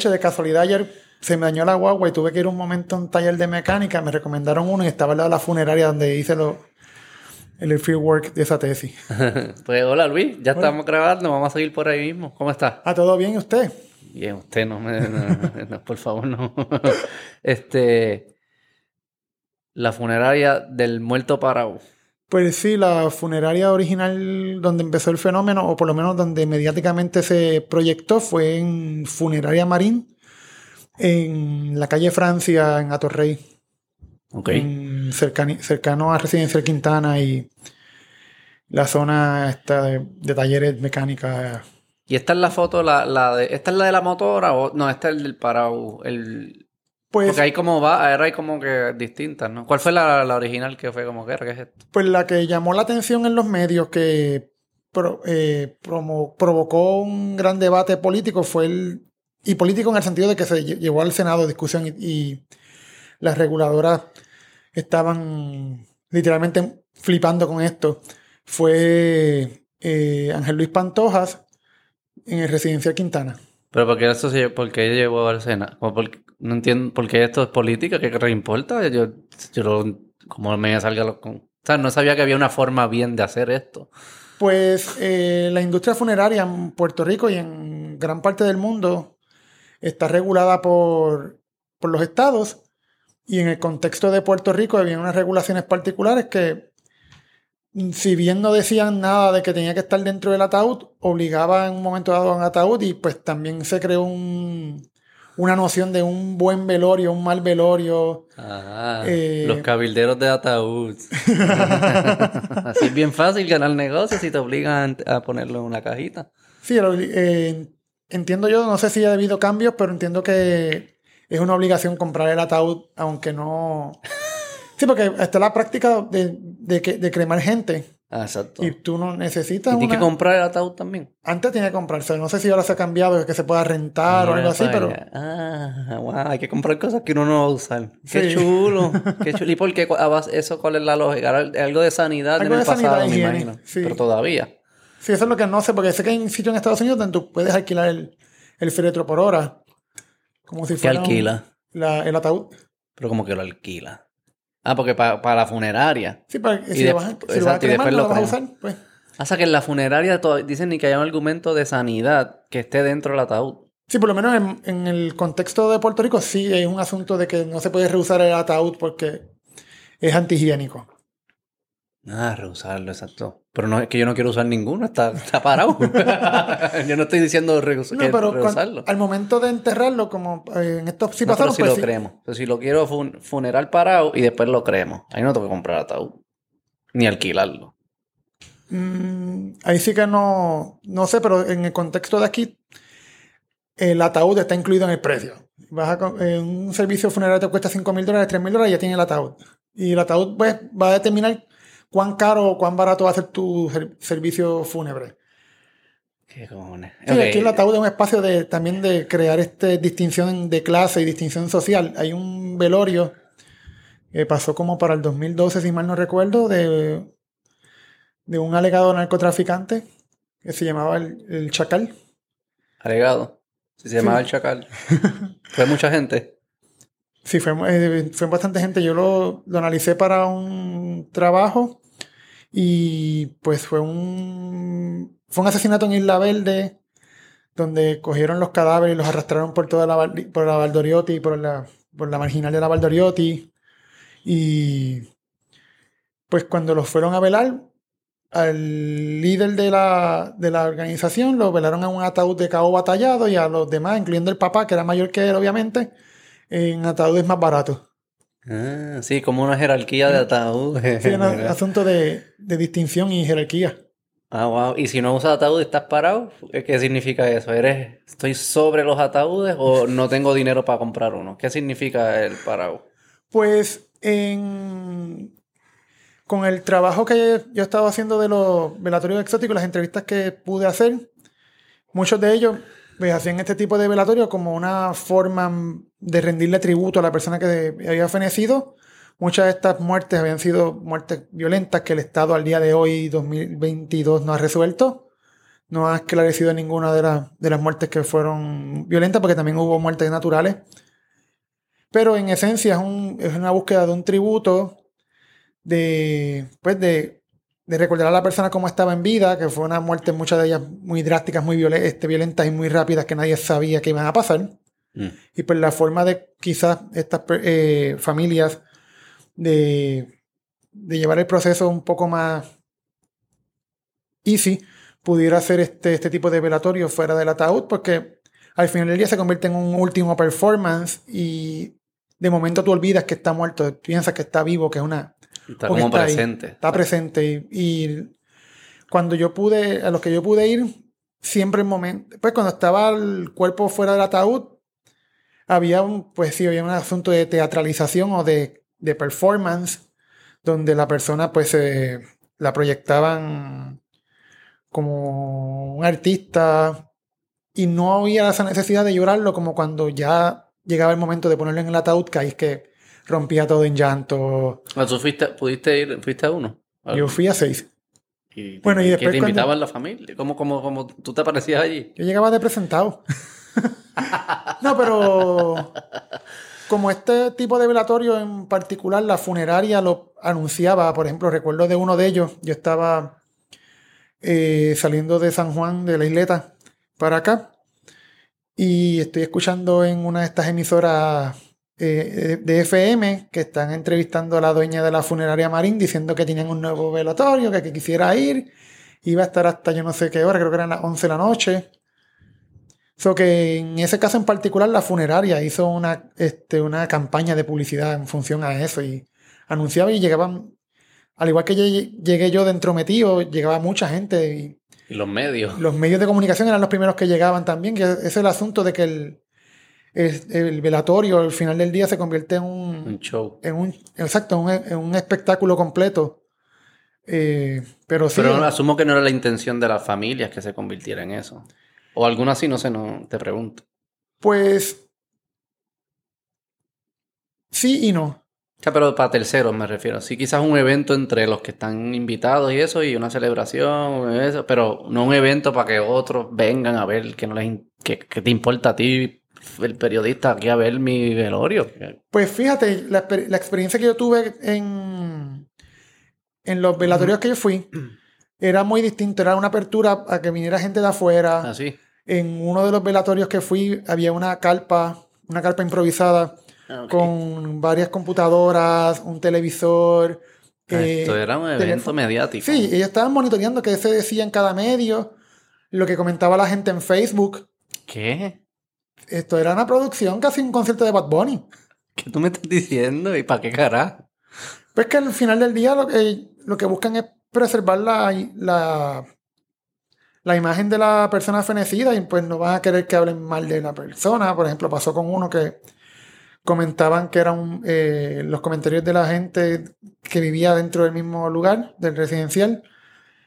hecho, de casualidad ayer se me dañó la guagua y tuve que ir un momento a un taller de mecánica. Me recomendaron uno y estaba al lado de la funeraria donde hice lo, el fieldwork de esa tesis. pues hola Luis, ya estamos grabando, vamos a seguir por ahí mismo. ¿Cómo está? ¿Ah, todo bien? ¿Y usted? Bien, usted no me... no, por favor, no. este... La funeraria del muerto Parao. Pues sí, la funeraria original donde empezó el fenómeno, o por lo menos donde mediáticamente se proyectó, fue en Funeraria Marín, en la calle Francia, en Atorrey. Ok. cercano a Residencia Quintana y la zona esta de, talleres mecánicas. ¿Y esta es la foto, la, la de, esta es la de la motora o no, esta es el del Parau, el pues, Porque ahí como va, ahora hay como que distintas, ¿no? ¿Cuál fue la, original que fue como que ¿Qué es esto? Pues la que llamó la atención en los medios, que eh, provocó un gran debate político, fue el. Y político en el sentido de que se llevó al Senado discusión y, las reguladoras estaban literalmente flipando con esto. Fue eh, Ángel Luis Pantojas en el Residencial Quintana. Pero porque eso ¿por qué llevó al Senado? no entiendo por qué esto es política, ¿qué le importa? Yo, yo como me salga con... O sea, no sabía que había una forma bien de hacer esto. Pues eh, la industria funeraria en Puerto Rico y en gran parte del mundo está regulada por, por los estados y en el contexto de Puerto Rico había unas regulaciones particulares que si bien no decían nada de que tenía que estar dentro del ataúd, obligaba en un momento dado a un ataúd y pues también se creó una noción de un buen velorio, un mal velorio. Ah, los cabilderos de ataúd. Así es bien fácil ganar negocios si te obligan a ponerlo en una cajita. Sí, eh, entiendo yo, no sé si ha debido cambios, pero entiendo que es una obligación comprar el ataúd, aunque no... Sí, porque está la práctica de, de, cremar gente. Ah, exacto. Y tú no necesitas. ¿Y tienes que comprar el ataúd también? Antes tenía que comprarse. No sé si ahora se ha cambiado, que se pueda rentar o algo así, pero. Ah, wow. Hay que comprar cosas que uno no va a usar. Qué chulo. Qué chulo. ¿Y por qué eso cuál es la lógica? Algo de sanidad en el pasado, me imagino. Pero todavía. Sí, eso es lo que no sé, porque sé que hay sitios en Estados Unidos donde tú puedes alquilar el, el féretro por hora. Como si fuera. ¿Qué alquila? el ataúd. Pero como que lo alquila. Ah, porque para la funeraria. Sí, para que si, lo vas, si lo vas a cremar, lo, vas a usar, pues. Hasta que en la funeraria dicen ni que haya un argumento de sanidad que esté dentro del ataúd. Sí, por lo menos en, en, el contexto de Puerto Rico sí hay un asunto de que no se puede reusar el ataúd porque es antihigiénico. Ah, reusarlo, exacto. Pero no es que yo no quiero usar ninguno, está, está parado. yo no estoy diciendo reus no, pero reusarlo. al momento de enterrarlo, como eh, en estos sí no, pasaron, pero si pues lo creemos. Pero si lo quiero funeral parado y después lo creemos. Ahí no tengo que comprar ataúd. Ni alquilarlo. Mm, ahí sí que no, no sé, pero en el contexto de aquí, el ataúd está incluido en el precio. Vas a, un servicio funerario te cuesta 5 mil dólares, 3 mil dólares y ya tiene el ataúd. Y el ataúd pues, va a determinar cuán caro o cuán barato va a ser tu servicio fúnebre. Qué cojones. Sí, aquí el ataúd es un espacio de, también de crear este distinción de clase y distinción social. Hay un velorio que pasó como para el 2012, si mal no recuerdo, de, de un alegado narcotraficante que se llamaba el, Chacal. Alegado. Se llamaba el Chacal. Fue mucha gente. Sí, fue, eh, fue bastante gente. Yo lo, lo, analicé para un trabajo y pues fue un, fue un asesinato en Isla Verde donde cogieron los cadáveres y los arrastraron por toda la, por la Valdoriotti, por la, por la marginal de la Valdoriotti. Y pues cuando los fueron a velar, al líder de la, de la organización lo velaron en un ataúd de cabo batallado y a los demás, incluyendo el papá, que era mayor que él, obviamente, en ataúdes más baratos. Ah, sí, como una jerarquía de ataúd. Sí, un asunto de, distinción y jerarquía. Ah, wow. ¿Y si no usas ataúd estás parado? ¿Qué significa eso? ¿Eres, estoy sobre los ataúdes o no tengo dinero para comprar uno? ¿Qué significa el parado? Pues en... con el trabajo que yo estaba haciendo de los velatorios exóticos, las entrevistas que pude hacer, muchos de ellos pues, hacían este tipo de velatorio como una forma de rendirle tributo a la persona que había fenecido. Muchas de estas muertes habían sido muertes violentas que el Estado al día de hoy, 2022, no ha resuelto. no ha esclarecido ninguna de, las de las muertes que fueron violentas, porque también hubo muertes naturales. Pero en esencia es, un- es una búsqueda de un tributo, de, pues de, de recordar a la persona cómo estaba en vida, que fue una muerte, muchas de ellas muy drásticas, muy este, violentas y muy rápidas que nadie sabía que iban a pasar. Mm. Y pues la forma de quizás estas eh, familias de, de llevar el proceso un poco más easy pudiera hacer este, este tipo de velatorio fuera del ataúd, porque al final del día se convierte en un último performance y de momento tú olvidas que está muerto, piensas que está vivo, que es una... Está como está ahí, presente. Está presente y, y cuando yo pude, a los que yo pude ir, siempre en momento, pues cuando estaba el cuerpo fuera del ataúd, había un, pues sí, había un asunto de teatralización o de, de performance, donde la persona pues eh, la proyectaban como un artista y no había esa necesidad de llorarlo como cuando ya llegaba el momento de ponerlo en el ataúd, que ahí es que rompía todo en llanto. Ah, ¿Tú fuiste, pudiste ir, fuiste a uno? Yo fui a seis. Y, Bueno, y que después te cuando- invitaban la familia. ¿Cómo, cómo, cómo tú te aparecías allí? Yo llegaba de presentado. no, pero como este tipo de velatorio en particular, la funeraria lo anunciaba, por ejemplo, recuerdo de uno de ellos, yo estaba eh, saliendo de San Juan, de la isleta, para acá, y estoy escuchando en una de estas emisoras eh, de FM que están entrevistando a la dueña de la funeraria Marín diciendo que tenían un nuevo velatorio, que, que quisiera ir, iba a estar hasta yo no sé qué hora, creo que eran las 11 de la noche. So que en ese caso en particular la funeraria hizo una, este, una campaña de publicidad en función a eso y anunciaba y llegaban, al igual que lle- llegué yo de entrometido, llegaba mucha gente y Y los medios. los medios de comunicación eran los primeros que llegaban también, que es el asunto de que el, el, el velatorio al final del día se convierte en un, Un show. en un exacto, en un, en un espectáculo completo. Eh, pero sí, Pero asumo que no era la intención de las familias que se convirtiera en eso. O alguna así, no sé, no te pregunto. pues sí y no. Sea, pero para terceros me refiero. Sí, quizás un evento entre los que están invitados y eso, y una celebración, eso, pero no un evento para que otros vengan a ver que no les que, que te importa a ti, el periodista, aquí a ver mi velorio. Pues fíjate, la, la experiencia que yo tuve en, en los velatorios que yo fui era muy distinto. Era una apertura a que viniera gente de afuera. Así. En uno de los velatorios que fui había una carpa, una carpa improvisada Ah, con varias computadoras, un televisor. eh, Esto era un evento mediático. Sí, ellos estaban monitoreando qué se decía en cada medio, lo que comentaba la gente en Facebook. ¿Qué? Esto era una producción, casi un concierto de Bad Bunny. ¿Qué tú me estás diciendo? ¿Y para qué carajo? Pues que al final del día lo que, lo que buscan es preservar la, la, la imagen de la persona fenecida y pues no van a querer que hablen mal de la persona. Por ejemplo, pasó con uno que comentaban que eran eh, los comentarios de la gente que vivía dentro del mismo lugar, del residencial,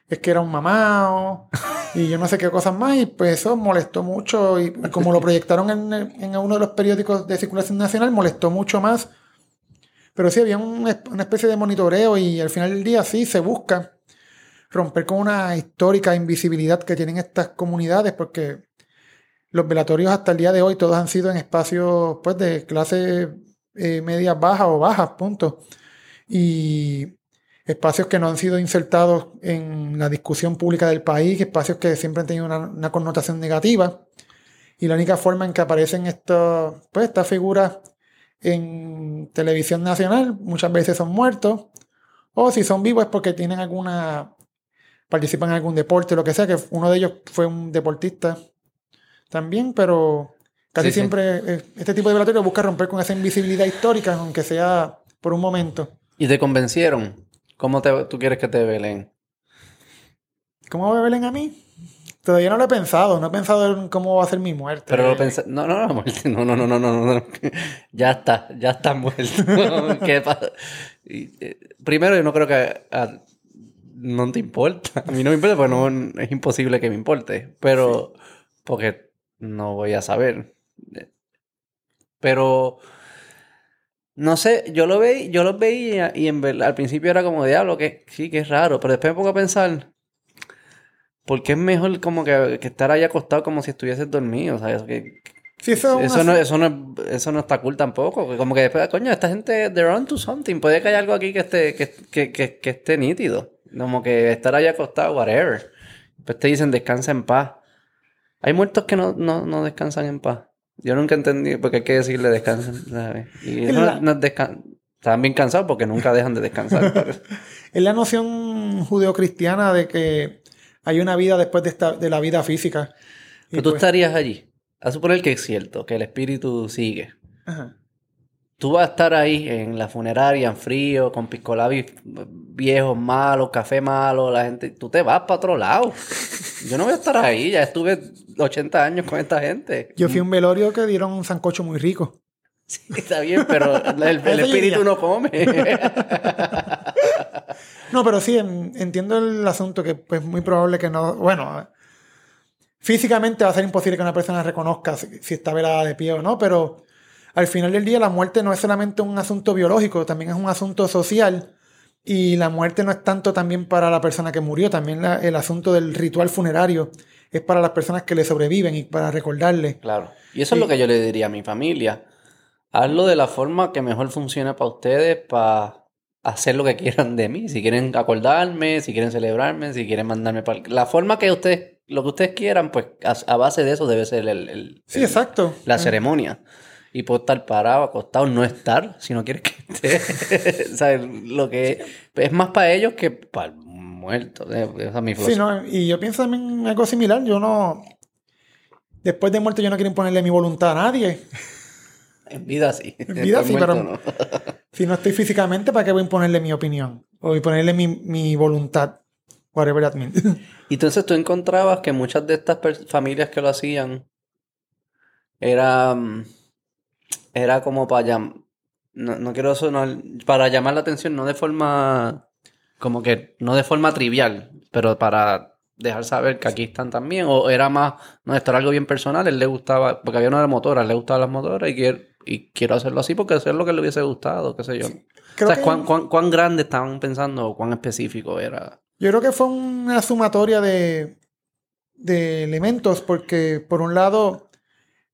es que era un mamao y yo no sé qué cosas más y pues eso molestó mucho y, como lo proyectaron en, en uno de los periódicos de circulación nacional, molestó mucho más. Pero sí, había un- una especie de monitoreo y al final del día sí se busca romper con una histórica invisibilidad que tienen estas comunidades porque los velatorios hasta el día de hoy todos han sido en espacios pues de clase eh, media baja o bajas, punto. Y espacios que no han sido insertados en la discusión pública del país, espacios que siempre han tenido una, connotación negativa. Y la única forma en que aparecen estos, pues, estas figuras en televisión nacional muchas veces son muertos. O si son vivos es porque tienen alguna. Participan en algún deporte, lo que sea, que uno de ellos fue un deportista también, pero casi Sí, siempre eh, este tipo de velatorio busca romper con esa invisibilidad histórica, aunque sea por un momento. ¿Y te convencieron? ¿Cómo te- tú quieres que te velen? ¿Cómo me velen a mí? Todavía no lo he pensado, no he pensado en cómo va a ser mi muerte. Pero lo pensé. No, no, no, muerte. No, no, no, no, no, no. Ya está, ya está muerto. ¿Qué pasa? Y, eh, primero, yo no creo que a- no te importa. A mí no me importa porque no, es imposible que me importe. Pero, porque no voy a saber. Pero, no sé, yo lo veía, yo los veía y en verdad, al principio era como diablo, que sí, que es raro. Pero después me pongo a pensar. porque es mejor como que, que estar ahí acostado como si estuvieses dormido, ¿sabes? Que, Sí, eso, es eso, no, eso, no, eso no está cool tampoco. que Como que después, coño, esta gente, they're on to something. Puede que haya algo aquí que esté, que, que, que, que esté nítido. Como que estar ahí acostado, whatever. Después te dicen descansa en paz. Hay muertos que no, no, no descansan en paz. Yo nunca entendí porque hay que decirle descansen, ¿sabes? Y no, la- no descan- Están bien cansados porque nunca dejan de descansar. Es la noción judeocristiana de que hay una vida después de, esta, de la vida física. Y Pero tú pues- estarías allí. A suponer que es cierto, que el espíritu sigue. Ajá. Tú vas a estar ahí en la funeraria, en frío, con piscolabis viejos malos, café malo, la gente... Tú te vas para otro lado. Yo no voy a estar ahí, ya estuve 80 años con esta gente. Yo fui a un velorio que dieron un sancocho muy rico. Sí, está bien, pero el, espíritu no come. No, pero sí, en- entiendo el asunto que pues, es muy probable que no. Bueno, físicamente va a ser imposible que una persona reconozca si, si está velada de pie o no, pero al final del día la muerte no es solamente un asunto biológico, también es un asunto social. Y la muerte no es tanto también para la persona que murió, también la- el asunto del ritual funerario es para las personas que le sobreviven y para recordarle. Claro. Y eso es lo que yo le diría a mi familia. Hazlo de la forma que mejor funcione para ustedes, para hacer lo que quieran de mí. Si quieren acordarme, si quieren celebrarme, si quieren mandarme para... La forma que ustedes, lo que ustedes quieran, pues a, a base de eso debe ser el, el- Sí, el- exacto. la ceremonia. Y puedo estar parado, acostado, no estar, si no quieres que esté. ¿Sabes? Lo que es más para ellos que para el muerto. Esa es mi Sí, no, y yo pienso también algo similar. Yo no. Después de muerto, yo no quiero imponerle mi voluntad a nadie. En vida sí. En vida sí, pero- no. Si no estoy físicamente, ¿para qué voy a imponerle mi opinión? O imponerle mi, mi voluntad. Whatever that means. Y entonces tú encontrabas que muchas de estas familias que lo hacían era, mm, era como para llam- no, no quiero sonar, para llamar la atención, no de forma, como que, no de forma trivial, pero para dejar saber que aquí están también, o era más, no, esto era algo bien personal, él le gustaba, porque había una de motoras, le gustaban las motoras y quiero, y quiero hacerlo así porque eso es lo que le hubiese gustado, qué sé yo. Creo o sea, que- ¿cuán, cuán, cuán grande estaban pensando o cuán específico era? Yo creo que fue una sumatoria de, de elementos, porque por un lado,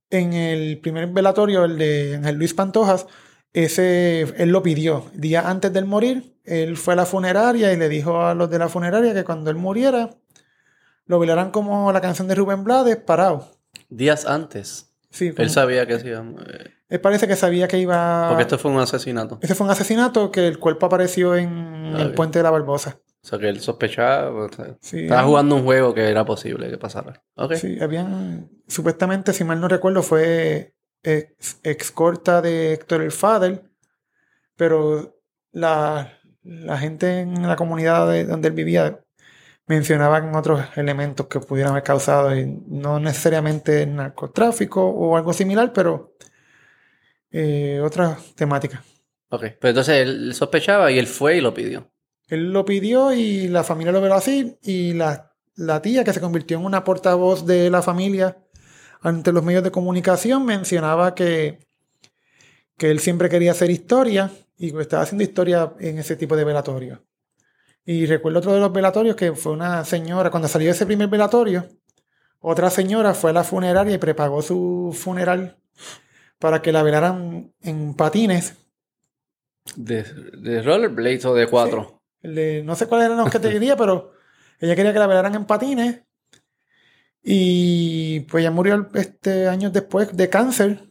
en el primer velatorio, el de Ángel Luis Pantojas, ese él lo pidió. Días antes del morir, él fue a la funeraria y le dijo a los de la funeraria que cuando él muriera, lo velaran como la canción de Rubén Blades, parado. Días antes. Sí, como- Él sabía que se iba a morir. él parece que sabía que iba. Porque esto fue un asesinato. Ese fue un asesinato que el cuerpo apareció en Ah, el bien. puente de la Barbosa. O sea, que él sospechaba. o sea, Sí, estaba jugando un juego que era posible que pasara. Sí, habían, supuestamente, si mal no recuerdo, fue ex, corta de Héctor el Fader, pero la, la gente en la comunidad de donde él vivía mencionaban otros elementos que pudieran haber causado, y no necesariamente narcotráfico o algo similar, pero eh, otras temáticas. Ok. Pero entonces él sospechaba y él fue y lo pidió. Él lo pidió y la familia lo veló así. Y la, la tía, que se convirtió en una portavoz de la familia ante los medios de comunicación, mencionaba que, que él siempre quería hacer historia y que estaba haciendo historia en ese tipo de velatorio. Y recuerdo otro de los velatorios que fue una señora, cuando salió ese primer velatorio, otra señora fue a la funeraria y prepagó su funeral para que la velaran en patines De, de rollerblades o de cuatro. De- no sé cuáles eran los que te diría, pero ella quería que la velaran en patines. Y pues ella murió este, años después de cáncer.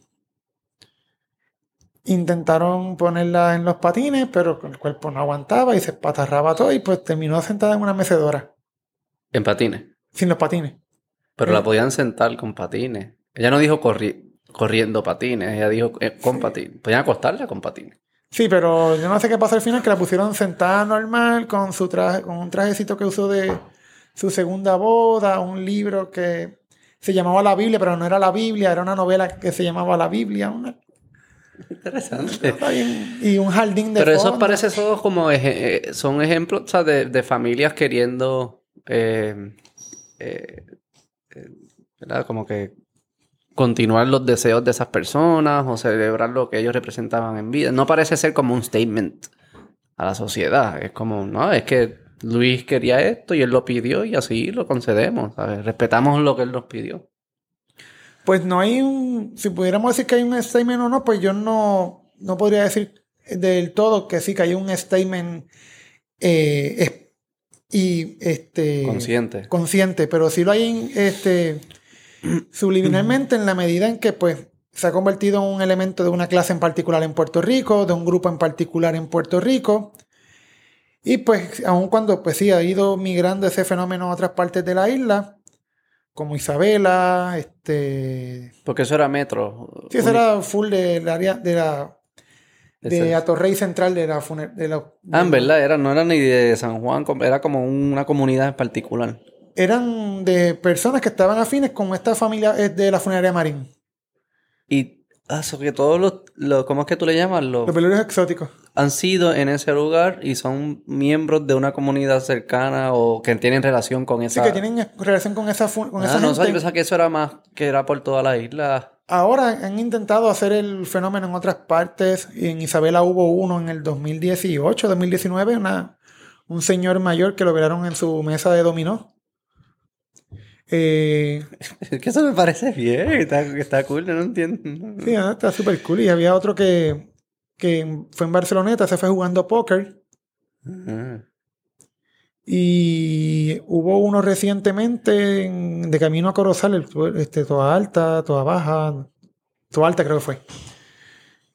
Intentaron ponerla en los patines, pero el cuerpo no aguantaba y se patarraba todo y pues terminó sentada en una mecedora, En patines. sin los patines. Pero la podían sentar con patines. Ella no dijo corri- corriendo patines. Ella dijo eh, con patines. Podían acostarla con patines. Sí, pero yo no sé qué pasó al final, que la pusieron sentada normal con su traje, con un trajecito que usó de su segunda boda, un libro que se llamaba La Biblia, pero no era la Biblia, era una novela que se llamaba La Biblia. una- Interesante. y un jardín de Pero eso fondo. parece todos como eje- eh, son ejemplos o sea, de, de familias queriendo eh, eh, eh, ¿verdad? como que continuar los deseos de esas personas o celebrar lo que ellos representaban en vida. No parece ser como un statement a la sociedad. Es como, no, es que Luis quería esto y él lo pidió y así lo concedemos, ¿sabes? Respetamos lo que él nos pidió. Pues no hay un. Si pudiéramos decir que hay un statement o no, pues yo no, no podría decir del todo que sí, que hay un statement eh, y este. Consciente. Consciente, pero sí lo hay este, subliminalmente en la medida en que, pues, se ha convertido en un elemento de una clase en particular en Puerto Rico, de un grupo en particular en Puerto Rico. Y pues, aun cuando pues sí ha ido migrando ese fenómeno a otras partes de la isla, como Isabela, este... Porque eso era metro. Sí, eso era full del área de la... De Atorrey Central de la... De la ah, en verdad, era, no era ni de San Juan, era como una comunidad en particular. Eran de personas que estaban afines con esta familia de la funeraria Marín. Y Ah, que todos los, ¿cómo es que tú le llamas? Los, los exóticos. Han sido en ese lugar y son miembros de una comunidad cercana o que tienen relación con esa... Sí, que tienen relación con esa con ah, no, gente. pensaba que eso era más, que era por toda la isla. Ahora han intentado hacer el fenómeno en otras partes. En Isabela hubo uno en el 2018, 2019, una, un señor mayor que lo vieron en su mesa de dominó. Eh, es que eso me parece bien, está, está cool, no entiendo. Sí, ah, está súper cool. Y había otro que, que fue en Barceloneta, se fue jugando póker. Y hubo uno recientemente de camino a Corozal, este, toda alta, toda baja, toda alta creo que fue.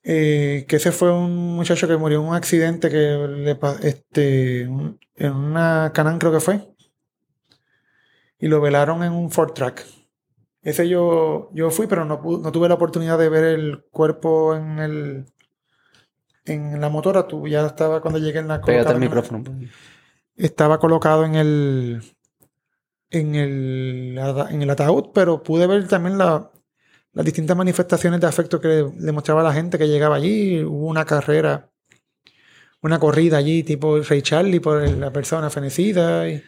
Eh, que ese fue un muchacho que murió en un accidente que le, este, en una canán creo que fue y lo velaron en un Ford Track. Ese yo, yo fui, pero no, no tuve la oportunidad de ver el cuerpo en el en la motora. Tú ya estaba cuando llegué en la Pégate el micrófono. estaba colocado en el en el, en el ataúd, pero pude ver también las distintas manifestaciones de afecto que le, mostraba a la gente que llegaba allí. Hubo una carrera, una corrida allí, tipo Ray Charlie por la persona fenecida. Y,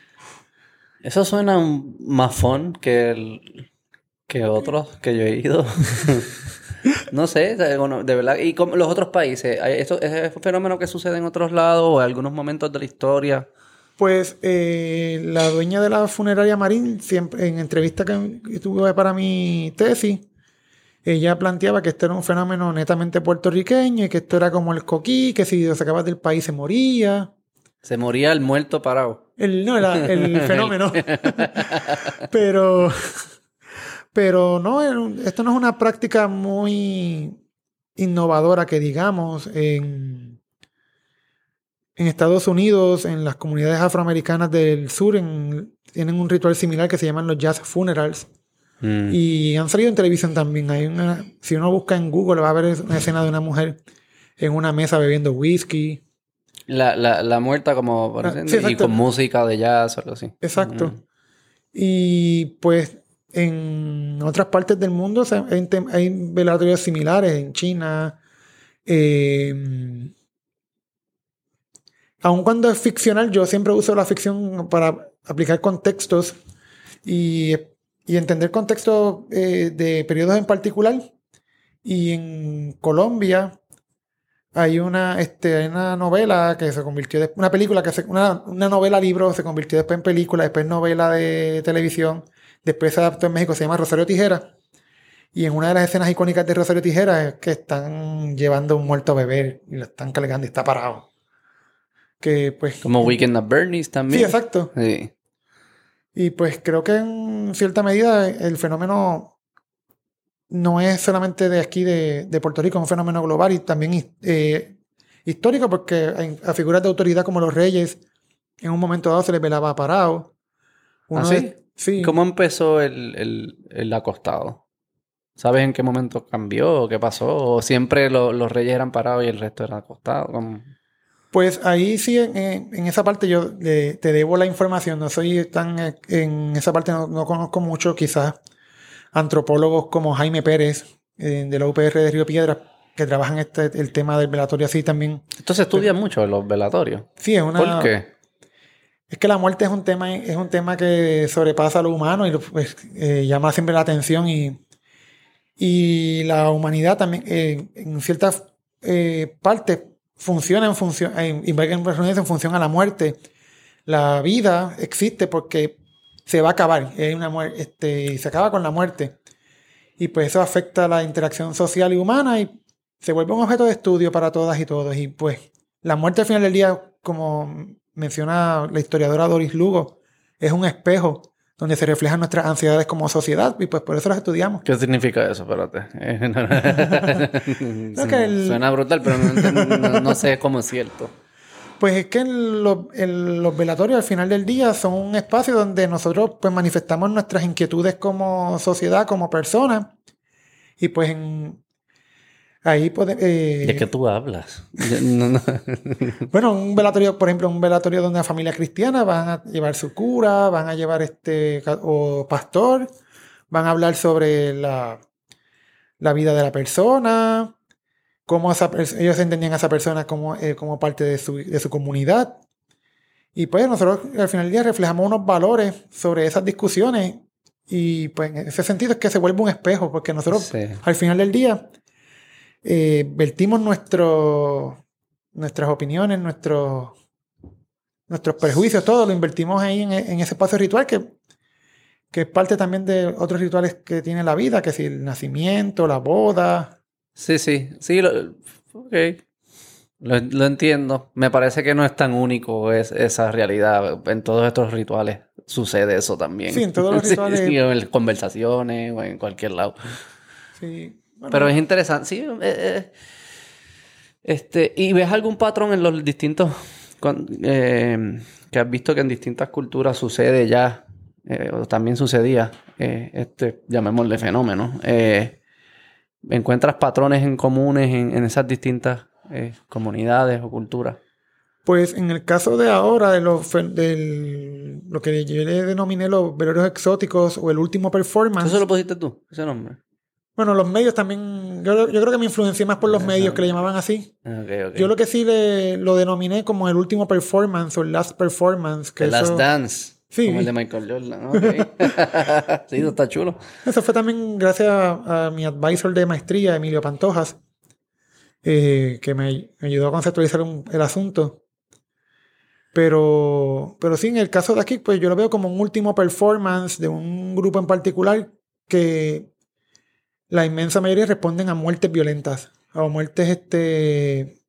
eso suena más fun que, el, que otros que yo he ido. no sé, de verdad. ¿Y como los otros países? ¿Esto, ¿Es un fenómeno que sucede en otros lados o en algunos momentos de la historia? Pues eh, la dueña de la funeraria Marín, siempre en entrevista que tuve para mi tesis, ella planteaba que esto era un fenómeno netamente puertorriqueño y que esto era como el coquí, que si lo sacabas del país se moría. Se moría el muerto parado. El, no, el fenómeno. pero, pero no, esto no es una práctica muy innovadora que digamos en, en Estados Unidos, en las comunidades afroamericanas del sur, tienen un ritual similar que se llaman los jazz funerals. Mm. Y han salido en televisión también. Hay una, si uno busca en Google va a ver una escena de una mujer en una mesa bebiendo whisky la, la, la muerta como... Ah, y con música de jazz o algo así. Exacto. Y pues en otras partes del mundo hay, hay velatorios similares, en China. Eh, aun cuando es ficcional, yo siempre uso la ficción para aplicar contextos y, y entender contextos eh, de periodos en particular. Y en Colombia, hay una, este, una novela que se convirtió, de, una película que se, una, una novela libro se convirtió después en película, después novela de televisión, después se adaptó en México, se llama Rosario Tijera. Y en una de las escenas icónicas de Rosario Tijera es que están llevando un muerto a beber y lo están cargando y está parado. Que pues. Como Weekend at Bernie's también. Sí, exacto. Sí. Y pues creo que en cierta medida el fenómeno no es solamente de aquí, de, Puerto Rico, es un fenómeno global y también eh, histórico, porque a figuras de autoridad como los reyes, en un momento dado se les velaba parado. ¿Ah, sí? ¿Cómo empezó el, acostado? ¿Sabes en qué momento cambió o qué pasó? ¿O siempre los reyes eran parados y el resto era acostado? Pues ahí sí, en, esa parte yo te debo la información. No soy tan en esa parte, no, no conozco mucho, quizás antropólogos como Jaime Pérez, eh, de la UPR de Río Piedra, que trabajan este, el tema del velatorio así también. Entonces estudia mucho los velatorios. Sí, es una... ¿Por qué? Es que la muerte es un tema, es un tema que sobrepasa lo humano y pues, eh, llama siempre la atención y, y la humanidad también eh, en ciertas partes funciona en función, en, en función a la muerte. la vida existe porque se va a acabar, hay una este, se acaba con la muerte. Y pues eso afecta la interacción social y humana y se vuelve un objeto de estudio para todas y todos. Y pues la muerte al final del día, como menciona la historiadora Doris Lugo, es un espejo donde se reflejan nuestras ansiedades como sociedad y pues por eso las estudiamos. ¿Qué significa eso? Espérate. No, que el- Suena brutal, pero no, no- no sé cómo es cierto. Pues es que los, el- los velatorios al final del día son un espacio donde nosotros pues manifestamos nuestras inquietudes como sociedad, como personas. Y pues en, ahí podemos... ¿De qué tú hablas? Yo- no, no. Bueno, un velatorio, por ejemplo, un velatorio donde la familia cristiana van a llevar su cura, van a llevar este o pastor, van a hablar sobre la, la vida de la persona, cómo esa ellos entendían a esa persona como, eh, como parte de su, de su comunidad. Y pues nosotros al final del día reflejamos unos valores sobre esas discusiones y pues en ese sentido es que se vuelve un espejo, porque nosotros Sí. al final del día eh, vertimos nuestro, nuestras opiniones, nuestros, nuestros prejuicios, todo lo invertimos ahí en, en ese espacio ritual que, que es parte también de otros rituales que tiene la vida, que es el nacimiento, la boda. Sí, sí, sí, lo, ok. Lo, lo entiendo. Me parece que no es tan único es, esa realidad. En todos estos rituales sucede eso también. Sí, en todos los Sí, rituales- sí, o en conversaciones o en cualquier lado. Sí, bueno, Pero es interesante, sí. eh, eh, este, ¿Y ves algún patrón en los distintos... con- eh, que has visto que en distintas culturas sucede ya, eh, o también sucedía, eh, este, llamémosle fenómeno? ¿Encuentras patrones en comunes en, en esas distintas eh, comunidades o culturas? Pues en el caso de ahora, de los del, lo que yo le denominé los velorios exóticos o el último performance. ¿Eso lo pusiste tú, ese nombre? Bueno, los medios también, yo, yo creo que me influencié más por los medios que le llamaban así. Yo lo que sí le, lo denominé como el último performance o el last performance. Que The Last Dance. Sí. Como el de Michael Jordan. Ok. sí, eso está chulo. eso fue también gracias a, a mi advisor de maestría, Emilio Pantojas, eh, que me, me ayudó a conceptualizar un- el asunto. Pero, pero sí, en el caso de aquí, pues yo lo veo como un último performance de un grupo en particular que la inmensa mayoría responden a muertes violentas, a muertes este,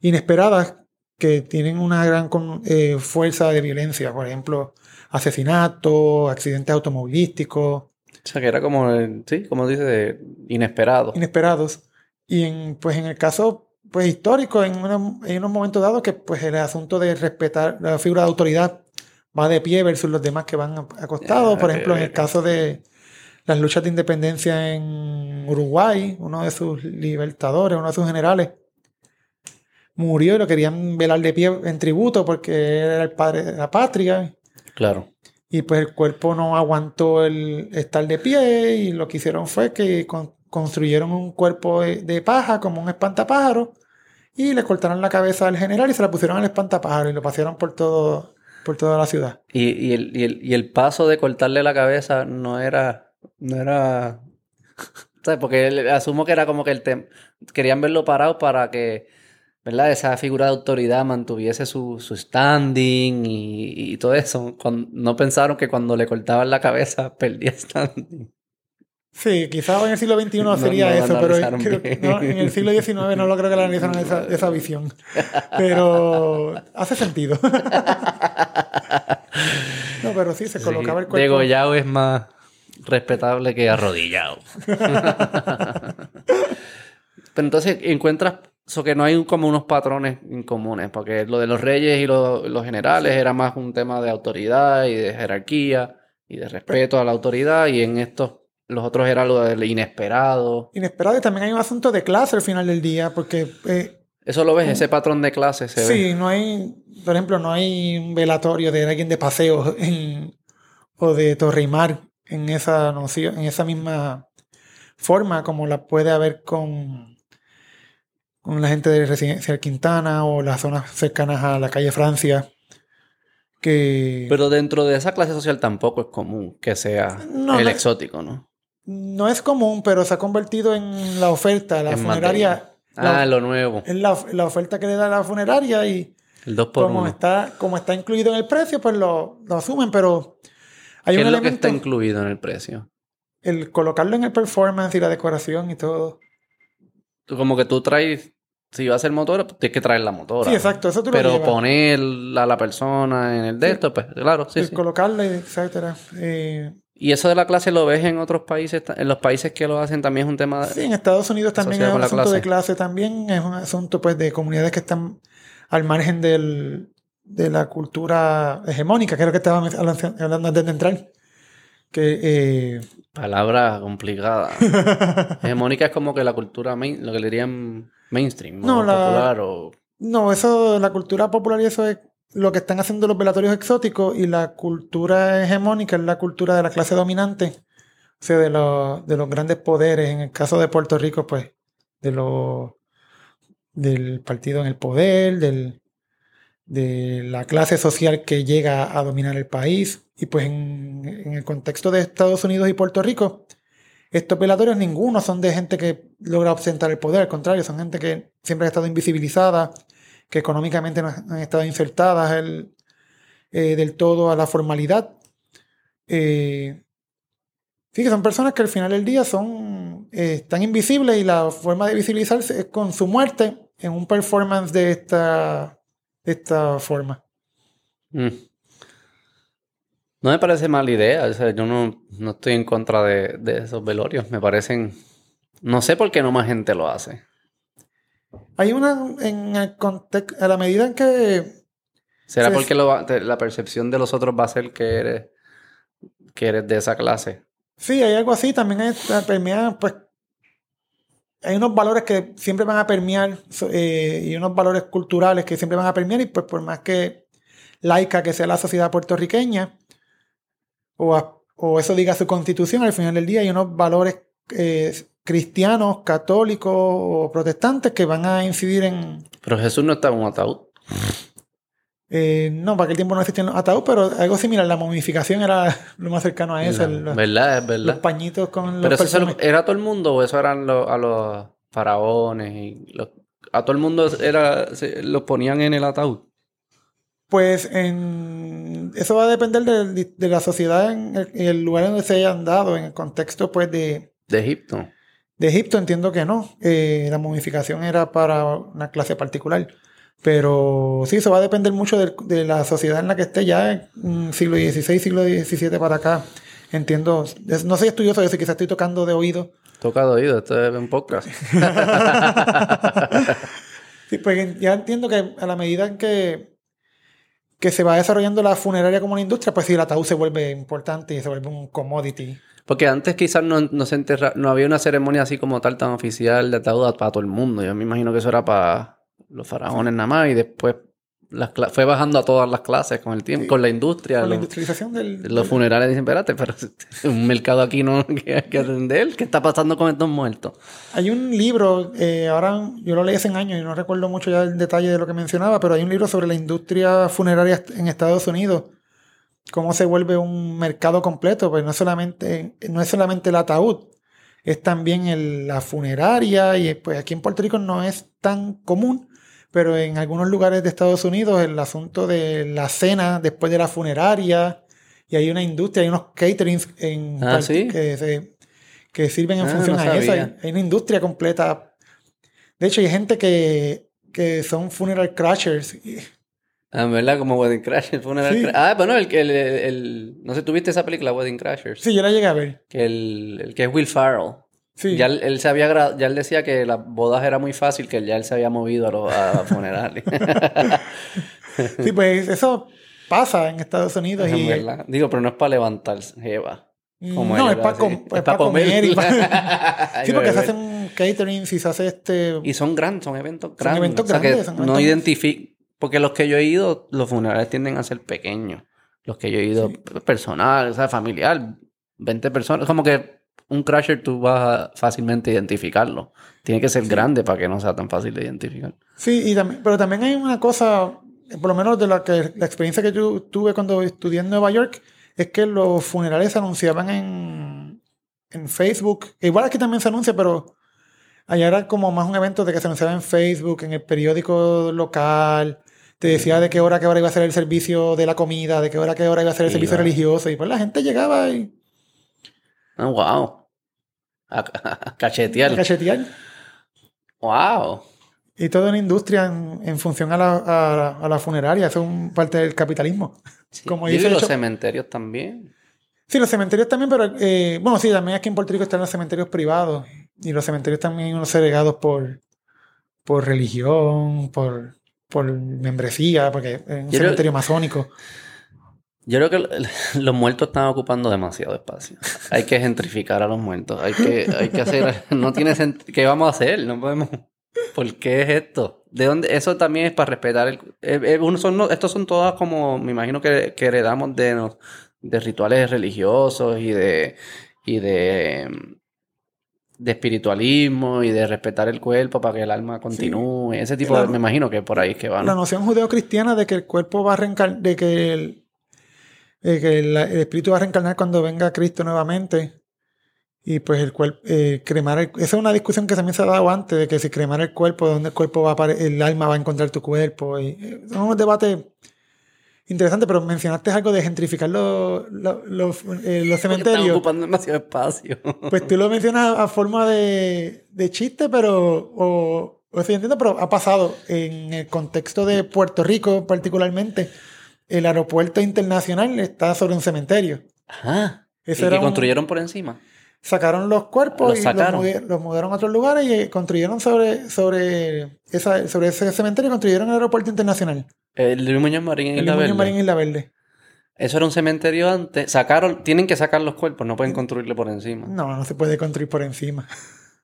inesperadas que tienen una gran eh, fuerza de violencia, por ejemplo, asesinatos, accidentes automovilísticos, O sea, que era como, el- sí, como dice, de inesperado. inesperados. Y en, pues en el caso pues, histórico, en, una- en unos momentos dados, que pues el asunto de respetar la figura de autoridad va de pie versus los demás que van acostados. Por ejemplo, en el caso de las luchas de independencia en Uruguay, uno de sus libertadores, uno de sus generales, murió y lo querían velar de pie en tributo porque era el padre de la patria. Claro. Y pues el cuerpo no aguantó el estar de pie y lo que hicieron fue que con- construyeron un cuerpo de, de paja como un espantapájaro y le cortaron la cabeza al general y se la pusieron al espantapájaro y lo pasearon por todo por toda la ciudad. Y, y el, y, el, y el paso de cortarle la cabeza no era. No era. ¿Sabes? Porque asumo que era como que el. Querían verlo parado para que. ¿Verdad? Esa figura de autoridad mantuviese su, su standing y, y todo eso. Cuando- no pensaron que cuando le cortaban la cabeza perdía standing. Sí, quizás en el siglo XXI No, sería no eso, pero creo- no, en el siglo XIX no lo creo que lo analizaron esa, esa visión. Pero hace sentido. no, pero sí, se colocaba el cuerpo. Degollado es más respetable que arrodillado. Pero entonces encuentras eso que no hay como unos patrones incomunes, porque lo de los reyes y lo- los generales era más un tema de autoridad y de jerarquía y de respeto a la autoridad, y en estos, los otros era lo del inesperado. Inesperado y también hay un asunto de clase al final del día, porque eh, Eso lo ves, ese patrón de clase se ve. Sí, no hay, por ejemplo, no hay un velatorio de alguien de paseo en- o de Torrimar en esa noción, en esa misma forma como la puede haber con, con la gente de Residencial Quintana o las zonas cercanas a la calle Francia. Que Pero dentro de esa clase social tampoco es común que sea No, el no- exótico, ¿no? no es común, pero se ha convertido en la oferta, la En funeraria. Ah, lo nuevo. es la, la oferta que le da la funeraria y El 2 por como 1. está, como está incluido en el precio, pues lo, lo asumen, pero hay ¿Qué un es lo que está incluido en el precio? el colocarlo en el performance y la decoración y todo. Como que tú traes, si va a ser motora, pues tienes que traer la motora. Sí, exacto, eso tú lo Pero poner a la persona en el de Sí. esto, pues claro, sí, sí. colocarla, etcétera. Eh, Y eso de la clase lo ves en otros países, en los países que lo hacen también es un tema... sí, en Estados Unidos también es un asunto de clase. también, es un asunto pues de comunidades que están al margen del, de la cultura hegemónica, que es lo que hablando hablando antes de entrar. Que eh, Palabra complicada. Hegemónica es como que la cultura, main- lo que le dirían mainstream, No, o la- popular o... No, eso, la cultura popular y eso es lo que están haciendo los velatorios exóticos y la cultura hegemónica es la cultura de la clase dominante, o sea, de, los, de los grandes poderes. En el caso de Puerto Rico, pues, de los del partido en el poder, del, de la clase social que llega a dominar el país. Y pues en, el contexto de Estados Unidos y Puerto Rico, estos velatorios ninguno son de gente que logra ostentar el poder, al contrario, son gente que siempre ha estado invisibilizada, que económicamente no han estado insertadas eh, del todo a la formalidad. Eh, sí, que son personas que al final del día son eh, están invisibles y la forma de visibilizarse es con su muerte en un performance de esta, de esta forma. Mm. No me parece mala idea, o sea, yo no, no estoy en contra de, de esos velorios, me parecen... No sé por qué no más gente lo hace. Hay una en el contexto, a la medida en que ¿Será porque lo va- te- la percepción de los otros va a ser que eres, que eres de esa clase? Sí, hay algo así, también permea, pues, hay unos valores que siempre van a permear eh, y unos valores culturales que siempre van a permear y pues por más que laica que sea la sociedad puertorriqueña o, o eso diga su constitución, al final del día hay unos valores eh, cristianos, católicos o protestantes que van a incidir en... Pero Jesús no estaba en un ataúd. Eh, no, para aquel tiempo no existían los ataúd, pero algo similar, la momificación era lo más cercano a eso, los, ¿Verdad? Es los verdad. pañitos con los Pero eso se lo- perfumes. era todo el mundo o eso eran los- a los faraones y los- a todo el mundo era se- los ponían en el ataúd. Pues en, eso va a depender de, de la sociedad en el, en el lugar donde se hayan dado, en el contexto pues de, De Egipto. de Egipto entiendo que no. Eh, la momificación era para una clase particular. Pero sí, eso va a depender mucho del- de, la sociedad en la que esté ya en mm, siglo XVI, siglo XVII para acá. Entiendo, es- no soy estudioso de eso, quizás estoy tocando de oído. Tocado oído, esto es un podcast. Sí, pues ya entiendo que a la medida en que, que se va desarrollando la funeraria como una industria, pues sí, el ataúd se vuelve importante y se vuelve un commodity. Porque antes quizás no, no se enterra, no había una ceremonia así como tal tan oficial de ataúd para todo el mundo. Yo me imagino que eso era para los faraones nada más y después las fue bajando a todas las clases con el tiempo, Sí. con la industria. Con la industrialización del... Los funerales dicen, espérate, pero un mercado aquí no que hay que atender. ¿Qué está pasando con estos muertos? Hay un libro, eh, ahora yo lo leí hace años y no recuerdo mucho ya el detalle de lo que mencionaba, pero hay un libro sobre la industria funeraria en Estados Unidos, cómo se vuelve un mercado completo, pues no es solamente, no es solamente el ataúd, es también el- la funeraria y pues aquí en Puerto Rico no es tan común, pero en algunos lugares de Estados Unidos el asunto de la cena después de la funeraria y hay una industria, hay unos caterings en Ah, que, se- que sirven en Ah, función no a eso. Hay, una industria completa. De hecho, hay gente que, que son funeral crashers. y- Ah, ¿verdad? Como Wedding Crashers. Funeral Sí. Cra- Ah, bueno, el que... El, el- el- no sé, ¿tuviste esa película, Wedding Crashers? Sí, yo la llegué a ver. Que el, el que es Will Farrell. Sí. Ya él, él se había gra- ya él decía que las bodas era muy fácil, que ya él se había movido a los a funerales. Sí, pues eso pasa en Estados Unidos. Y, verdad. Digo, pero no es para levantarse, Jeva. Como no, es para. Es comer. y sí, porque se hacen caterings y se hace este... Y son grandes, son eventos grandes. eventos O sea, que grandes, son no eventos- identifico. Porque los que yo he ido, los funerales tienden a ser pequeños. Los que yo he ido, personal, o sea, familiar, 20 personas. Como que un crasher tú vas a fácilmente identificarlo. Tiene que ser grande para que no sea tan fácil de identificar. Sí, y también, pero también hay una cosa, por lo menos de la, que, la experiencia que yo tuve cuando estudié en Nueva York, es que los funerales se anunciaban en, en Facebook. Igual aquí también se anuncia, pero allá era como más un evento de que se anunciaba en Facebook, en el periódico local. Te decía de qué hora, qué hora iba a ser el servicio de la comida, de qué hora, qué hora iba a ser el servicio religioso. Y pues la gente llegaba y. Ah, wow. A, cachetear. A cachetear. Wow. Y toda una industria en, función a la, a, la, funeraria. Eso es parte del capitalismo. Como y los cementerios también. Sí, los cementerios también, pero eh, bueno, sí, también aquí en Puerto Rico están los cementerios privados. Y los cementerios también son segregados por, por religión, por, por membresía, porque es un cementerio masónico. Yo creo que los muertos están ocupando demasiado espacio. Hay que gentrificar a los muertos. Hay que, hay que hacer. No tiene sentido. ¿Qué vamos a hacer? No podemos. ¿Por qué es esto? ¿De dónde? Eso también es para respetar el. Eh, eh, son, estos son todas como. Me imagino que, que heredamos de, de rituales religiosos y de. y de de espiritualismo y de respetar el cuerpo para que el alma continúe. Ese tipo de, me imagino que por ahí es que van. La noción judeo-cristiana de que el cuerpo va a reencarnar, de que, el, que el, espíritu va a reencarnar cuando venga Cristo nuevamente. Y pues el cuerpo, eh, cremar el, esa es una discusión que también se ha dado antes, de que si cremar el cuerpo, dónde el cuerpo va a el alma va a encontrar tu cuerpo. Y, eh, son unos debates interesante, pero mencionaste algo de gentrificar los, los, eh, cementerios. Están ocupando demasiado espacio. Pues tú lo mencionas a forma de, de chiste, pero. O, o entiendo, pero ha pasado en el contexto de Puerto Rico, particularmente. El aeropuerto internacional está sobre un cementerio. Ajá. ¿Y que construyeron por encima? Sacaron los cuerpos y los, mudaron a otros lugares y construyeron sobre, sobre, esa, sobre ese cementerio construyeron el aeropuerto internacional. El Luis Muñoz Marín en Isla Verde. Marín en Isla Verde. Eso era un cementerio antes. Sacaron, tienen que sacar los cuerpos, no pueden construirle por encima. No, no se puede construir por encima.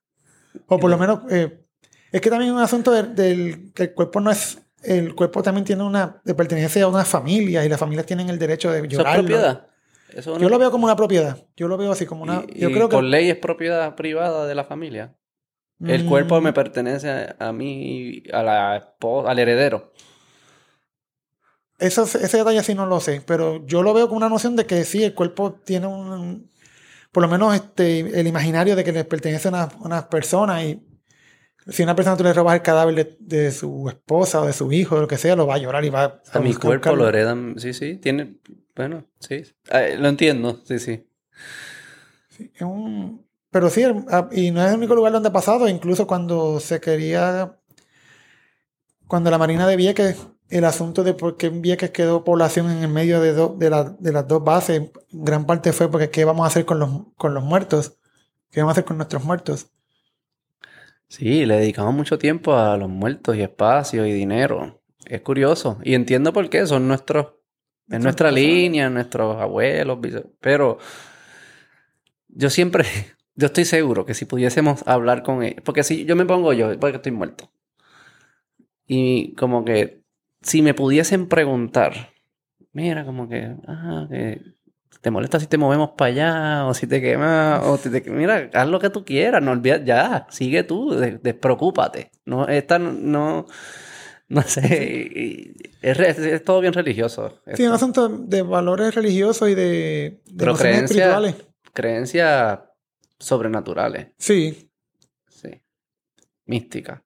o por lo menos, eh, es que también es un asunto del, que el cuerpo no es, el cuerpo también tiene una, de pertenencia a una familia y las familias tienen el derecho de llorar. ¿Es propiedad? Yo lo veo como una propiedad. Yo lo veo así como una. yo creo que... por ley es propiedad privada de la familia. El cuerpo mm. me pertenece a mí, a la al heredero. Eso, ese detalle sí no lo sé, pero yo lo veo con una noción de que sí, el cuerpo tiene un, por lo menos este, el imaginario de que le pertenece a unas personas y si una persona tú le robas el cadáver de, su esposa o de su hijo, o lo que sea, lo va a llorar y va a... A, mi cuerpo lo heredan, sí, sí, tiene, bueno, sí, ah, lo entiendo, sí, sí. sí es un, pero sí, ah, y no es el único lugar donde ha pasado, incluso cuando se quería, cuando la Marina de Vieques el asunto de por qué en Vieques quedó población en el medio de, de, de, las dos bases, gran parte fue porque qué vamos a hacer con los, con los muertos, qué vamos a hacer con nuestros muertos. Sí, le dedicamos mucho tiempo a los muertos y espacio y dinero. Es curioso. Y entiendo por qué, son nuestros, en nuestra línea, nuestros abuelos, pero yo siempre, yo estoy seguro que si pudiésemos hablar con ellos, porque si yo me pongo yo, porque estoy muerto. Y como que si me pudiesen preguntar, mira, como que, ah, que te molesta si te movemos para allá, o si te quemas, o te, mira, haz lo que tú quieras, no olvides, ya, sigue tú, despreocúpate. No, esta no, no sé, es, todo bien religioso. Sí, un asunto de valores religiosos y de, de Pero creencias, creencias sobrenaturales. Sí. Sí. Mística.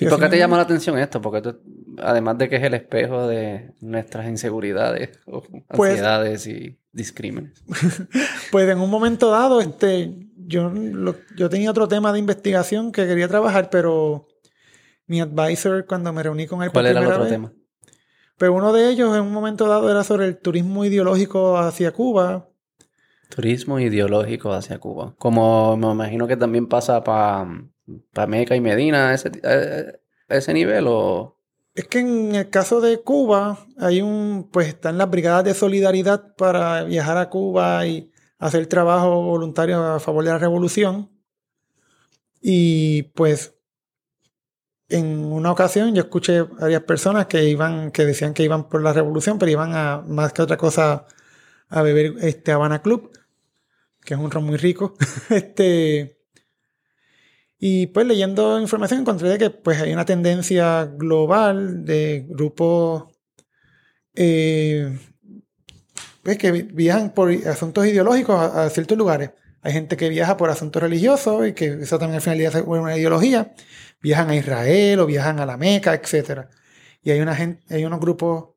¿Por qué te llama la atención esto? Porque además de que es el espejo de nuestras inseguridades, pues ansiedades y discrímenes. pues en un momento dado, este, yo, yo tenía otro tema de investigación que quería trabajar, pero mi advisor cuando me reuní con él ¿Cuál era el otro tema? Pero pues uno de ellos en un momento dado era sobre el turismo ideológico hacia Cuba. Turismo ideológico hacia Cuba. Como me imagino que también pasa para para Meca y Medina a ese, ese nivel o es que en el caso de Cuba hay un pues están las brigadas de solidaridad para viajar a Cuba y hacer trabajo voluntario a favor de la revolución. Y pues en una ocasión yo escuché varias personas que iban que decían que iban por la revolución pero iban a más que otra cosa a beber este Habana Club que es un ron muy rico. Este y pues leyendo información encontré que pues hay una tendencia global de grupos eh, pues, que viajan por asuntos ideológicos a, ciertos lugares. Hay gente que viaja por asuntos religiosos y que eso también al final es una ideología. Viajan a Israel o viajan a la Meca, etc. Y hay, una hay unos grupos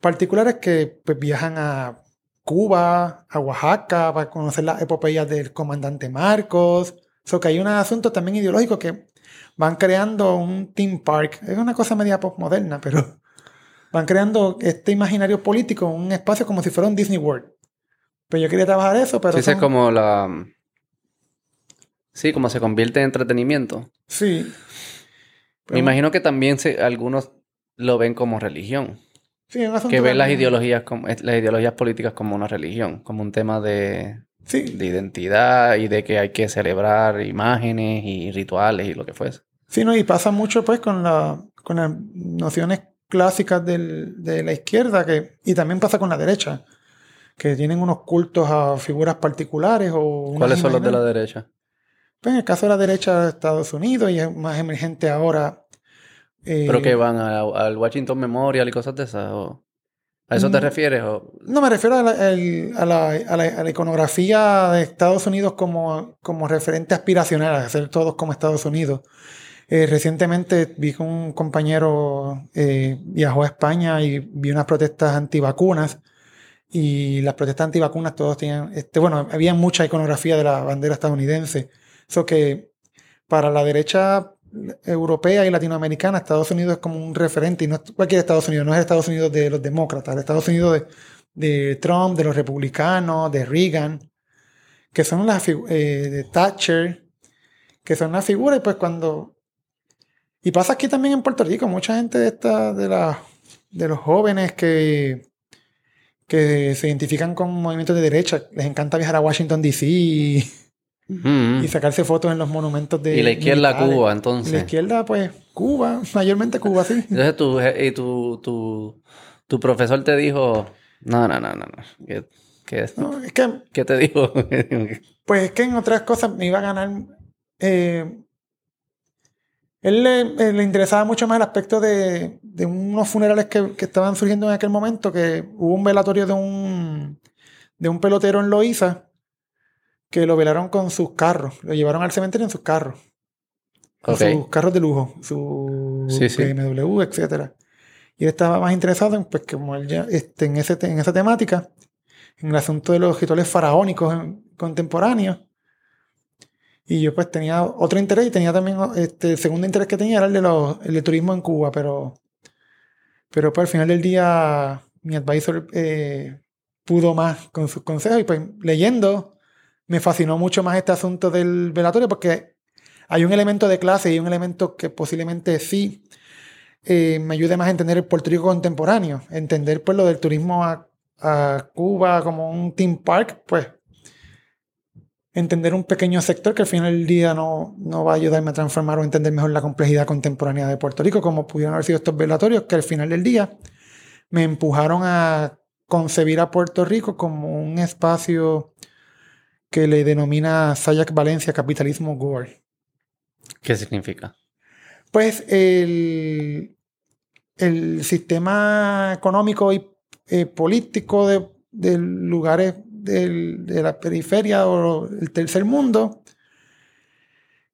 particulares que pues, viajan a Cuba, a Oaxaca, para conocer las epopeyas del comandante Marcos. So que hay un asunto también ideológico que van creando un theme park. Es una cosa media postmoderna, pero van creando este imaginario político, un espacio como si fuera un Disney World. Pero yo quería trabajar eso, pero... Sí, es como la... Sí, como se convierte en entretenimiento. Sí. Me imagino que también se, algunos lo ven como religión. Sí, un asunto que ven las ideologías, como, las ideologías políticas como una religión, como un tema de, Sí, de identidad y de que hay que celebrar imágenes y rituales y lo que fuese. Sí, no, y pasa mucho pues con, la, con las nociones clásicas del- de la izquierda que, y también pasa con la derecha, que tienen unos cultos a figuras particulares o... ¿Cuáles son los de la derecha? Pues en el caso de la derecha de Estados Unidos y es más emergente ahora... eh, ¿Pero que van al Washington Memorial y cosas de esas? o- ¿A eso te Mm. refieres? o- No, me refiero a la, el- a la- a la- a la iconografía de Estados Unidos como, como referente aspiracional, a ser todos como Estados Unidos. Eh, recientemente vi que un compañero eh, viajó a España y vi unas protestas antivacunas y las protestas antivacunas todos tenían, este, bueno, había mucha iconografía de la bandera estadounidense. Eso que para la derecha europea y latinoamericana, Estados Unidos es como un referente y no es cualquier Estados Unidos, no es el Estados Unidos de los demócratas, el Estados Unidos de, de Trump, de los republicanos, de Reagan, que son las figu- eh, de Thatcher, que son las figuras pues cuando... Y pasa aquí también en Puerto Rico, mucha gente de, esta, de, la, de los jóvenes que, que se identifican con movimientos de derecha, les encanta viajar a Washington, D.C. y, sacarse fotos en los monumentos de... Y la izquierda militares. Cuba, Y la entonces. izquierda, pues, Cuba, mayormente Cuba, sí. Entonces tu, y tu, tu, tu profesor te dijo, no, no, no, no, no. ¿Qué, qué, No, es que, qué te dijo? pues, es que en otras cosas me iba a ganar. eh, él le, eh, le interesaba mucho más el aspecto de, de unos funerales que, que estaban surgiendo en aquel momento, que hubo un velatorio de un, de un pelotero en Loíza que lo velaron con sus carros, lo llevaron al cementerio en sus carros. con Ok. sus carros de lujo, su Sí, sí. BMW, etcétera. Y él estaba más interesado en, pues, como él ya, este, en, ese, en esa temática, en el asunto de los rituales faraónicos en- contemporáneos. Y yo pues tenía otro interés y tenía también, este, el segundo interés que tenía era el de los, el de turismo en Cuba, pero, pero pues al final del día mi advisor eh, pudo más con sus consejos y pues leyendo me fascinó mucho más este asunto del velatorio porque hay un elemento de clase y un elemento que posiblemente sí eh, me ayude más a entender el Puerto Rico contemporáneo, entender pues lo del turismo a, a Cuba como un theme park, pues entender un pequeño sector que al final del día no, no va a ayudarme a transformar o entender mejor la complejidad contemporánea de Puerto Rico, como pudieron haber sido estos velatorios que al final del día me empujaron a concebir a Puerto Rico como un espacio que le denomina Sayak Valencia Capitalismo Gore. ¿Qué significa? Pues el, el sistema económico y eh, político de, de lugares del- de la periferia o el tercer mundo,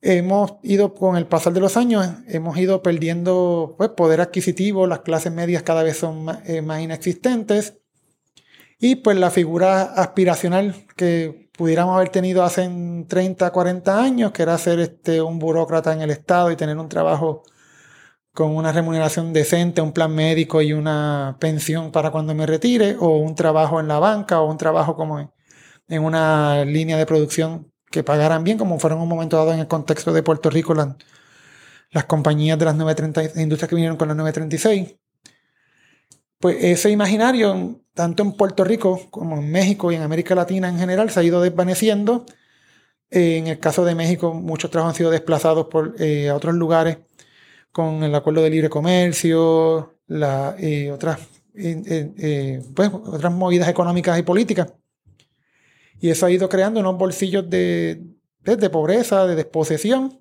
hemos ido con el pasar de los años, hemos ido perdiendo pues, poder adquisitivo, las clases medias cada vez son más, eh, más inexistentes y pues la figura aspiracional que pudiéramos haber tenido hace 30, 40 años, que era ser este, un burócrata en el Estado y tener un trabajo con una remuneración decente, un plan médico y una pensión para cuando me retire, o un trabajo en la banca, o un trabajo como en, en una línea de producción que pagaran bien, como fueron un momento dado en el contexto de Puerto Rico las, las compañías de las 930, industrias que vinieron con las 936. Pues ese imaginario, tanto en Puerto Rico como en México y en América Latina en general, se ha ido desvaneciendo. Eh, en el caso de México, muchos trabajos han sido desplazados eh, a otros lugares con el acuerdo de libre comercio, eh, otras, pues, otras movidas económicas y políticas. Y eso ha ido creando unos bolsillos de, de, de pobreza, de desposesión.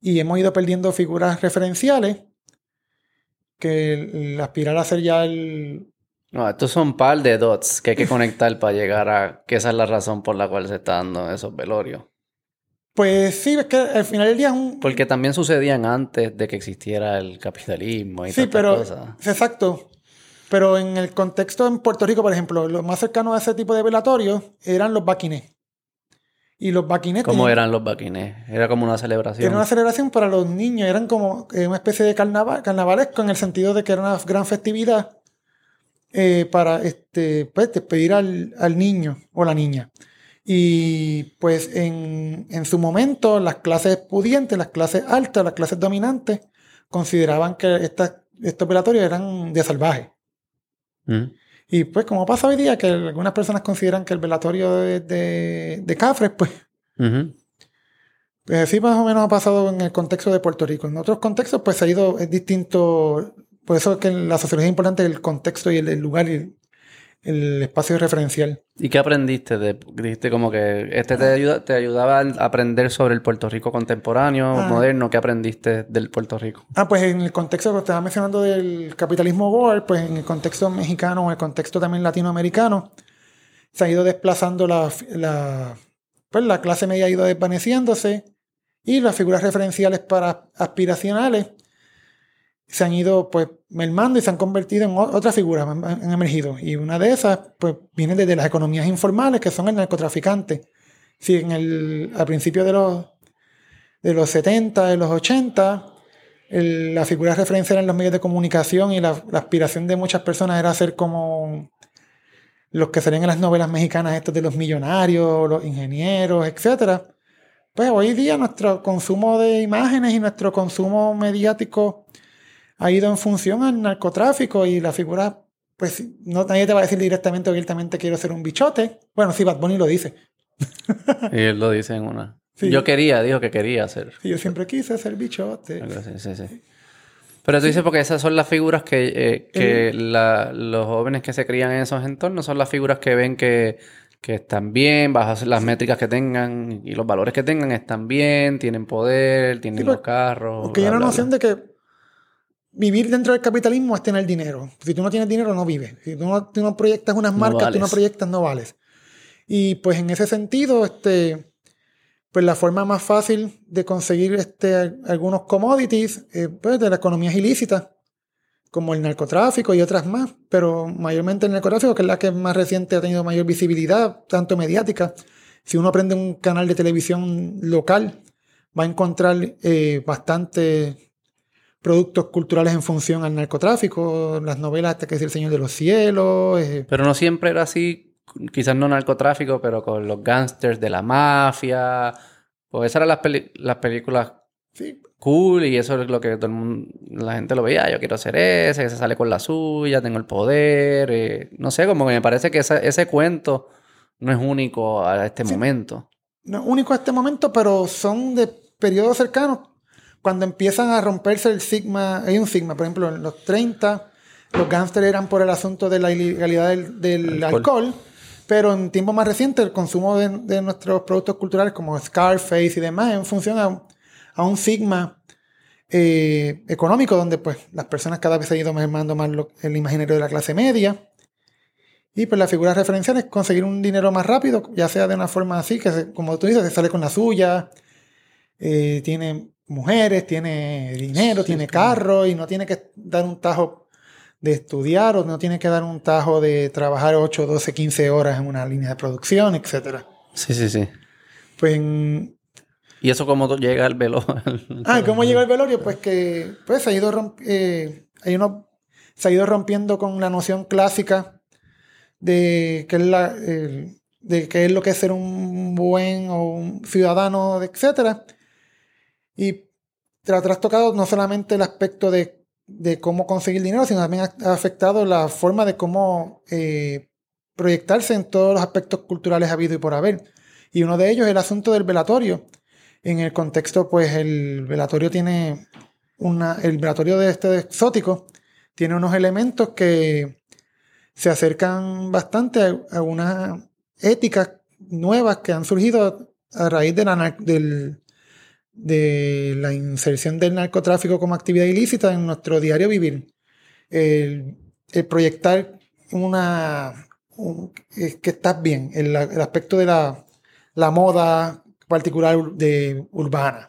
Y hemos ido perdiendo figuras referenciales que el, el aspirar a ser ya el... No, estos son un par de dots que hay que conectar para llegar a que esa es la razón por la cual se está dando esos velorios. Pues sí, es que al final del día es un... Porque también sucedían antes de que existiera el capitalismo y Sí, pero... cosas. Exacto. Pero en el contexto en Puerto Rico, por ejemplo, lo más cercano a ese tipo de velatorios eran los baquinés. Y los baquinés... ¿Cómo tenían- eran los baquines? Era como una celebración. Era una celebración para los niños, eran como una especie de carnaval, carnavalesco en el sentido de que era una gran festividad eh, para este, pues, despedir al, al niño o la niña. Y pues en, en su momento las clases pudientes, las clases altas, las clases dominantes, consideraban que estas, estos velatorios eran de salvaje. Mm. Y pues como pasa hoy día, que algunas personas consideran que el velatorio de, de, de Cafres, pues Ujú. Pues así más o menos ha pasado en el contexto de Puerto Rico. En otros contextos, pues ha ido, es distinto. Por eso es que la sociología es importante el contexto y el, el lugar y el, el espacio referencial. ¿Y qué aprendiste? De, dijiste como que este te, ayuda, te ayudaba a aprender sobre el Puerto Rico contemporáneo, Ah. moderno. ¿Qué aprendiste del Puerto Rico? Ah, pues en el contexto que estaba mencionando del capitalismo board, pues en el contexto mexicano, en el contexto también latinoamericano, se ha ido desplazando la, la, pues la clase media ha ido desvaneciéndose y las figuras referenciales para aspiracionales se han ido pues mermando y se han convertido en otras figuras, han, emergido. Y una de esas pues viene desde las economías informales, que son el narcotraficante. Sí, en el, al principio de los, de los 70, de los 80, el- la figura referencial en los medios de comunicación y la, la aspiración de muchas personas era ser como los que salían en las novelas mexicanas, estos de los millonarios, los ingenieros, etcétera. Pues hoy día nuestro consumo de imágenes y nuestro consumo mediático ha ido en función al narcotráfico y la figura, pues no nadie te va a decir directamente o abiertamente quiero ser un bichote. Bueno, sí, Bad Bunny lo dice. Y él lo dice en una. Sí. Yo quería, dijo que quería hacer. Sí, yo siempre quise ser bichote. Sí, sí. Pero tú dices porque esas son las figuras que, eh, que la- los jóvenes que se crían en esos entornos son las figuras que ven que, que están bien, bajo las métricas que tengan y los valores que tengan están bien, tienen poder, tienen los carros. Porque hay una noción de que vivir dentro del capitalismo es tener dinero. Si tú no tienes dinero, no vives. Si tú no, tú no proyectas unas No marcas, tú no proyectas, no vales. Y pues en ese sentido, este, pues la forma más fácil de conseguir este, algunos commodities, eh, pues de las economías ilícitas, como el narcotráfico y otras más, pero mayormente el narcotráfico, que es la que más reciente ha tenido mayor visibilidad, tanto mediática. Si uno prende un canal de televisión local, va a encontrar eh, bastante productos culturales en función al narcotráfico, las novelas hasta que es El Señor de los Cielos. eh, Pero no siempre era así, quizás no narcotráfico, pero con los gángsters de la mafia. Pues esas eran las, las películas sí, cool y eso es lo que todo el mundo, la gente lo veía. Yo quiero ser ese, que se sale con la suya, tengo el poder. eh, no sé, como que me parece que esa- ese cuento no es único a este Sí. momento. no es único a este momento, pero son de periodos cercanos. Cuando empiezan a romperse el sigma, hay un sigma, por ejemplo, en los 30, los gángsters eran por el asunto de la ilegalidad del, del Alcohol. alcohol. pero en tiempos más recientes el consumo de, de nuestros productos culturales como Scarface y demás en función a, a un sigma eh, económico donde pues las personas cada vez se han ido mermando más lo- el imaginario de la clase media. Y pues la figura referencial es conseguir un dinero más rápido, ya sea de una forma así, que se- como tú dices, se sale con la suya, eh, tiene mujeres, tiene dinero, tiene carro y no tiene que dar un tajo de estudiar o no tiene que dar un tajo de trabajar 8, 12, 15 horas en una línea de producción, etc. Sí, sí, sí. Pues en- Y eso como tú llega al velo. Ah, ¿y ¿cómo llegó el velorio? Pues que pues, se, ha ido romp- eh, hay uno, se ha ido rompiendo con la noción clásica de qué es, la, de qué es lo que es ser un buen o un ciudadano, etcétera. Y te ha trastocado no solamente el aspecto de, de cómo conseguir dinero, sino también ha, afectado la forma de cómo eh, proyectarse en todos los aspectos culturales habido y por haber. Y uno de ellos es el asunto del velatorio. En el contexto, pues el velatorio tiene una, el velatorio de este exótico tiene unos elementos que se acercan bastante a, a unas éticas nuevas que han surgido a raíz de la, del, de la inserción del narcotráfico como actividad ilícita en nuestro diario vivir. El, el proyectar una un- es que estás bien, el, el aspecto de la, la moda, particular de urbana.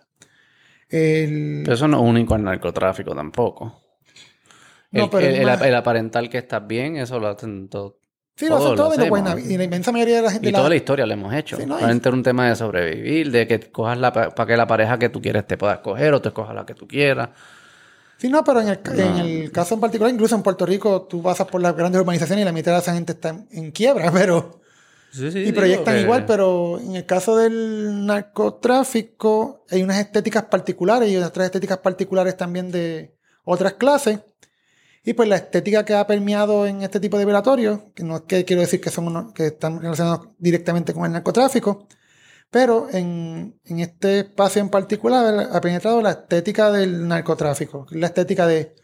Pero eso no es único al narcotráfico tampoco. el, el, aparental que estás bien, eso lo hacen todo. Sí, lo hacen todo y la inmensa mayoría de la gente. Y toda la historia lo hemos hecho. no, es un tema de sobrevivir, de que cojas la, para que la pareja que tú quieres te pueda escoger o te escojas la que tú quieras. Sí, no, pero en el, en el, caso en particular, incluso en Puerto Rico, tú pasas por las grandes urbanizaciones y la mitad de esa gente está en, quiebra, pero. Sí, sí, y proyectan igual, pero en el caso del narcotráfico hay unas estéticas particulares y otras estéticas particulares también de otras clases. Y pues la estética que ha permeado en este tipo de velatorios, que no es que quiero decir que, son que están relacionados directamente con el narcotráfico, pero en, este espacio en particular ha penetrado la estética del narcotráfico, la estética de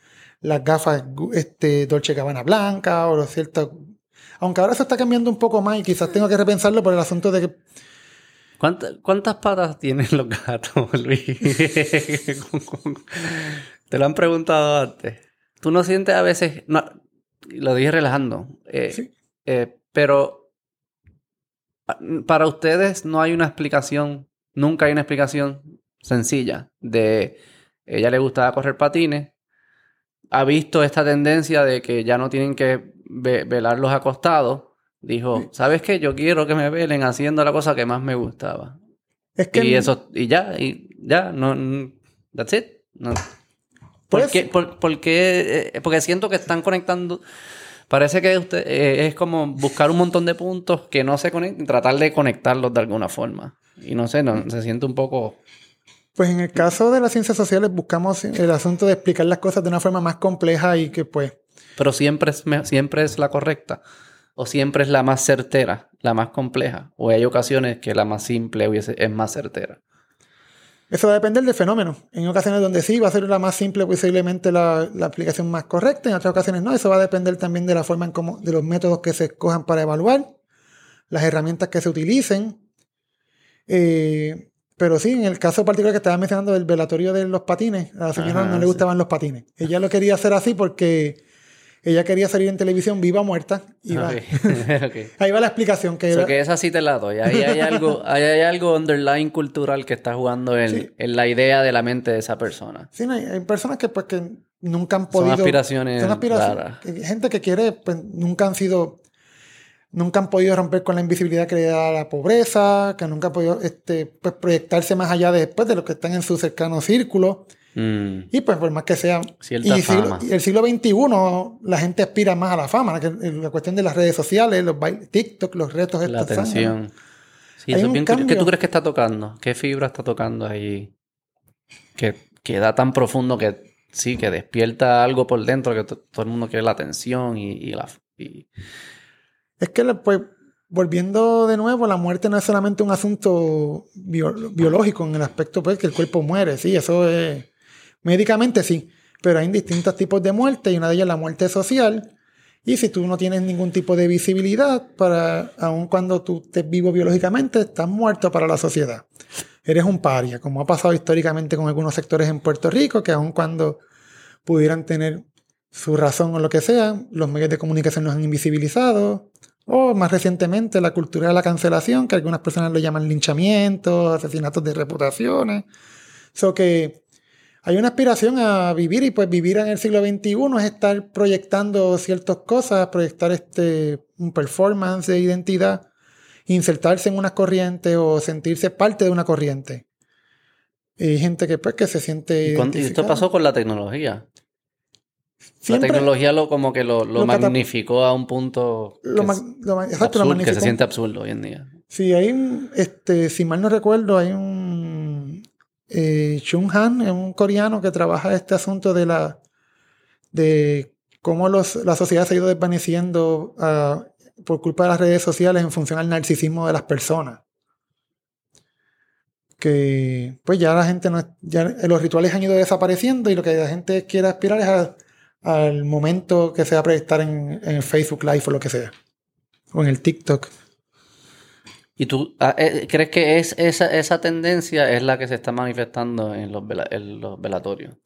las gafas este, Dolce Gabbana blanca o lo cierto. Aunque ahora se está cambiando un poco más y quizás tengo que repensarlo por el asunto de que. ¿Cuántas, patas tienen los gatos, Luis? Te lo han preguntado antes. Tú no sientes a veces. lo dije relajando. Eh, ¿Sí? Eh, pero para ustedes no hay una explicación, nunca hay una explicación sencilla de ella le gustaba correr patines, ha visto esta tendencia de que ya no tienen que velarlos acostados, dijo, ¿sabes qué? Yo quiero que me velen haciendo la cosa que más me gustaba. Es que y eso, y ya, y ya, no, that's it. No. ¿Por, pues qué, por, qué? Eh, porque siento que están conectando Parece que usted, eh, es como buscar un montón de puntos que no se conecten, tratar de conectarlos de alguna forma. Y no sé, no, se siente un poco... Pues en el caso de las ciencias sociales buscamos el asunto de explicar las cosas de una forma más compleja y que pues... Pero siempre es, siempre es la correcta. O siempre es la más certera, la más compleja. O hay ocasiones que la más simple es más certera. Eso va a depender del fenómeno. En ocasiones donde sí va a ser la más simple, posiblemente la, la, aplicación más correcta, en otras ocasiones no. Eso va a depender también de la forma en cómo, de los métodos que se escojan para evaluar, las herramientas que se utilicen. Eh, pero sí, en el caso particular que estaba mencionando del velatorio de los patines, a la señora no le gustaban los patines. Ella lo quería hacer así porque ella quería salir en televisión viva o muerta. Ahí va la explicación. Que, que esa sí te la doy. Ahí hay algo, hay algo underline cultural que está jugando en, la idea de la mente de esa persona. Sí, hay, personas que, pues, que nunca han podido... Son aspiraciones, son aspiraciones Gente que quiere, pues nunca han sido... Nunca han podido romper con la invisibilidad que le da la pobreza, que nunca han podido este, pues, proyectarse más allá de, después de los que están en su cercano círculo. Mm. Y pues por más que sea... y, el siglo XXI la gente aspira más a la fama, la cuestión de las redes sociales, los TikTok, los retos. La atención. Sí, eso bien ¿Qué tú crees que está tocando? ¿Qué fibra está tocando ahí? Que, que da tan profundo que sí, que despierta algo por dentro, que todo el mundo quiere la atención y, la... Es que pues volviendo de nuevo, la muerte no es solamente un asunto biológico en el aspecto pues que el cuerpo muere, sí, eso es Médicamente sí, pero hay distintos tipos de muerte y una de ellas es la muerte social. Y si tú no tienes ningún tipo de visibilidad, para, aun cuando tú estés vivo biológicamente, estás muerto para la sociedad. Eres un paria, como ha pasado históricamente con algunos sectores en Puerto Rico, que aun cuando pudieran tener su razón o lo que sea, los medios de comunicación los han invisibilizado. O más recientemente la cultura de la cancelación, que algunas personas lo llaman linchamientos, asesinatos de reputaciones. Eso que hay una aspiración a vivir y pues vivir en el siglo XXI es estar proyectando ciertas cosas, proyectar este, un performance de identidad, insertarse en una corriente o sentirse parte de una corriente. Y gente que pues que se siente... ¿Y esto pasó con la tecnología? la tecnología lo como que lo, magnificó a un punto que, que se siente absurdo hoy en día. Sí, hay un, este, si mal no recuerdo, hay un eh, Chung Han es un coreano que trabaja este asunto de la de cómo los, la sociedad se ha ido desvaneciendo ah, por culpa de las redes sociales en función al narcisismo de las personas. Que pues ya la gente no ya los rituales han ido desapareciendo y lo que la gente quiere aspirar es al momento que se va a proyectar en, en Facebook Live o lo que sea. O en el TikTok. ¿Y tú ah, eh, crees que es esa, tendencia es la que se está manifestando en los, velatorios?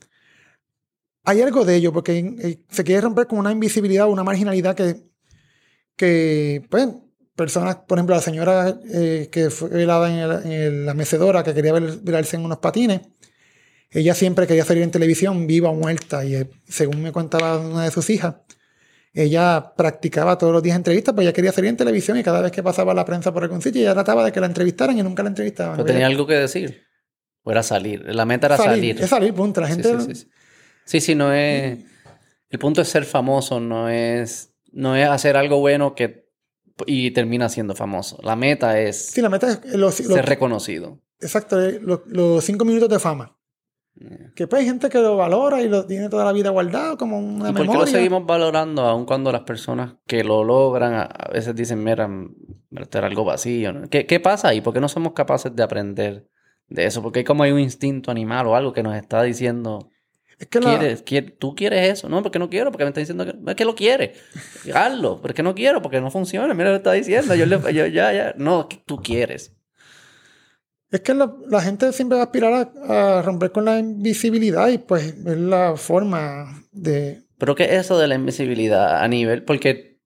Hay algo de ello, porque eh, se quiere romper con una invisibilidad una marginalidad que, que pues, personas, por ejemplo, la señora eh, que fue velada en, en la mecedora que quería velarse en unos patines, ella siempre quería salir en televisión viva o muerta y según me contaba una de sus hijas, ella practicaba todos los días entrevistas, pues ella quería salir en televisión y cada vez que pasaba la prensa por algún sitio, ella trataba de que la entrevistaran y nunca la entrevistaban. ¿O tenía algo que decir? ¿O era salir? La meta era salir. Es salir, punto. La gente... sí, sí, sí. Sí, sí, no es... El punto es ser famoso, no es... No es hacer algo bueno que... Y termina siendo famoso. La meta es Sí, la meta es los, los- ser reconocido. exacto, eh, los, los cinco minutos de fama. Que pues hay gente que lo valora y lo tiene toda la vida guardado como una ¿Y por qué lo seguimos valorando aun cuando las personas que lo logran a, veces dicen, mira, mm, era algo vacío? ¿no? ¿Qué, ¿Qué pasa ahí? ¿Por qué no somos capaces de aprender de eso? Porque hay como hay un instinto animal o algo que nos está diciendo, Es que la- ¿quieres, quiere- ¿tú quieres eso? No, porque no quiero, porque me está diciendo que, es que lo quiere. Hazlo, porque no quiero, porque no funciona. Mira lo que está diciendo. Yo, le, yo ya, ya. No, es que tú quieres. Es que la, gente siempre va a aspirar a, romper con la invisibilidad y pues es la forma de... Pero ¿qué es eso de la invisibilidad a nivel? Porque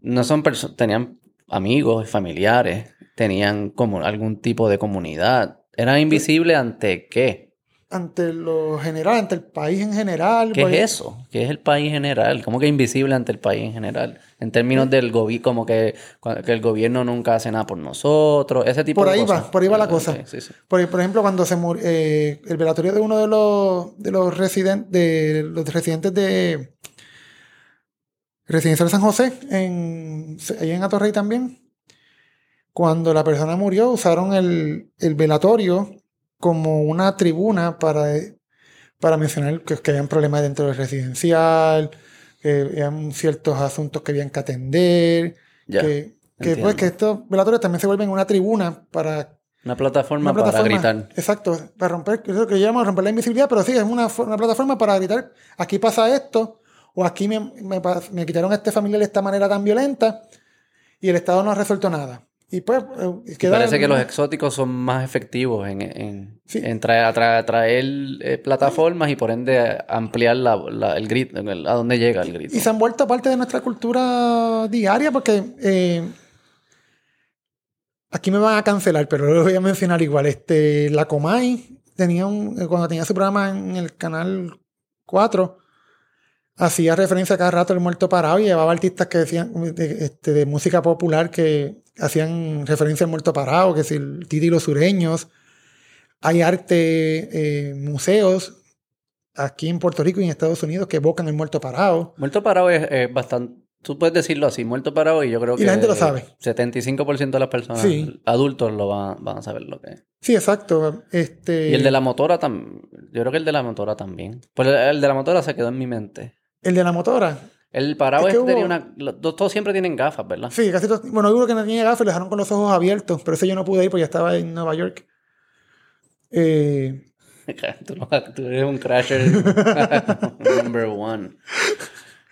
no son personas, tenían amigos familiares, tenían como algún tipo de comunidad. ¿Eran invisibles ante qué? Ante lo general, ante el país en general. ¿Qué es eso? ¿Qué es el país general? ¿Cómo que invisible ante el país en general? En términos del gobierno, como que, que el gobierno nunca hace nada por nosotros, ese tipo Por de ahí cosas. va, por ahí va la cosa. sí, sí. Por, por ejemplo, cuando se murió el velatorio de uno de los de los residentes de los residentes de Residencial San José, en, ahí en Atorrey también, cuando la persona murió, usaron el, el velatorio como una tribuna para, para mencionar que, que habían problemas dentro del residencial, que habían ciertos asuntos que habían que atender, Ya, que, que, pues, que estos velatorios también se vuelven una tribuna para Una plataforma, una para gritar. Exacto, para romper, eso que llamamos romper la invisibilidad, pero sí, es una, una plataforma para gritar, aquí pasa esto, o aquí me, me, me quitaron a este familiar de esta manera tan violenta, y el Estado no ha resuelto nada. Y pues, eh, queda- parece que los exóticos son más efectivos en, en, Sí. en traer, atra- traer, eh, plataformas y por ende ampliar la, la- el grito, el- a dónde llega el grito. Y se han vuelto parte de nuestra cultura diaria porque eh, aquí me van a cancelar, pero lo voy a mencionar igual. Este, la Comay tenía un, cuando tenía su programa en el canal 4, hacía referencia cada rato al muerto parado y llevaba artistas que decían de, este, de música popular que hacían referencia al muerto parado, que si el Titi y los sureños. Hay arte, eh, museos aquí en Puerto Rico y en Estados Unidos que evocan el muerto parado. Muerto parado es, es bastante... Tú puedes decirlo así, muerto parado, y yo creo Y que... la gente lo sabe. 75% de las personas Sí. adultos lo van, van a saber lo que es. Sí, exacto. Este, Y el de la motora también. Yo creo que el de la motora también. Pues el de la motora se quedó en mi mente. El de la motora. El parado Es que es tenía hubo- una... los- todos siempre tienen gafas, ¿verdad? Sí, casi todos. Bueno, hay uno que no tenía gafas y lo dejaron con los ojos abiertos, pero ese yo no pude ir porque ya estaba en Nueva York. Eh, Tú, no- tú eres un crasher number one.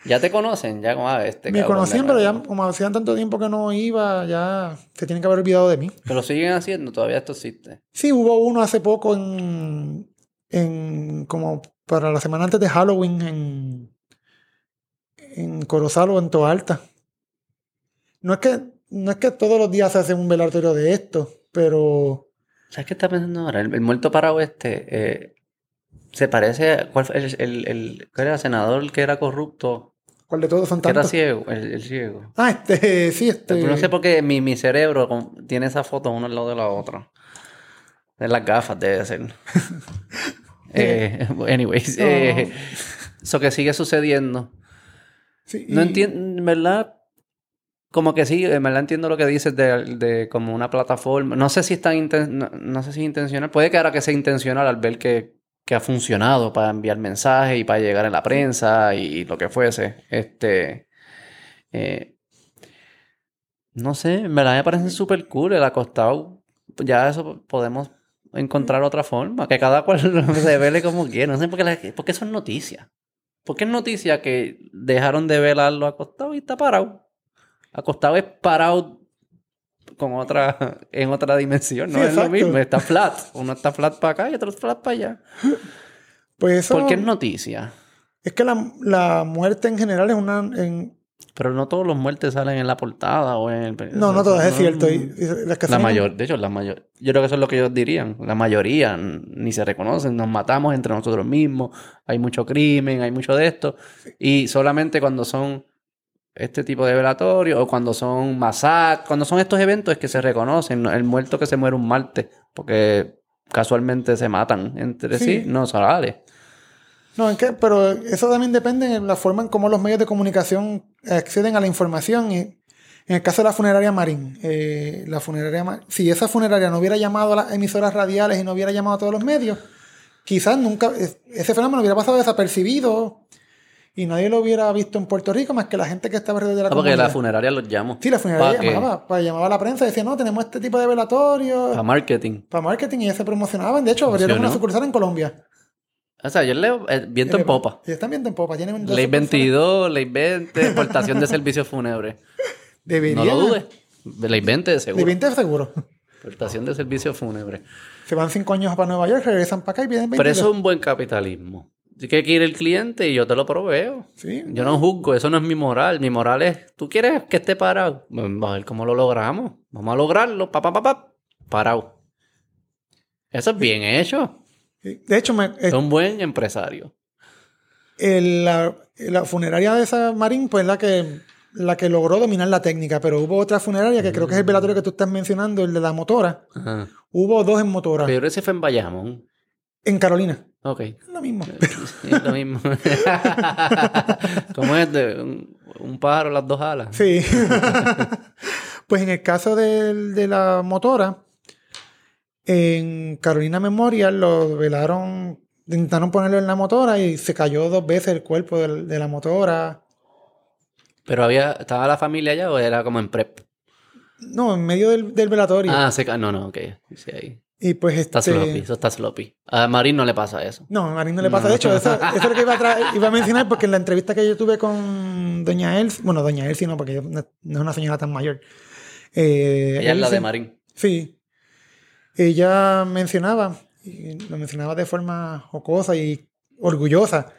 Ya te conocen, ya como ah, este me conocían, pero ya como hacían tanto tiempo que no iba, ya se tienen que haber olvidado de mí. Pero lo siguen haciendo, todavía esto existe. Sí, hubo uno hace poco en, en como para la semana antes de Halloween en, en Corozal o en Toalta. No es que no es que todos los días se hace un velatorio de esto, pero ¿Sabes qué está pensando ahora? El, el muerto parado este eh, se parece a... ¿Cuál el, el, el- cuál era el senador que era corrupto? ¿cuál de todos son Que era tantos? ciego, el, ciego. Ah, este, sí, este. Pero no sé por qué mi, mi cerebro tiene esa foto uno al lado de la otra. De las gafas debe ser. eh, anyways, No. eh, eso que sigue sucediendo. Sí, No entiendo, en verdad, como que sí, en verdad entiendo lo que dices de, de como una plataforma. No sé si está inten- no, no sé si es intencional. Puede que ahora que sea intencional al ver que, que ha funcionado para enviar mensajes y para llegar a la prensa y lo que fuese. Este. eh, no sé, en verdad me parece súper cool el acostado. Ya eso podemos encontrar otra forma. Que cada cual se vele como quiera. No sé por qué, la- por qué eso es noticia. ¿Por qué es noticia que dejaron de velarlo acostado y está parado? Acostado es parado con otra, en otra dimensión, no Sí, es lo mismo, está flat. Uno está flat para acá y otro flat para allá. Pues eso. ¿Por qué es noticia? Es que la, la muerte en general es una. en- Pero no todos los muertes salen en la portada o en el... No, no todas, es cierto. Y, y las que La mayor, de hecho, la mayor. Yo creo que eso es lo que ellos dirían. La mayoría ni se reconocen, nos matamos entre nosotros mismos, hay mucho crimen, hay mucho de esto. Y solamente cuando son este tipo de velatorios o cuando son masacres, cuando son estos eventos es que se reconocen. ¿no? El muerto que se muere un martes, porque casualmente se matan entre sí, Sí. no sale. No, es que, pero eso también depende de la forma en cómo los medios de comunicación acceden a la información. Y en el caso de la funeraria Marín, eh, la funeraria si esa funeraria no hubiera llamado a las emisoras radiales y no hubiera llamado a todos los medios, quizás nunca es- ese fenómeno hubiera pasado desapercibido y nadie lo hubiera visto en Puerto Rico más que la gente que estaba alrededor de la Ah, porque comunidad. la funeraria los llamo. sí, la funeraria ¿Pa qué? llamaba, pues, llamaba a la prensa y decía, no, tenemos este tipo de velatorio Para marketing. para marketing y ya se promocionaban. De hecho, abrieron una sucursal en Colombia. O sea, yo leo eh, viento en popa. Y están viendo en popa. Tienen Ley sucursales. 22, ley 20, exportación de servicios fúnebres. Deberían. No lo dudes. Ley 20 de De seguro. 20 seguro. Exportación de servicios fúnebres. Se van cinco años para Nueva York, regresan para acá y vienen 20. Pero eso es un buen capitalismo. Que quiere el cliente y yo te lo proveo. Sí. Yo no juzgo, eso no es mi moral. Mi moral es, ¿tú quieres que esté parado? Vamos a ver cómo lo logramos. Vamos a lograrlo. Pa, pa, pa, pa. Parado. Eso es bien hecho. De hecho, me- eh, Es un buen empresario. el- la, la funeraria de esa Marín, pues la que, la que logró dominar la técnica, pero hubo otra funeraria que creo que es el velatorio que tú estás mencionando, el de la motora. Hubo dos en motora. Pero ese fue en Bayamón. En Carolina. Ok. Lo mismo. Sí, es lo mismo. ¿Cómo es? De un, un pájaro las dos alas. Sí. pues en el caso del- de la motora, en Carolina Memorial lo velaron, intentaron ponerlo en la motora y se cayó dos veces el cuerpo de, la motora. Pero había, ¿estaba la familia allá o era como en prep? No, en medio del, del velatorio. Ah, se No, no, ok. Sí, ahí. Y pues Está este, sloppy, eso está sloppy. A Marín no le pasa eso. No, a Marín no le pasa. De hecho, eso, eso es lo que iba a, iba a mencionar porque en la entrevista que yo tuve con Doña Elsie, bueno, Doña Elsie no, porque no no es una señora tan mayor. Eh, Ella es la de Marín. Sí. Ella mencionaba, y lo mencionaba de forma jocosa y orgullosa,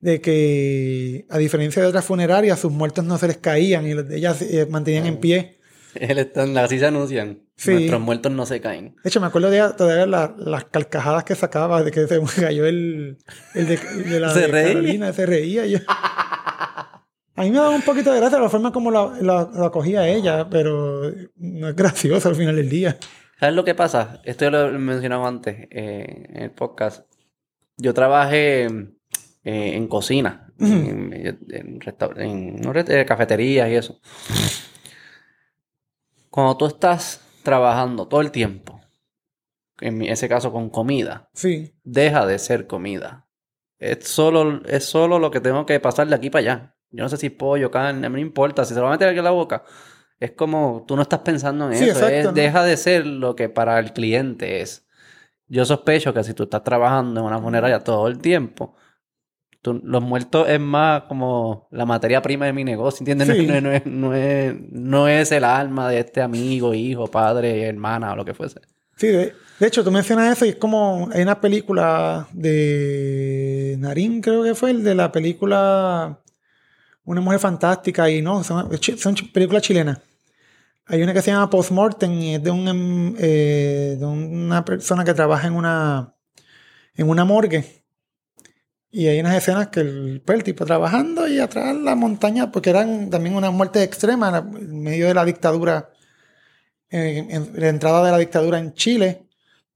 de que a diferencia de otras funerarias, sus muertos no se les caían y ellas se eh, mantenían en pie. Él está en la, así se anuncian. Sí. Nuestros muertos no se caen. De hecho, me acuerdo de todavía la- las carcajadas que sacaba de que se cayó el, el de, el de la Se de reía. Carolina, se reía. yo- A mí me daba un poquito de gracia la forma como la, la, la cogía ella, pero no es gracioso al final del día. ¿Sabes lo que pasa? Esto ya lo he mencionado antes eh, en el podcast. Yo trabajé eh, en cocina, en, en, en- cafeterías y eso. Cuando tú estás trabajando todo el tiempo, en ese caso con comida, Sí, deja de ser comida. Es solo, es solo lo que tengo que pasar de aquí para allá. Yo no sé si pollo, carne, no importa. Si se lo va a meter aquí en la boca, es como tú no estás pensando en Sí, eso. exacto, es- ¿no? Deja de ser lo que para el cliente es. Yo sospecho que si tú estás trabajando en una funeraria todo el tiempo, tú- los muertos es más como la materia prima de mi negocio, ¿entiendes? No- Sí. No, no es, no, es, no es el alma de este amigo, hijo, padre, hermana o lo que fuese. Sí, de, de hecho, tú mencionas eso y es como hay una película de Narín, creo que fue el de la película Una mujer fantástica y no, son, películas chilenas. Hay una que se llama Postmortem y es de, un, em, eh, de una persona que trabaja en una, en una morgue. Y hay unas escenas que el, pues, tipo trabajando y atrás la montaña, porque eran también unas muertes extremas en medio de la dictadura en, la entrada de la dictadura en Chile,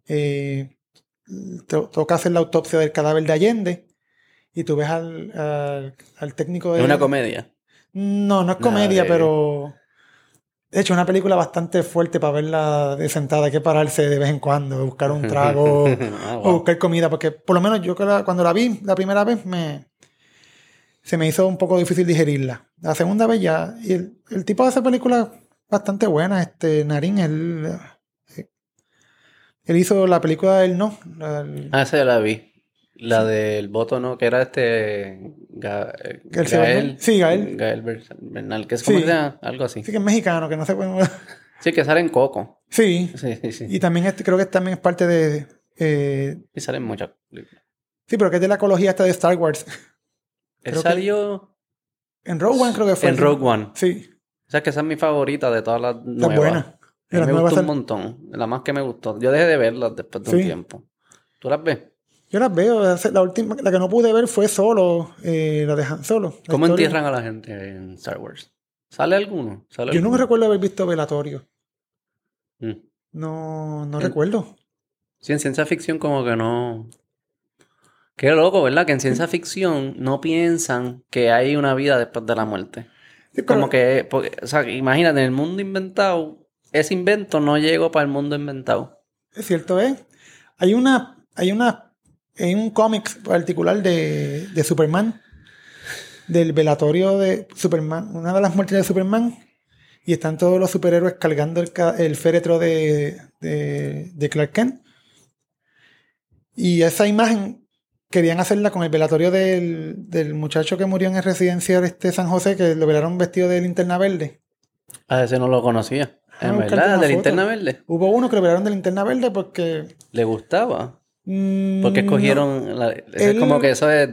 eh, to- toca hacer la autopsia del cadáver de Allende y tú ves al, al, al técnico de... Es una comedia. No, no es comedia, de- pero... De hecho, es una película bastante fuerte para verla de sentada. Hay que pararse de vez en cuando, buscar un trago Ah, o wow. buscar comida, porque por lo menos yo cuando la vi la primera vez me se me hizo un poco difícil digerirla. La segunda vez ya, y el, el tipo de esa película bastante buena, este Narín, él, eh, él hizo la película del no, el- Ah, esa ya la vi. La del voto, ¿no? Que era este... Ga- ¿Gael? Sí, Gael. Gael Ber- Bernal, que es como Sí. algo así. sí que es mexicano, que no sé cómo- Sí, que sale en Coco. Sí, Sí, sí, sí. y también este, creo que también es parte de eh, Y sale en muchas películas. sí, pero que es de la ecología esta de Star Wars. Él Creo que- salió... En Rogue One creo que fue. En Rogue One. Sí. O sea, que esa es mi favorita de todas las La nuevas. buena. Me gustó un montón. La más que me gustó. Yo dejé de verlas después de un tiempo. ¿Tú las ves? Yo las veo. La última, la que no pude ver fue solo, eh, la de Han Solo. la ¿Cómo historia. entierran a la gente en Star Wars? ¿Sale alguno? ¿Sale Yo no me alguno? recuerdo haber visto Velatorio. Mm. No, no En- recuerdo. Sí, en ciencia ficción como que no... Qué loco, ¿verdad? Que en ciencia ficción no piensan que hay una vida después de la muerte. Sí, pero- Como que, porque, o sea, imagínate, en el mundo inventado, ese invento no llegó para el mundo inventado. Es cierto, ¿eh? Hay una, hay una, hay un cómic particular de, de Superman, del velatorio de Superman, una de las muertes de Superman, y están todos los superhéroes cargando el, el féretro de, de, de Clark Kent. Y esa imagen querían hacerla con el velatorio del, del muchacho que murió en el residencial este San José, que lo velaron vestido de linterna verde. A ese no lo conocía. Ah, En verdad, de foto. linterna verde. Hubo uno que lo velaron de linterna verde porque... Le gustaba. Mm, Porque no, escogieron. la- es como que eso es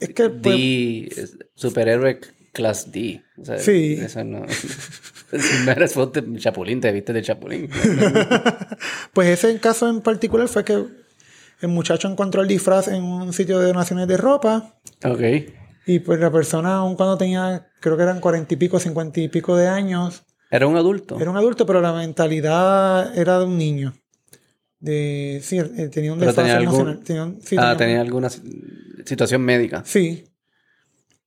es que pues, D, es superhéroe class D. O sea, Sí. Eso no. Me eres foto de Chapulín, te viste de Chapulín. Pues ese caso en particular fue que el muchacho encontró el disfraz en un sitio de donaciones de ropa ok. y pues la persona, aun cuando tenía, creo que eran cuarenta y pico, cincuenta y pico de años, Era un adulto. era un adulto, pero la mentalidad era de un niño. De, sí, eh, tenía un Pero desfase tenía algún- emocional. Tenía un- sí, ah, tenía- tenía alguna si- situación médica. Sí.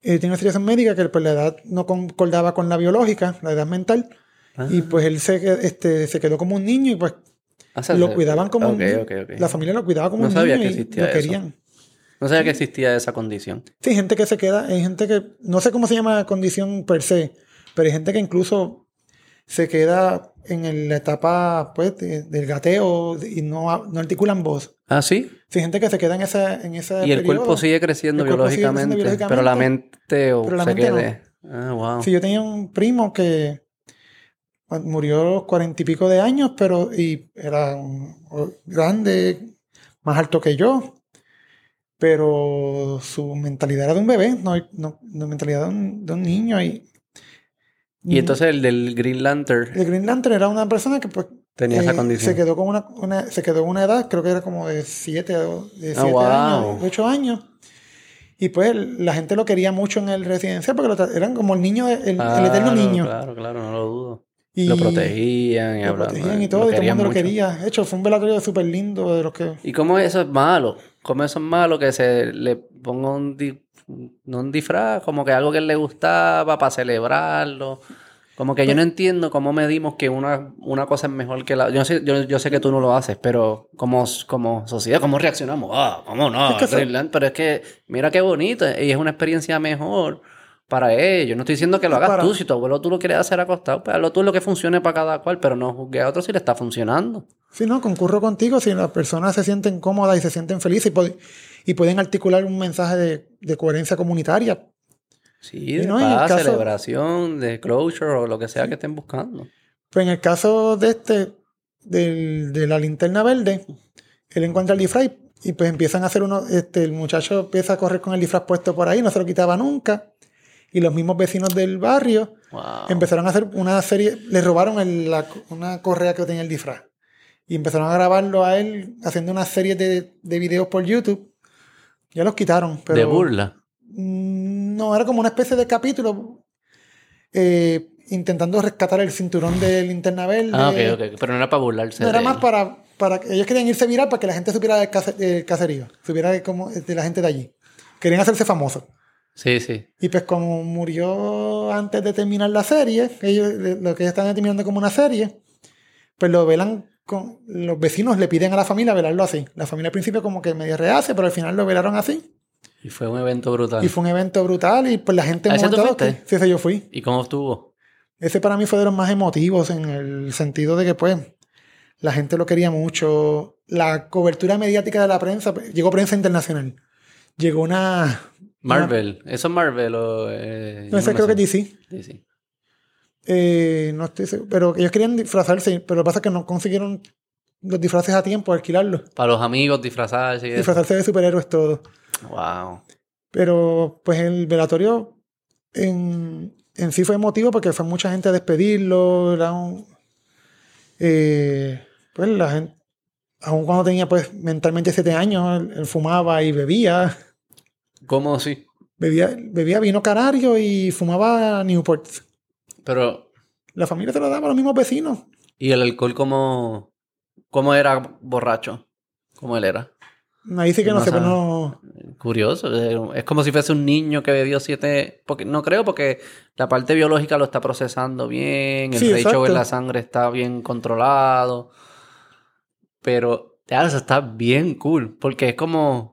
Eh, tenía una situación médica que pues, la edad no concordaba con la biológica, la edad mental. Ah. Y pues él se, este, se quedó como un niño y pues Ah, lo se- cuidaban como un Ok, niño. ok, ok. La familia lo cuidaba como No un sabía niño que y existía lo eso. querían. No sabía que existía esa condición. Sí, gente que se queda, hay gente que, no sé cómo se llama la condición per se, pero hay gente que incluso se queda en la etapa pues, de- del gateo y no, no articulan voz. Ah, sí. Sí, gente que se queda en esa en ese Y el periodo. cuerpo sigue creciendo El cuerpo sigue biológicamente, pero la mente o pero la se mente no. quede. Ah, wow. Sí, yo tenía un primo que murió a los cuarenta y pico de años, pero y era grande, más alto que yo, pero su mentalidad era de un bebé, no, no, no mentalidad de un, de un niño. Y, Y entonces el del Green Lantern el Green Lantern era una persona que pues tenía esa eh, condición. se quedó con una, una- se quedó una edad, creo que era como de 7 o de Ah, siete wow. años, 8 años. Y pues la gente lo quería mucho en el residencial porque lo eran como el niño, el, el eterno Claro, niño. Claro, claro, no lo dudo. Y Lo protegían y lo protegían y todo, y todo el mundo lo mucho. quería. De hecho, fue un velatorio súper lindo de los que... ¿Y cómo eso es malo? ¿Cómo eso es malo que se le ponga un, no un disfraz, como que algo que le gustaba para celebrarlo? Como que yo no entiendo cómo medimos que una, una cosa es mejor que la yo sé, yo, yo sé que tú no lo haces, pero como, como sociedad, ¿cómo reaccionamos? Ah, ¿cómo no? Es que Pero es que, mira qué bonito, y es una experiencia mejor para ellos. No estoy diciendo que lo hagas Para- tú, si tu abuelo tú lo quieres hacer acostado, pues hazlo tú lo que funcione para cada cual, pero no juzgue a otro si le está funcionando. Sí, no, concurro contigo si las personas se sienten cómodas y se sienten felices y, pod- y pueden articular un mensaje de, de coherencia comunitaria. Sí, de no, paz, caso- celebración, de closure o lo que sea que estén buscando. Pues en el caso de este, del- de la linterna verde, él encuentra el disfraz y pues empiezan a hacer uno, este, el muchacho empieza a correr con el disfraz puesto por ahí, no se lo quitaba nunca. Y los mismos vecinos del barrio Wow. empezaron a hacer una serie, le robaron el- la- una correa que tenía el disfraz. Y empezaron a grabarlo a él haciendo una serie de, de videos por YouTube. Ya los quitaron, pero... de burla. Mm, No, era como una especie de capítulo eh, intentando rescatar el cinturón de linterna verde. Ah, ok, ok. Pero no era para burlarse No, era de más para, para que ellos querían irse viral para que la gente supiera del, case- del caserío, supiera de, cómo, de la gente de allí. Querían hacerse famosos. Sí, sí. Y pues como murió antes de terminar la serie, ellos, lo que ellos están terminando como una serie, pues lo velan con... Los vecinos le piden a la familia velarlo así. La familia al principio como que medio rehace, pero al final lo velaron así. Y fue un evento brutal. Y fue un evento brutal y pues la gente... ¿A ese tú momento dado fuiste? que- Sí, ese yo fui. ¿Y cómo estuvo? Ese para mí fue de los más emotivos en el sentido de que pues la gente lo quería mucho. La cobertura mediática de la prensa, pues, llegó prensa internacional. Llegó una... Marvel. ¿Eso es Marvel o...? Eh, No, ese creo que DC. DC. Eh, no estoy seguro, pero ellos querían disfrazarse, pero lo que pasa es que no consiguieron los disfraces a tiempo, alquilarlos. Para los amigos disfrazarse y eso. Disfrazarse de superhéroes todo. Wow. Pero pues el velatorio en, en sí fue emotivo porque fue mucha gente a despedirlo. Era un, eh, pues la gente, aun cuando tenía pues mentalmente siete años, él, él fumaba y bebía. ¿Cómo así? Bebía, bebía vino canario y fumaba Newport. Pero, La familia se lo daba a los mismos vecinos. ¿y el alcohol cómo, cómo era borracho? ¿Cómo él era? Ahí sí que no, No sé, pero no. Curioso. eh, Es como si fuese un niño que bebió siete... Porque, no creo porque la parte biológica lo está procesando bien. El Sí, exacto. en la sangre está bien controlado. Pero, ya, eso está bien cool. Porque es como...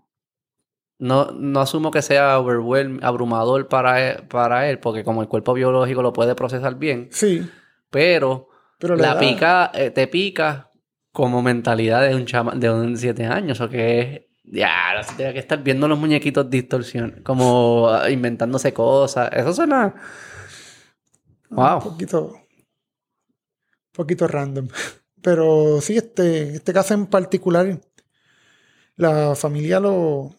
No, no asumo que sea abrumador para él, para él, porque como el cuerpo biológico lo puede procesar bien, Sí, pero, pero la pica, eh, te pica como mentalidad de un chama, de un siete años, o que es, ya, no sé, tiene que estar viendo los muñequitos distorsión, como ah, inventándose cosas, eso suena, Un wow, poquito. poquito random. Pero sí, este, este caso en particular, la familia lo.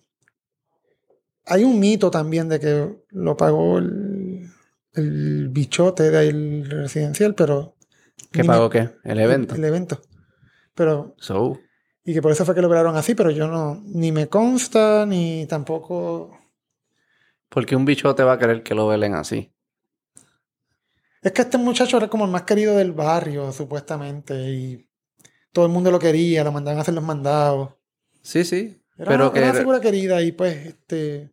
Hay un mito también de que lo pagó el, el bichote del residencial, pero. ¿qué pagó qué? El evento. El evento. Pero. So, Y que por eso fue que lo operaron así, pero yo no. Ni me consta, ni tampoco. porque un bicho te va a querer que lo velen así. Es que este muchacho era como el más querido del barrio, supuestamente, y todo el mundo lo quería, lo mandaban a hacer los mandados. Sí, sí, Era, pero que era una figura querida y pues, este...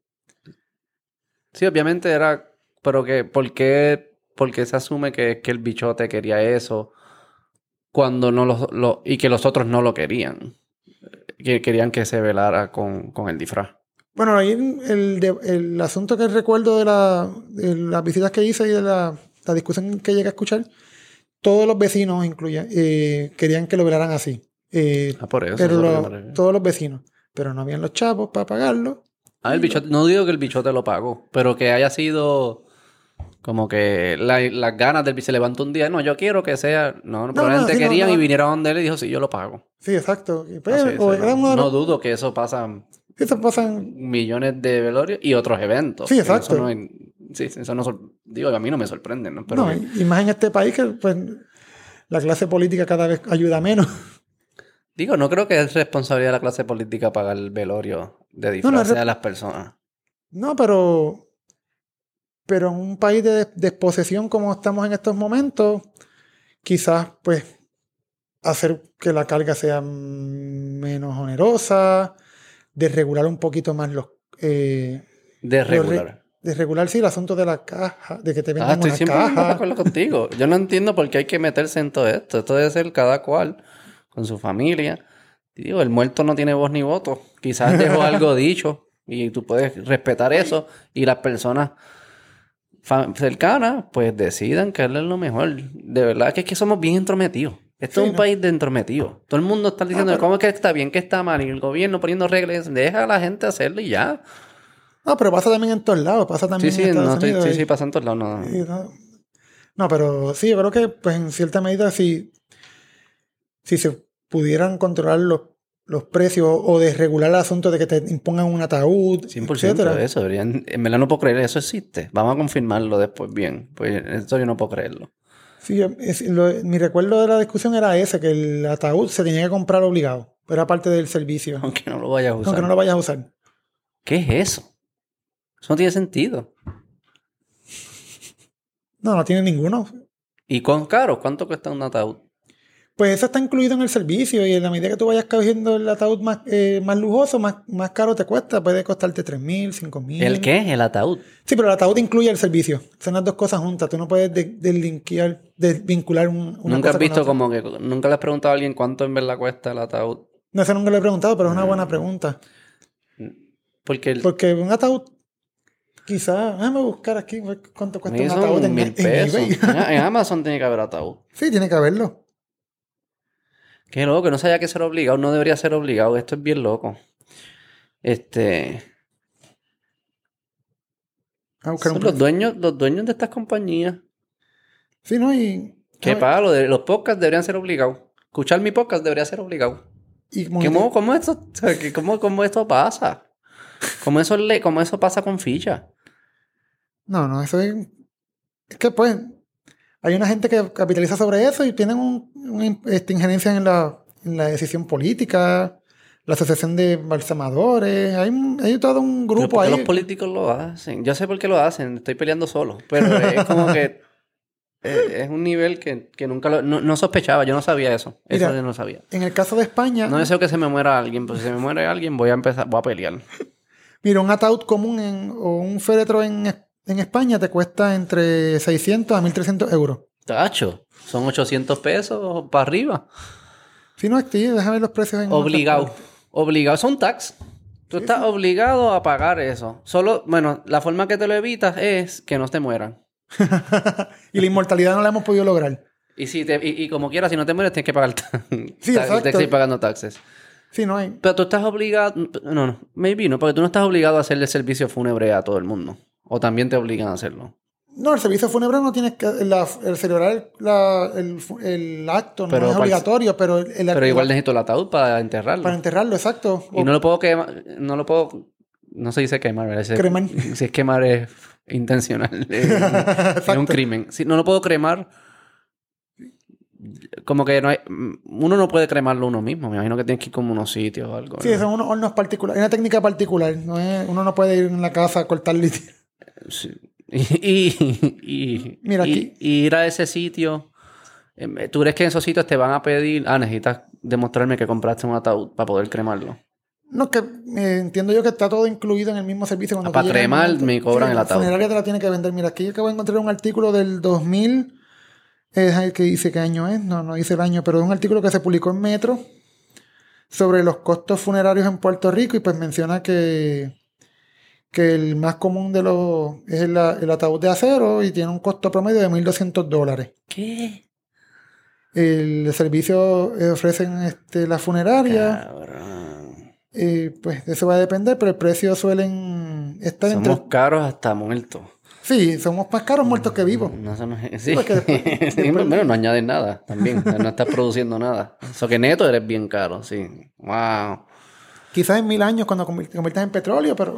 sí, obviamente era, pero que, ¿por qué, por qué se asume que, que el bichote quería eso cuando no lo, lo- y que los otros no lo querían? Que querían que se velara con, con el disfraz. Bueno, ahí el, el asunto que recuerdo de, la, de las visitas que hice y de la, la discusión que llegué a escuchar, todos los vecinos incluya, eh, querían que lo velaran así. Eh, Ah, por eso. pero eso lo todos los vecinos. Pero no habían los chavos para pagarlo. Ah, el bichote, no digo que el bichote lo pagó, pero que haya sido como que la- las ganas del se levantó un día, no, yo quiero que sea, no, probablemente sí, no, querían no. y vinieron donde él y dijo, sí, yo lo pago. Sí, exacto. Y pues, o era no, no dudo que eso pasa Eso pasan millones de velorios y otros eventos. Sí, exacto. Eso no hay- sí, eso no sor- digo, a mí no me sorprende, ¿no? Pero no, y y más en este país que pues, la clase política cada vez ayuda menos. digo, no creo que es responsabilidad de la clase política pagar el velorio de no, disfraces es a las personas. No, pero. Pero en un país de desposesión como estamos en estos momentos, quizás, pues, hacer que la carga sea menos onerosa, desregular un poquito más los. Eh, De los re- regular. desregular, sí, el asunto de la caja, de que te Ah, vendan estoy una siempre de caja. acuerdo contigo. Yo no entiendo por qué hay que meterse en todo esto. Esto debe ser cada cual con su familia. Y Digo, el muerto no tiene voz ni voto. Quizás dejó algo dicho y tú puedes respetar eso y las personas cercanas pues decidan que él es lo mejor. De verdad que es que somos bien entrometidos. Esto Sí, es un ¿no? país de entrometidos. Todo el mundo está diciendo pero- cómo es que está bien, que está mal y el gobierno poniendo reglas. Deja a la gente hacerlo y ya. No, pero pasa también en todos lados, pasa también sí, en Estados no, estoy- Unidos. sí, sí, pasa en todos lados. no, no. no, no, pero sí, yo creo que pues en cierta medida si, si se pudieran controlar los, los precios o desregular el asunto de que te impongan un ataúd, 100% etcétera. de eso. Deberían, en verdad no puedo creer, eso existe. Vamos a confirmarlo después bien. Pues esto yo no puedo creerlo. Sí, es- lo- mi recuerdo de la discusión era ese, que el ataúd se tenía que comprar obligado. Era parte del servicio. Aunque no lo vayas a usar. Aunque no lo vayas a usar. ¿Qué es eso? Eso no tiene sentido. No, no tiene ninguno. ¿Y cuán caro? ¿Cuánto cuesta un ataúd? Pues eso está incluido en el servicio y en la medida que tú vayas cogiendo el ataúd más, eh, más lujoso, más, más caro te cuesta. Puede costarte 3 mil, 5 mil. ¿El qué? El ataúd. Sí, pero el ataúd incluye el servicio. Son las dos cosas juntas. Tú no puedes de- deslinkear- desvincular un, una Nunca cosa has con visto otra. como que... Nunca le has preguntado a alguien cuánto en verdad cuesta el ataúd. No, eso nunca lo he preguntado, pero es una Mm. buena pregunta. Porque el, Porque un ataúd, quizás, déjame buscar aquí pues, cuánto cuesta un ataúd en, mil en pesos. en Amazon tiene que haber ataúd. sí, tiene que haberlo. Qué loco, no sabía que ser obligado, no debería ser obligado, esto es bien loco. Este, son un los dueños, los dueños de estas compañías. Sí, ¿no? Y, Qué palo, los podcasts deberían ser obligados. Escuchar mi podcast debería ser obligado. y ¿Cómo, cómo esto, cómo, cómo esto pasa? ¿Cómo eso, le, ¿Cómo eso pasa con ficha? No, no, eso es. Es que pues. Hay una gente que capitaliza sobre eso y tienen un, una este, injerencia en la, en la decisión política, la asociación de balsamadores. Hay, un- hay todo un grupo ¿por qué ahí. los políticos lo hacen? Yo sé por qué lo hacen, estoy peleando solo. Pero es como que eh, es un nivel que, que nunca lo, no, no sospechaba, yo no sabía eso. Eso yo no sabía. En el caso de España, No deseo que se me muera alguien, pero si se me muere alguien voy a empezar, voy a pelear. mira, un ataúd común en- o un féretro en, en España te cuesta entre 600 a 1300 euros. Tacho, son 800 pesos para arriba. Si no, aquí, déjame ver los precios en Obligado. Obligado. Son tax. Tú estás obligado a pagar eso. Solo, bueno, la forma que te lo evitas es que no te mueran. y la inmortalidad no la hemos podido lograr. Y, si te, y, y como quieras, si no te mueres, tienes que pagar Sí, tienes que ir pagando taxes. Sí, no hay. Pero tú estás obligado. No, no, maybe no, porque tú no estás obligado a hacerle servicio fúnebre a todo el mundo. O también te obligan a hacerlo. No, el servicio fúnebre no tienes que. la- el celebrar la- el, acto no Pero es obligatorio, pero, el, Pero igual necesito el ataúd para enterrarlo. para enterrarlo, exacto. Y no lo puedo quemar. No lo puedo. No se dice quemar, ¿verdad? Se- Cremar. Si es quemar es intencional. Es, es un crimen. Si no lo puedo cremar. Como que no hay. Uno no puede cremarlo uno mismo. Me imagino que tienes que ir como unos sitios o algo. Sí, ¿no? son unos hornos particulares. Hay una técnica particular. No es, uno no puede ir en la casa a cortarlo y. Y, y, y- Mira y- aquí. y ir a ese sitio. eh, ¿Tú crees que en esos sitios te van a pedir, ah, necesitas demostrarme que compraste un ataúd para poder cremarlo? No, que eh, entiendo yo que está todo incluido en el mismo servicio. Cuando Ah, para cremar me cobran el la ataúd. funeraria te la tiene que vender. Mira, aquí yo acabo de encontrar un artículo del 2000. Es el que dice qué año es. No, no dice el año, pero es un artículo que se publicó en Metro sobre los costos funerarios en Puerto Rico y pues menciona que, que el más común de los es el, el ataúd de acero y tiene un costo promedio de 1.200 dólares. ¿Qué? El servicio ofrecen este, la funeraria. Cabrón. Eh, pues eso va a depender, pero el precio suelen estar entre... Somos caros hasta muertos. Sí, somos más caros muertos que vivos. No, no es- sí. Porque después- Sí, bueno, no añades nada también. No estás produciendo nada. Eso que neto eres bien caro, sí. Wow. Quizás en mil años cuando conviertas en petróleo, pero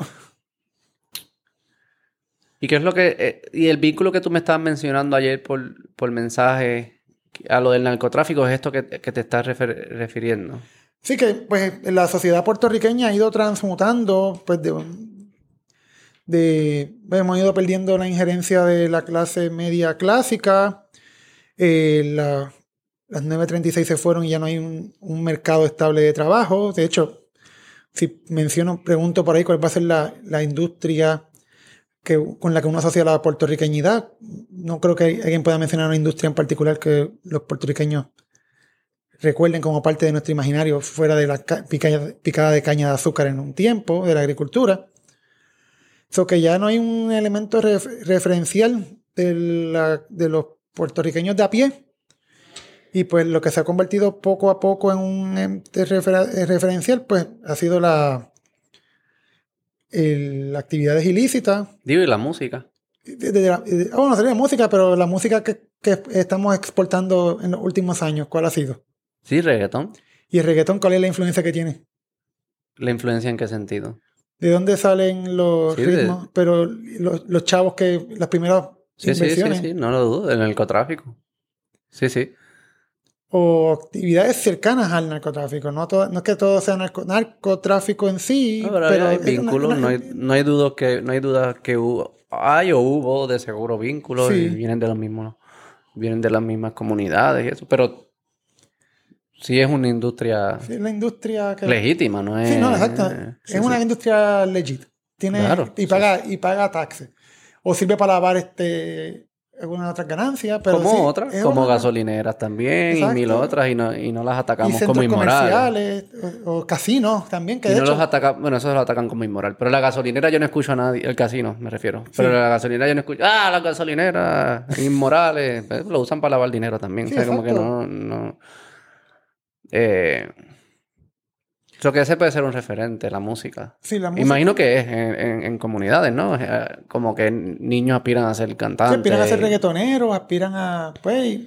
¿Y qué es lo que... eh, y el vínculo que tú me estabas mencionando ayer por, por mensaje a lo del narcotráfico es esto que, que te estás refiriendo? sí que pues la sociedad puertorriqueña ha ido transmutando, pues de, de hemos ido perdiendo la injerencia de la clase media clásica, eh, la- las 936 se fueron y ya no hay un, un mercado estable de trabajo. De hecho, si menciono, pregunto por ahí cuál va a ser la, la industria que, con la que uno asocia la puertorriqueñidad. No creo que alguien pueda mencionar una industria en particular que los puertorriqueños recuerden como parte de nuestro imaginario fuera de la ca- pica- picada de caña de azúcar en un tiempo, de la agricultura. So que ya no hay un elemento ref- referencial de, los puertorriqueños de a pie. Y pues lo que se ha convertido poco a poco en un referencial, pues ha sido la, el- actividades ilícitas. Digo, y la música. De- de la- de- bueno, sería música, pero la música que, que estamos exportando en los últimos años, ¿cuál ha sido? Sí, reggaetón. ¿Y el reggaetón cuál es la influencia que tiene? ¿La influencia en qué sentido? ¿De dónde salen los Sí, de- ritmos? Pero los, los chavos que las primeras Sí, sí, sí, sí, no lo dudo, el narcotráfico. Sí, sí. O actividades cercanas al narcotráfico. No, todo- no es que todo sea narco- narcotráfico en sí, No, pero pero hay vínculos, una- no hay, no hay dudas que, no hay dudas que hubo, hay o hubo de seguro vínculos y vienen de los mismos, vienen de las mismas comunidades y eso, pero sí es una industria sí, es la industria que... legítima, no es. Sí, no, exacto. sí, es una industria legit. Tiene, Claro, y paga, y paga taxes. O sirve para lavar este algunas otras ganancias, pero como sí, otras, como una- gasolineras también Exacto. y mil otras y no, y no las y atacamos centros como inmorales. comerciales o, o casinos también, que Y de no hecho... los atacan, bueno, eso lo atacan como inmoral. Pero la gasolinera yo no escucho a nadie, el casino me refiero. Pero la gasolinera yo no escucho, ah, las gasolineras inmorales. Lo usan para lavar dinero también. Sí, o sea, como que no, no. Eh, eso que ese puede ser un referente, la música. sí, la música- Imagino que es en, en- en comunidades, ¿no? Eh, Como que niños aspiran a ser Sí, cantantes. aspiran a ser reggaetoneros, aspiran a, pues,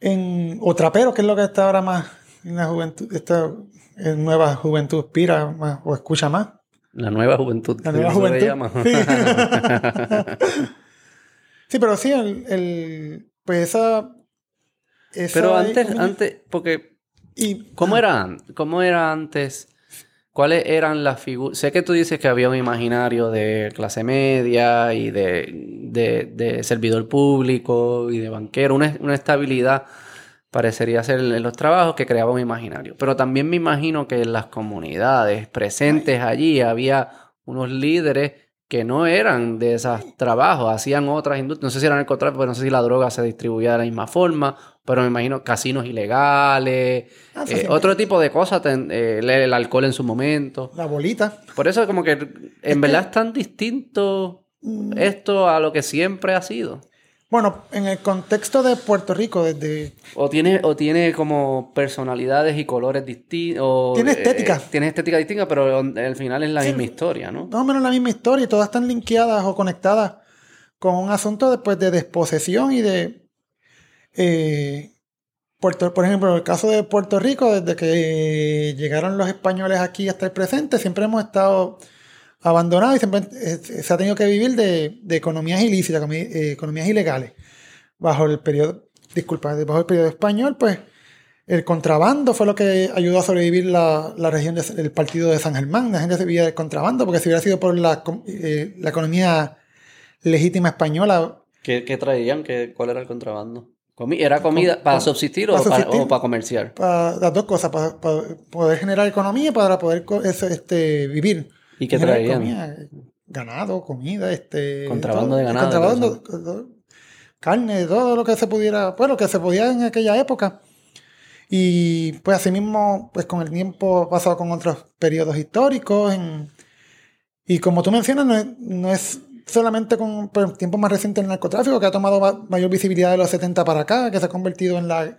en, o traperos, que es lo que está ahora más en la juventud, esta en nueva juventud aspira más o escucha más. La nueva juventud. La nueva se juventud. llama. Sí. Sí, pero sí, el, el- pues esa, esa Pero antes, antes, porque y, ¿Cómo ah, era, ¿Cómo era antes? ¿Cuáles eran las figuras? Sé que tú dices que había un imaginario de clase media y de, de- de servidor público y de banquero, una, una estabilidad parecería ser en los trabajos que creaba un imaginario. Pero también me imagino que en las comunidades presentes allí había unos líderes que no eran de esos trabajos, hacían otras industrias. No sé si eran narcotráfico, pero no sé si la droga se distribuía de la misma forma, pero me imagino casinos ilegales, Ah, eh, otro tipo de cosas, ten- eh, el, alcohol en su momento. la bolita. Por eso como que en verdad es tan distinto Mm, esto a lo que siempre ha sido. Bueno, en el contexto de Puerto Rico, desde O tiene, o tiene como personalidades y colores distintos. Tiene estética. tiene estética distinta, pero al final es la misma historia, ¿no? más o menos la misma historia y todas están linkeadas o conectadas con un asunto después de desposesión y de eh, Puerto, por ejemplo, el caso de Puerto Rico, desde que llegaron los españoles aquí hasta el presente, siempre hemos estado abandonados y siempre eh, se ha tenido que vivir de, economías ilícitas, eh, economías ilegales. Bajo el periodo, disculpa, bajo el periodo español, pues el contrabando fue lo que ayudó a sobrevivir la, región del partido de San Germán. La gente se vivía del contrabando, porque si hubiera sido por la economía legítima española, ¿Qué, qué traían? ¿Qué, ¿Cuál era el contrabando? Comi- ¿Era comida Com- para subsistir o para para, subsistir. o para comerciar? para las dos cosas, para, para poder generar economía y para poder este, vivir. ¿Y qué traían? economía, ganado, comida, este... Contrabando todo, de ganado, contrabando, todo, carne, todo lo que se pudiera, bueno, lo que se podía en aquella época. Y pues asimismo, pues con el tiempo pasado con otros periodos históricos. en- y como tú mencionas, no es, no es solamente con el tiempo más reciente el narcotráfico, que ha tomado ma- mayor visibilidad de los 70 para acá, que se ha convertido en la...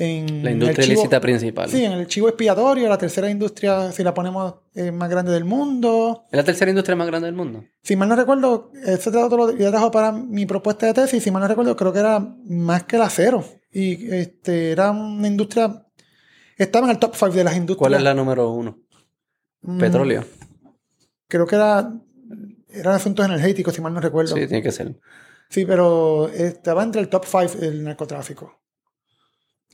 En La el industria chivo- ilícita principal. Sí, en el chivo expiatorio, la tercera industria, si la ponemos eh, más grande del mundo. ¿Es la tercera industria más grande del mundo? Si mal no recuerdo, ese dato lo trajo para mi propuesta de tesis, si mal no recuerdo, creo que era más que el acero. Y este, era una industria, estaba en el top 5 de las industrias. ¿Cuál es la número uno? Mm, Petróleo. Creo que era, eran asuntos energéticos, si mal no recuerdo. Sí, Sí, tiene que ser. pero estaba entre el top 5 el narcotráfico.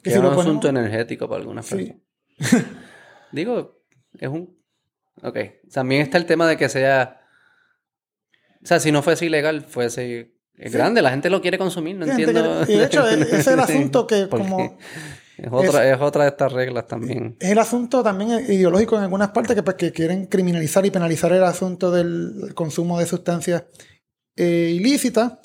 Que si un asunto energético para algunas Sí. personas. Digo, es un... Ok. También está el tema de que sea... O sea, si no fuese ilegal, fuese... Es Sí. grande, la gente lo quiere consumir, no Sí, entiendo. quiere- y de hecho, e- ese es el asunto que ¿Por como-? Es otra, es otra de estas reglas también. Es el asunto también ideológico en algunas partes que, pues, que quieren criminalizar y penalizar el asunto del consumo de sustancias eh, ilícitas.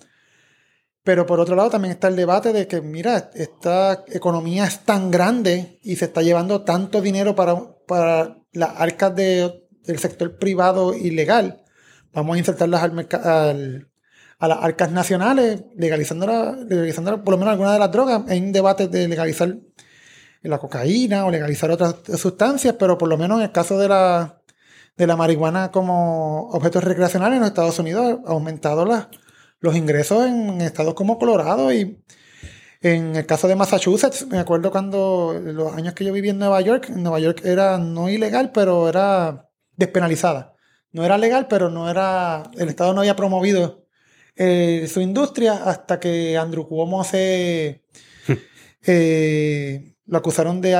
Pero por otro lado también está el debate de que, mira, esta economía es tan grande y se está llevando tanto dinero para, para las arcas de- del sector privado ilegal. Vamos a insertarlas al al- a las arcas nacionales, legalizándola, legalizándola, por lo menos algunas de las drogas. Hay un debate de legalizar la cocaína o legalizar otras sustancias, pero por lo menos en el caso de la, de la marihuana como objeto recreacional en los Estados Unidos ha aumentado los ingresos en estados como Colorado y en el caso de Massachusetts, me acuerdo cuando los años que yo viví en Nueva York, en Nueva York era no ilegal, pero era despenalizada. No era legal, pero no era, el estado no había promovido eh, su industria hasta que Andrew Cuomo se eh, lo acusaron de,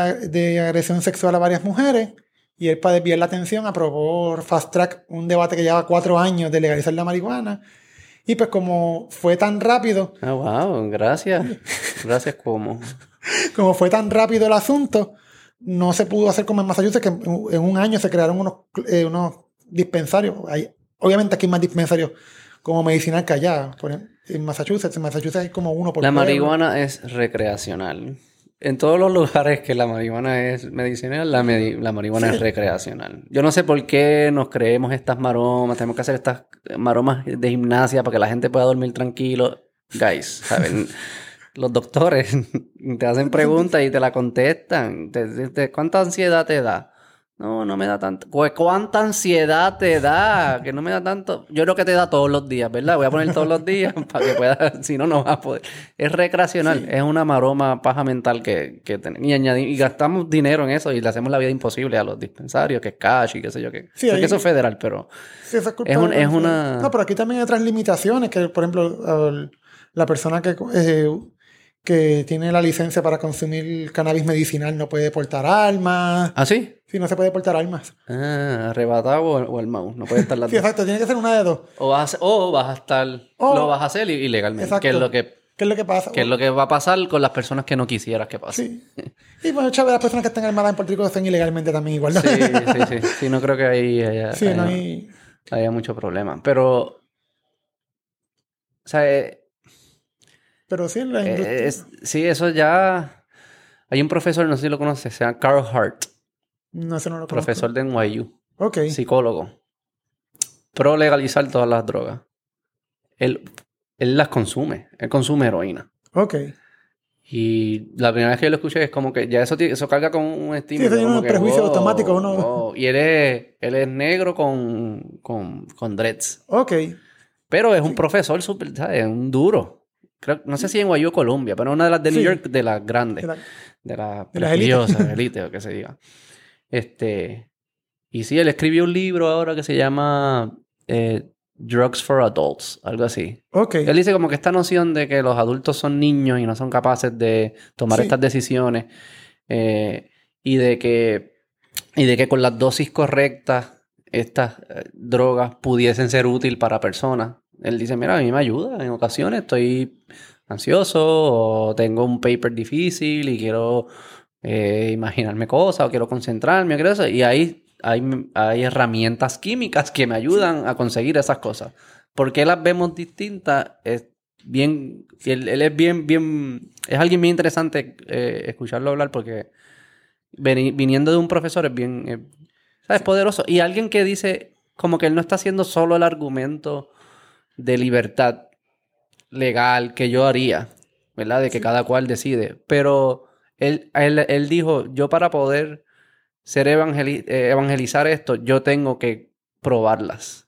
agresión sexual a varias mujeres y él para desviar la atención aprobó fast track un debate que lleva cuatro años de legalizar la marihuana y pues como fue tan rápido Ah, wow, gracias. Gracias, como. como fue tan rápido el asunto no se pudo hacer como en Massachusetts que en, en un año se crearon unos, eh, unos dispensarios Hay- obviamente aquí hay más dispensarios como medicinal que allá por ejemplo, en Massachusetts en Massachusetts hay como uno por La pueblo. marihuana es recreacional. En todos los lugares que la marihuana es medicinal, la, medi- la marihuana es recreacional. Yo no sé por qué nos creemos estas maromas, tenemos que hacer estas maromas de gimnasia para que la gente pueda dormir tranquilo. Guys, ¿saben? Los doctores te hacen preguntas y te la contestan. Te- te- te- ¿Cuánta ansiedad te da? No, no me da tanto. Pues, ¿cuánta ansiedad te da? Que no me da tanto. Yo creo que te da todos los días, ¿verdad? Voy a poner todos los días para que puedas. Si no, no vas a poder. Es recreacional. Es una maroma paja mental que, que tenemos. Y, añadir, y gastamos dinero en eso y le hacemos la vida imposible a los dispensarios, que es cash y qué sé yo qué. Sí, Sé ahí- que eso es federal, pero. Sí, esa culpa Es un- es una- No, pero aquí también hay otras limitaciones, que por ejemplo, la persona que, eh, que tiene la licencia para consumir cannabis medicinal no puede portar armas. ¿Ah, sí? Sí, no se puede portar armas. Ah, arrebatado o, o el mouse. No puede estar las Sí, exacto, tiene que ser una de dos. O vas, a, o vas a estar. O- lo vas a hacer i- ilegalmente. Exacto. Que es lo que. ¿Qué es lo que pasa? Que es lo que va a pasar con las personas que no quisieras que pase. Sí. Y muchas de las personas que están armadas en Puerto Rico están ilegalmente también igual. ¿no? Sí, sí, sí. Sí, no creo que ahí haya, Sí, no haya- hay... haya mucho problema. Pero. O sea, eh, Pero sí, en la eh, industria... es- sí, eso ya. Hay un profesor, no sé si lo conoces, se llama Carl Hart, No, eso no lo conozco. profesor de NYU, Ok. psicólogo. Pro legalizar todas las drogas. Él, él las consume. Él consume heroína. Ok. Y la primera vez que yo lo escuché es como que ya eso, eso carga con un estímulo. eso como un que, prejuicio automático, uno-. Y él es, él es negro con, con, con dreads. Ok. Pero es un profesor súper, ¿sabes? Un duro. Creo, no sé si en Guayú Colombia, pero una de las de New Sí. York, de las grandes. De la- De las De las élites. prestigiosas, o que se diga. Este. Y sí, él escribió un libro ahora que se llama eh, Drugs for Adults, algo así. Ok. Él dice como que esta noción de que los adultos son niños y no son capaces de tomar Sí. estas decisiones eh, y de que y de que con las dosis correctas estas eh, drogas pudiesen ser útil para personas. Él dice, mira, a mí me ayuda en ocasiones, estoy ansioso o tengo un paper difícil y quiero eh, imaginarme cosas o quiero concentrarme quiero eso. Y ahí hay, hay herramientas químicas que me ayudan a conseguir esas cosas. ¿Por qué las vemos distintas? Es bien, él, él es bien, bien, es alguien bien interesante eh, escucharlo hablar porque viniendo de un profesor es bien, eh, ¿sabes? Poderoso. Y alguien que dice como que él no está haciendo solo el argumento de libertad legal que yo haría, ¿verdad? De que cada cual decide. Pero él, él, él dijo, yo para poder ser evangeli- eh, evangelizar esto, yo tengo que probarlas.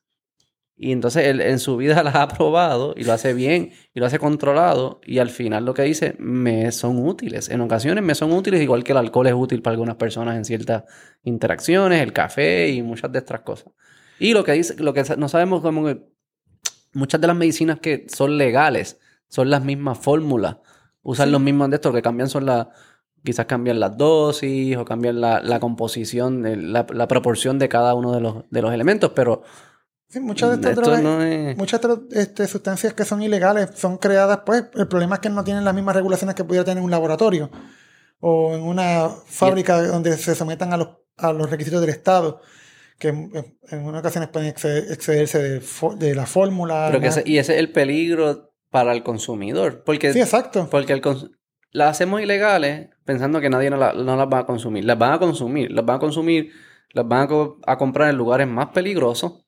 Y entonces él en su vida las ha probado y lo hace bien y lo hace controlado y al final lo que dice me son útiles. En ocasiones me son útiles igual que el alcohol es útil para algunas personas en ciertas interacciones, el café y muchas de estas cosas. Y lo que dice, lo que no sabemos como que muchas de las medicinas que son legales son las mismas fórmulas, usan Sí. los mismos de estos, lo que cambian son las, quizás cambian las dosis o cambian la, la composición, el- la, la proporción de cada uno de los, de los elementos, pero Sí, muchas de estas esto drogas- no es... Muchas este, sustancias que son ilegales son creadas, pues, el problema es que no tienen las mismas regulaciones que pudiera tener un laboratorio o en una fábrica donde se sometan a los, a los requisitos del Estado, que en, unas ocasiones pueden exceder- excederse de, la fórmula. Pero que ese- y ese es el peligro para el consumidor, porque, Sí, exacto. porque el las hacemos ilegales pensando que nadie no, la- no las va a consumir. Las van a consumir, las van a consumir, las van a, co- a comprar en lugares más peligrosos.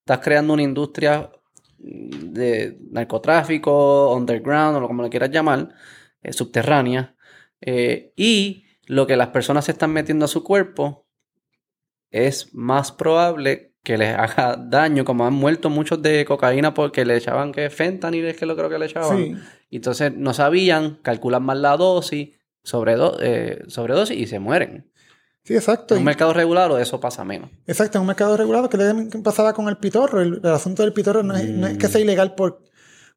Estás creando una industria mm, de narcotráfico, underground, o como le quieras llamar, eh, subterránea. eh, y lo que las personas se están metiendo a su cuerpo es más probable que les haga daño, como han muerto muchos de cocaína porque le echaban que fentanil es que lo creo que le echaban. Sí. Entonces no sabían, calculan mal la dosis, sobredo- eh, sobredosis y se mueren. Sí, exacto. En un mercado regulado eso pasa menos. Exacto, en un mercado regulado, que le pasaba con el pitorro. El, el asunto del pitorro no es, no es que sea ilegal por,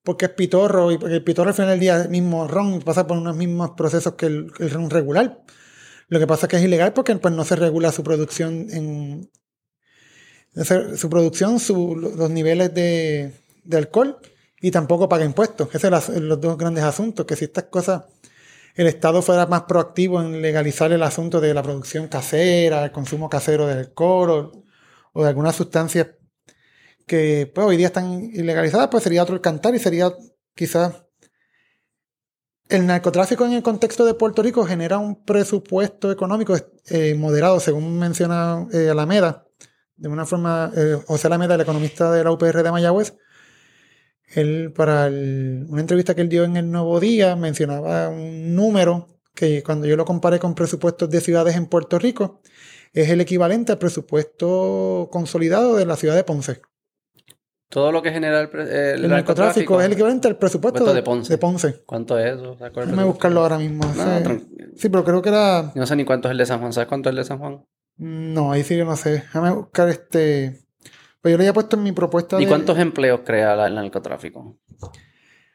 porque es pitorro, y porque el pitorro al final del día es el mismo ron y pasa por unos mismos procesos que el, el ron regular. Lo que pasa es que es ilegal porque pues, no se regula su producción en su producción, su- los niveles de, de alcohol y tampoco paga impuestos. Esos son los dos grandes asuntos, que si estas cosas el Estado fuera más proactivo en legalizar el asunto de la producción casera, el consumo casero de alcohol o, de algunas sustancias que pues, hoy día están ilegalizadas, pues sería otro cantar y sería quizás... El narcotráfico en el contexto de Puerto Rico genera un presupuesto económico eh, moderado, según menciona eh, Alameda, de una forma, eh, José Alameda, el economista de la UPR de Mayagüez, él, para el- una entrevista que él dio en el Nuevo Día, mencionaba un número que cuando yo lo comparé con presupuestos de ciudades en Puerto Rico, es el equivalente al presupuesto consolidado de la ciudad de Ponce. Todo lo que genera el, el El narcotráfico es el equivalente al presupuesto de, de Ponce. de Ponce. ¿Cuánto es eso? ¿Sabes cuál es el Déjame buscarlo ahora mismo. No, Sí. pero creo que era. Yo no sé ni cuánto es el de San Juan. ¿Sabes cuánto es el de San Juan? No, ahí sí que no sé. Déjame buscar este. Pues yo le había puesto en mi propuesta. ¿Y de- cuántos empleos crea el narcotráfico?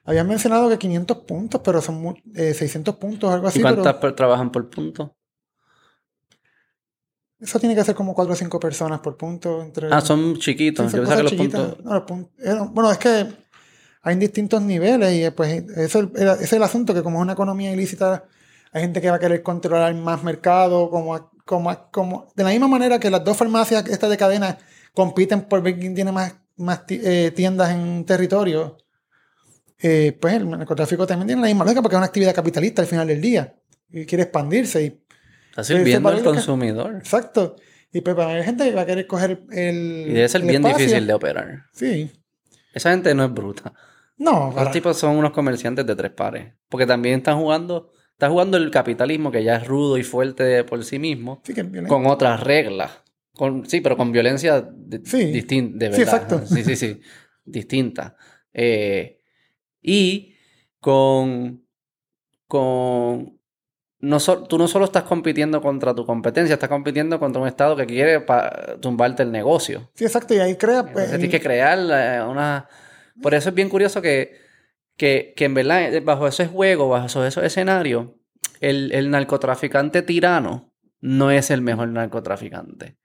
Habían mencionado que 500 puntos, pero son mu- eh, 600 puntos, algo así. ¿Y cuántas Pero trabajan por punto? eso tiene que ser como 4 o 5 personas por punto. Entre... Ah, son chiquitos. Sí, Yo son pensaba que los cosas chiquitas. puntos... No, los pun- bueno, es que hay distintos niveles y eh, pues eso es el- ese es el asunto, que como es una economía ilícita, hay gente que va a querer controlar más mercado, como, como, como de la misma manera que las dos farmacias estas de cadena compiten por ver quién tiene más, más eh, tiendas en territorio, eh, pues el narcotráfico también tiene la misma lógica porque es una actividad capitalista al final del día y quiere expandirse y Está Ese sirviendo al que- consumidor. exacto y pues para hay gente va a querer coger el Y debe ser bien espacio. difícil de operar. sí Esa gente no es bruta. no Los para- tipos son unos comerciantes de tres pares. Porque también están jugando... Está jugando el capitalismo que ya es rudo y fuerte por sí mismo. sí que. Con otras reglas. Con, sí, pero con violencia de, Sí. distin- de Sí, verdad. exacto. Sí, sí, sí. Distinta. Eh, y con. Con. No so- tú no solo estás compitiendo contra tu competencia, estás compitiendo contra un Estado que quiere pa- tumbarte el negocio. Sí, exacto, y ahí crea. pues, Entonces tienes que crear eh, una... Por eso es bien curioso que, que, que en verdad, eh, bajo ese juego, bajo esos escenarios, el, el narcotraficante tirano no es el mejor narcotraficante.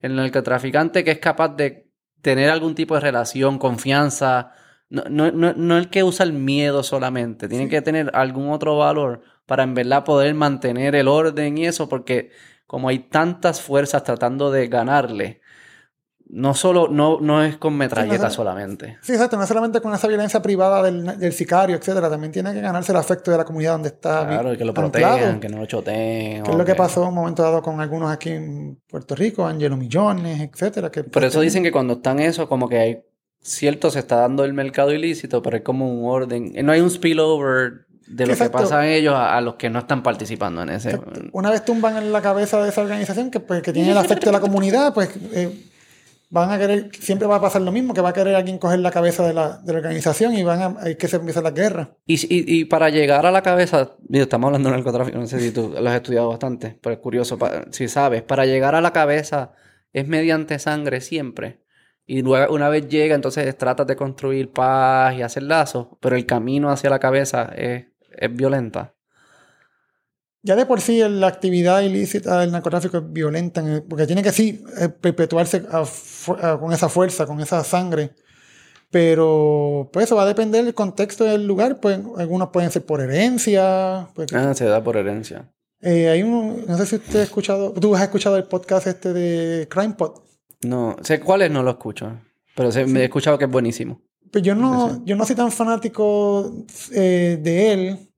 El narcotraficante que es capaz de tener algún tipo de relación, confianza, no, no, no, no el que usa el miedo solamente, tiene que tener algún otro valor para en verdad poder mantener el orden y eso, porque como hay tantas fuerzas tratando de ganarle, no solo, no, no es con metralletas no- solamente. Sí, exacto, no solamente con esa violencia privada del, del sicario, etcétera, también tiene que ganarse el afecto de la comunidad donde está. Claro, y que lo anclado, protejan, que no lo choteen. Que es lo que pasó en un momento dado con algunos aquí en Puerto Rico, Angelo Millones, etcétera. Que, Por eso dicen que cuando están eso, como que hay cierto, se está dando el mercado ilícito, pero hay como un orden. No hay un spillover de lo Exacto. que pasa en ellos a, a los que no están participando en ese. Una vez tumban en la cabeza de esa organización que, pues, que tiene el afecto de la comunidad, pues eh, van a querer, siempre va a pasar lo mismo, que va a querer alguien coger la cabeza de la, de la organización y van a, hay que se empieza la guerra. Y, y, y para llegar a la cabeza, estamos hablando de narcotráfico, no sé si tú lo has estudiado bastante, pero es curioso, si sabes, para llegar a la cabeza es mediante sangre siempre. Y luego, una vez llega, entonces tratas de construir paz y hacer lazos, pero el camino hacia la cabeza es, es violenta. Ya de por sí la actividad ilícita del narcotráfico es violenta, porque tiene que sí eh, perpetuarse a fu- a- con esa fuerza, con esa sangre. Pero pues eso va a depender del contexto del lugar. Pues algunos pueden ser por herencia. pues, Ah, se da por herencia. eh, hay un, no sé si usted ha escuchado, tú has escuchado el podcast este de Crime Pod. No, sé cuáles no lo escucho, pero sé- me he escuchado que es buenísimo. Pues yo no, yo no soy tan fanático eh, de él,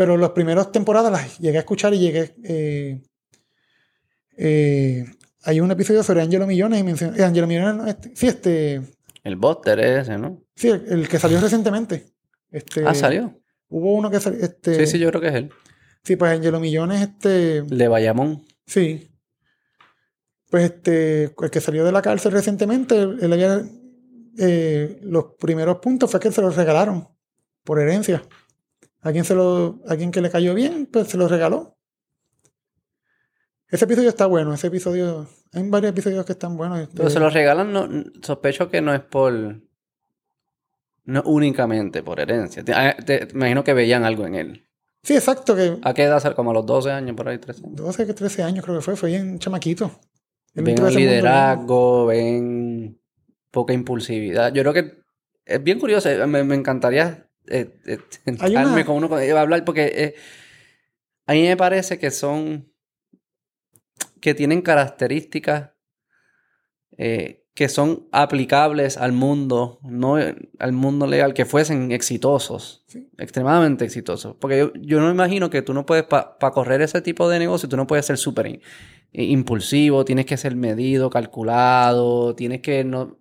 pero las primeras temporadas las llegué a escuchar y llegué. eh, eh, hay un episodio sobre Angelo Millones y mencionó. eh, Angelo Millones, no, este- sí, este. El Buster es ese, ¿no? Sí, el, el que salió recientemente. Este, ah, salió. Hubo uno que salió. Este, Sí, sí, yo creo que es él. sí, pues Angelo Millones, este. El de Bayamón. Sí. Pues este, el que salió de la cárcel recientemente, él, había, los primeros puntos fue que se los regalaron por herencia. A quien, se lo, a quien que le cayó bien, pues se los regaló. Ese episodio está bueno, ese episodio, hay varios episodios que están buenos. Pero se lo regalan, no, sospecho que no es por. No únicamente por herencia. Te, ah, te- imagino que veían algo en él. Sí, exacto, que ¿A qué edad? Como a los 12 años, por ahí, 13 años. 12, que 13 años creo que fue, fue bien chamaquito. Él Ven un liderazgo, ven poca impulsividad. Yo creo que es bien curioso. eh, Me, me encantaría eh, eh, Hay sentarme una- con uno con- eh, hablar porque eh, a mí me parece que son que tienen características eh, que son aplicables al mundo, no al mundo legal, que fuesen exitosos, Sí. extremadamente exitosos. Porque yo, yo no imagino que tú no puedes, para correr ese tipo de negocio, tú no puedes ser súper impulsivo, tienes que ser medido, calculado, tienes que no...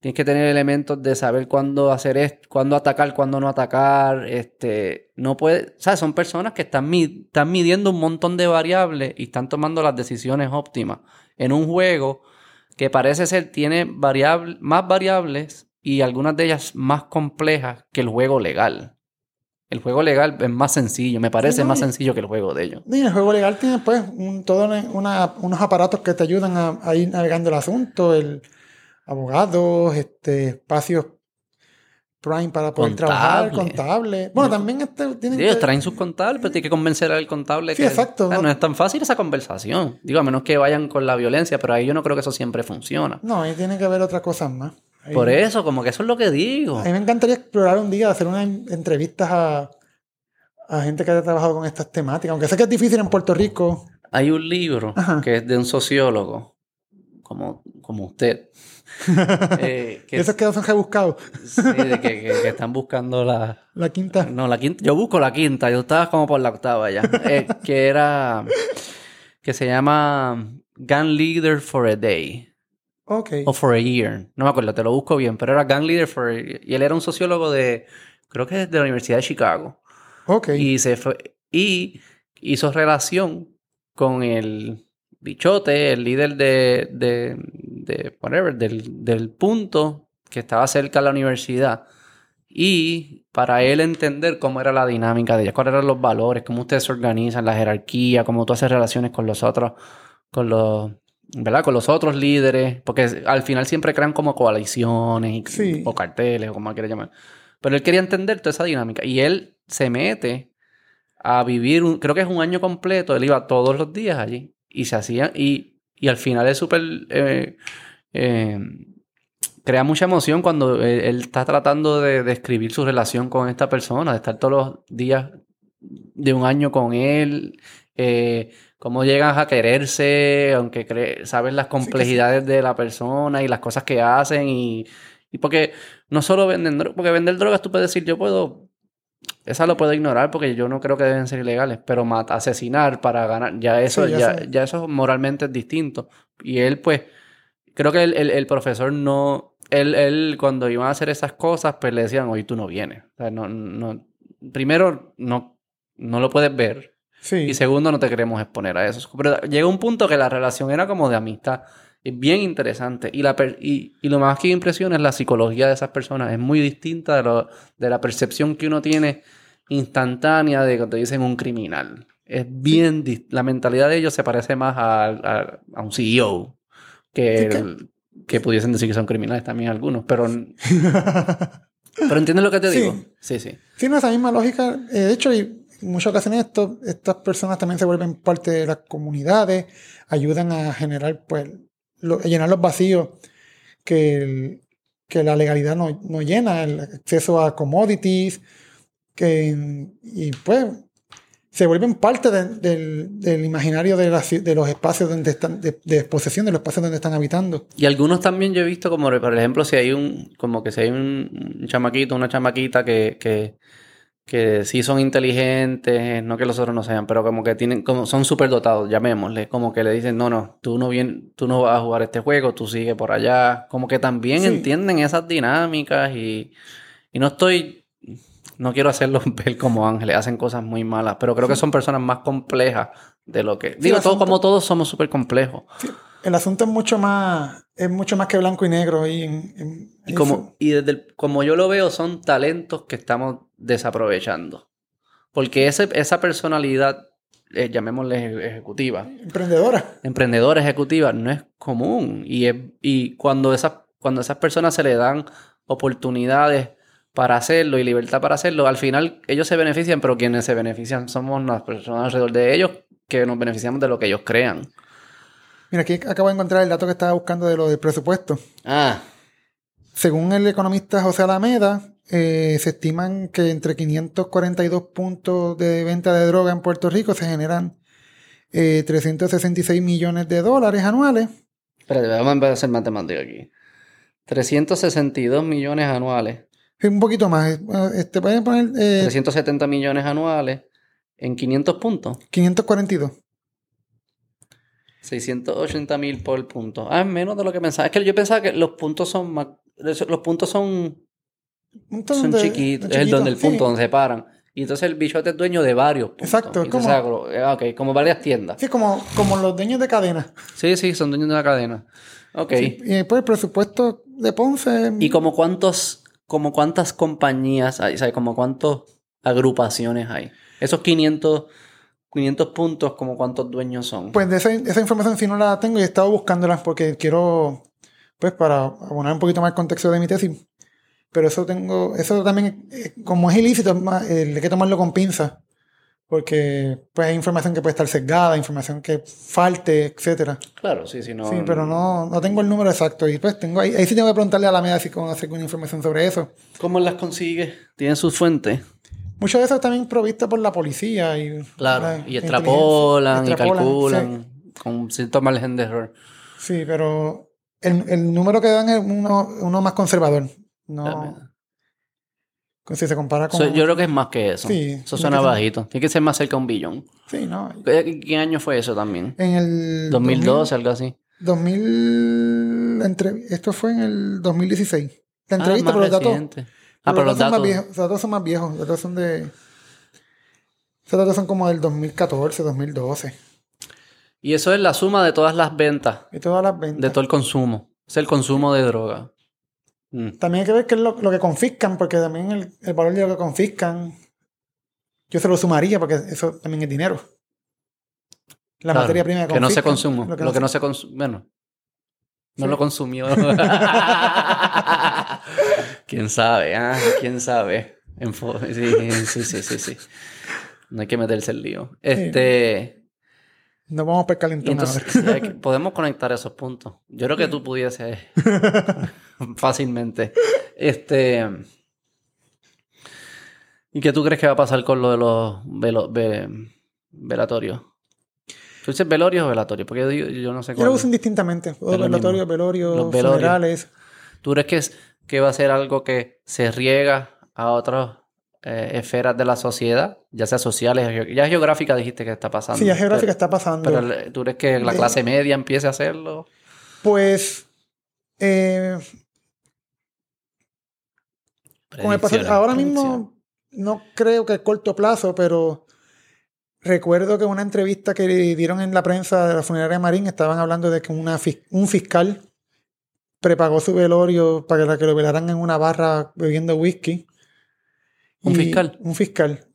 Tienes que tener elementos de saber cuándo hacer esto, cuándo atacar, cuándo no atacar. Este, no puede, ¿sabes? Son personas que están, están midiendo un montón de variables y están tomando las decisiones óptimas en un juego que parece ser tiene más variables y algunas de ellas más complejas que el juego legal. El juego legal es más sencillo, me parece más sencillo que el juego de ellos. el juego legal tiene pues un, todo unos aparatos que te ayudan a, ir navegando el asunto, el abogados, este, espacios Prime para poder trabajar, contable. Bueno, también este, tienen Ellos traen sus contables, pero tiene que convencer al contable sí, exacto. no es tan fácil esa conversación. Digo, a menos que vayan con la violencia, pero ahí yo no creo que eso siempre funciona. No, ahí tiene que haber otras cosas más. Por eso, como que eso es lo que digo. A mí me encantaría explorar un día, hacer unas entrevistas a, a gente que haya trabajado con estas temáticas, aunque sé que es difícil en Puerto Rico. Hay un libro que es de un sociólogo, como, como usted. eh, que, Esos que son rebuscados. sí, de que, están buscando la... La quinta. No, la quinta. Yo busco la quinta. Yo estaba como por la octava ya. Eh, que era... Que se llama Gun Leader for a Day. O for a year. No me acuerdo, te lo busco bien. Pero era Gang Leader for a year. Y él era un sociólogo de, creo que es de la Universidad de Chicago. Ok. Y, se fue, y hizo relación con el bichote, el líder de, de, de whatever, del, del punto que estaba cerca de la universidad. Y para él entender cómo era la dinámica de ella, cuáles eran los valores, cómo ustedes se organizan, la jerarquía, cómo tú haces relaciones con los otros, con los ¿verdad? Con los otros líderes, porque al final siempre crean como coaliciones o carteles o como quiera llamar. Pero él quería entender toda esa dinámica y él se mete a vivir, creo que es un año completo, él iba todos los días allí y se hacía, y, y al final es súper... Eh, eh, crea mucha emoción cuando él, está tratando de describir su relación con esta persona, de estar todos los días de un año con él. Eh, cómo llegan a quererse, aunque saben las complejidades de la persona y las cosas que hacen y, y porque no solo venden drogas, porque vender drogas tú puedes decir, yo puedo, esa lo puedo ignorar porque yo no creo que deben ser ilegales, pero asesinar para ganar, ya eso, ya, ya, eso moralmente es distinto. Y él pues, creo que el, el, profesor no, él, él, cuando iban a hacer esas cosas, pues le decían, oye, tú no vienes. O sea, no, no, primero, no, no lo puedes ver. Y segundo, no te queremos exponer a eso. Pero llega un punto que la relación era como de amistad. Es bien interesante. Y, la y, lo más que impresiona es la psicología de esas personas. Es muy distinta de, lo, de la percepción que uno tiene instantánea de cuando te dicen un criminal. Es bien... La mentalidad de ellos se parece más a, a, un CEO que, que pudiesen decir que son criminales también algunos. Pero... pero entiendes lo que te digo. Sí, sí. Tiene esa misma lógica. Eh, de hecho, en muchas ocasiones esto, estas personas también se vuelven parte de las comunidades, ayudan a generar, pues, llenar los vacíos que, que la legalidad no, no, llena, el acceso a commodities, que, y pues se vuelven parte del, del, imaginario de, de, los espacios donde están, de, exposición de los espacios donde están habitando. Y algunos también yo he visto como, por ejemplo, si hay un, como que si hay un chamaquito, una chamaquita que que sí son inteligentes, no que los otros no sean, pero como que tienen, como son súper dotados, llamémosle, como que le dicen, no, no, tú no, bien, tú no vas a jugar este juego, tú sigue por allá, como que también entienden esas dinámicas y, y no estoy, no quiero hacerlos ver como ángeles, hacen cosas muy malas, pero creo que son personas más complejas de lo que, digo, todo, como todos somos súper complejos. El asunto es mucho más, es mucho más que blanco y negro y, y como, y desde como yo lo veo, son talentos que estamos desaprovechando. Porque ese, esa personalidad, eh, llamémosle ejecutiva. Emprendedora. Emprendedora ejecutiva no es común. Y, y cuando, esas, cuando esas personas se le dan oportunidades para hacerlo y libertad para hacerlo, al final ellos se benefician, pero quienes se benefician somos las personas alrededor de ellos que nos beneficiamos de lo que ellos crean. Mira, aquí acabo de encontrar el dato que estaba buscando de lo del presupuesto. Ah. Según el economista José Alameda, eh, se estiman que entre 542 puntos de venta de droga en Puerto Rico se generan 366 eh, millones de dólares anuales. Espérate, vamos a empezar a hacer matemática aquí. 362 millones anuales. Un poquito más. Este, pueden poner. 370 eh, millones anuales en 500 puntos. 542. 680 mil por punto. Ah, es menos de lo que pensaba. Es que yo pensaba que los puntos son más, los puntos son, Son chiquitos. Es el donde el punto sí. donde se paran. Y entonces el bichote es dueño de varios puntos. Exacto, es como- ah, como varias tiendas. Sí, como, como los dueños de cadena. Sí, sí, son dueños de la cadena. Ok. Y después el presupuesto de Ponce. ¿Y como cuántos, como cuántas compañías hay? O sea, como cuántas agrupaciones hay? Esos 500, 500 puntos, como cuántos dueños son? Pues de esa, esa información sí no la tengo y he estado buscándola porque quiero, pues para abonar un poquito más el contexto de mi tesis. Pero eso tengo, eso también, eh, como es ilícito, eh, hay que tomarlo con pinzas. Porque pues hay información que puede estar sesgada, información que falte, etcétera. Claro, sí, sí, no. Sí, pero no, no tengo el número exacto. Y pues tengo ahí, ahí sí tengo que preguntarle a la media si conoce alguna información sobre eso. ¿Cómo las consigue? ¿Tienen sus fuentes? Mucho de eso es también provisto por la policía y Claro, la y extrapolan, y calculan con cierto margen de error. Sí, pero el, el número que dan es uno, uno más conservador. No, si se compara con... So, yo creo que es más que eso. Sí, eso suena bajito. Tiene que ser más cerca de un billón. Sí, no. ¿Qué, qué año fue eso también? En el... 2012, algo así. 2000... la entre- esto fue en el 2016. La Ah, entrevista, más pero los datos... Ah, pero los son más datos. viejos. Los datos son más viejos. Los datos son de... Esos datos son como del 2014, 2012. Y eso es la suma de todas las ventas, Y todas las ventas. de todo el consumo. Es el consumo de droga. Mm. También hay que ver qué es lo, lo que confiscan, porque también el, el valor de lo que confiscan, yo se lo sumaría, porque eso también es dinero. La Claro, materia prima que no se consume. Lo que no se consume. Bueno. No Sí. lo consumió. ¿Quién sabe? ah? ¿Quién sabe? Sí, sí, sí, sí, sí. No hay que meterse el lío. Este. Nos vamos y calentón entonces que- podemos conectar esos puntos. Yo creo que tú pudieses fácilmente. Este. ¿Y qué tú crees que va a pasar con lo de los velo- ve- velatorios? ¿Tú dices velorios o velatorios? Porque yo, yo no sé Yo cuál. lo uso indistintamente. Velatorio, velorio, Los velorios. funerales. ¿Tú crees que, es, que va a ser algo que se riega a otras eh, esferas de la sociedad? Ya sea sociales, ya geográfica dijiste que está pasando. Sí, la geográfica Pero, está pasando. pero ¿tú crees que la De- clase media empiece a hacerlo? Pues, eh, con el ahora mismo no creo que a corto plazo, pero recuerdo que en una entrevista que dieron en la prensa de la funeraria Marín estaban hablando de que una un fiscal prepagó su velorio para que lo velaran en una barra bebiendo whisky. ¿Un fiscal? Un fiscal.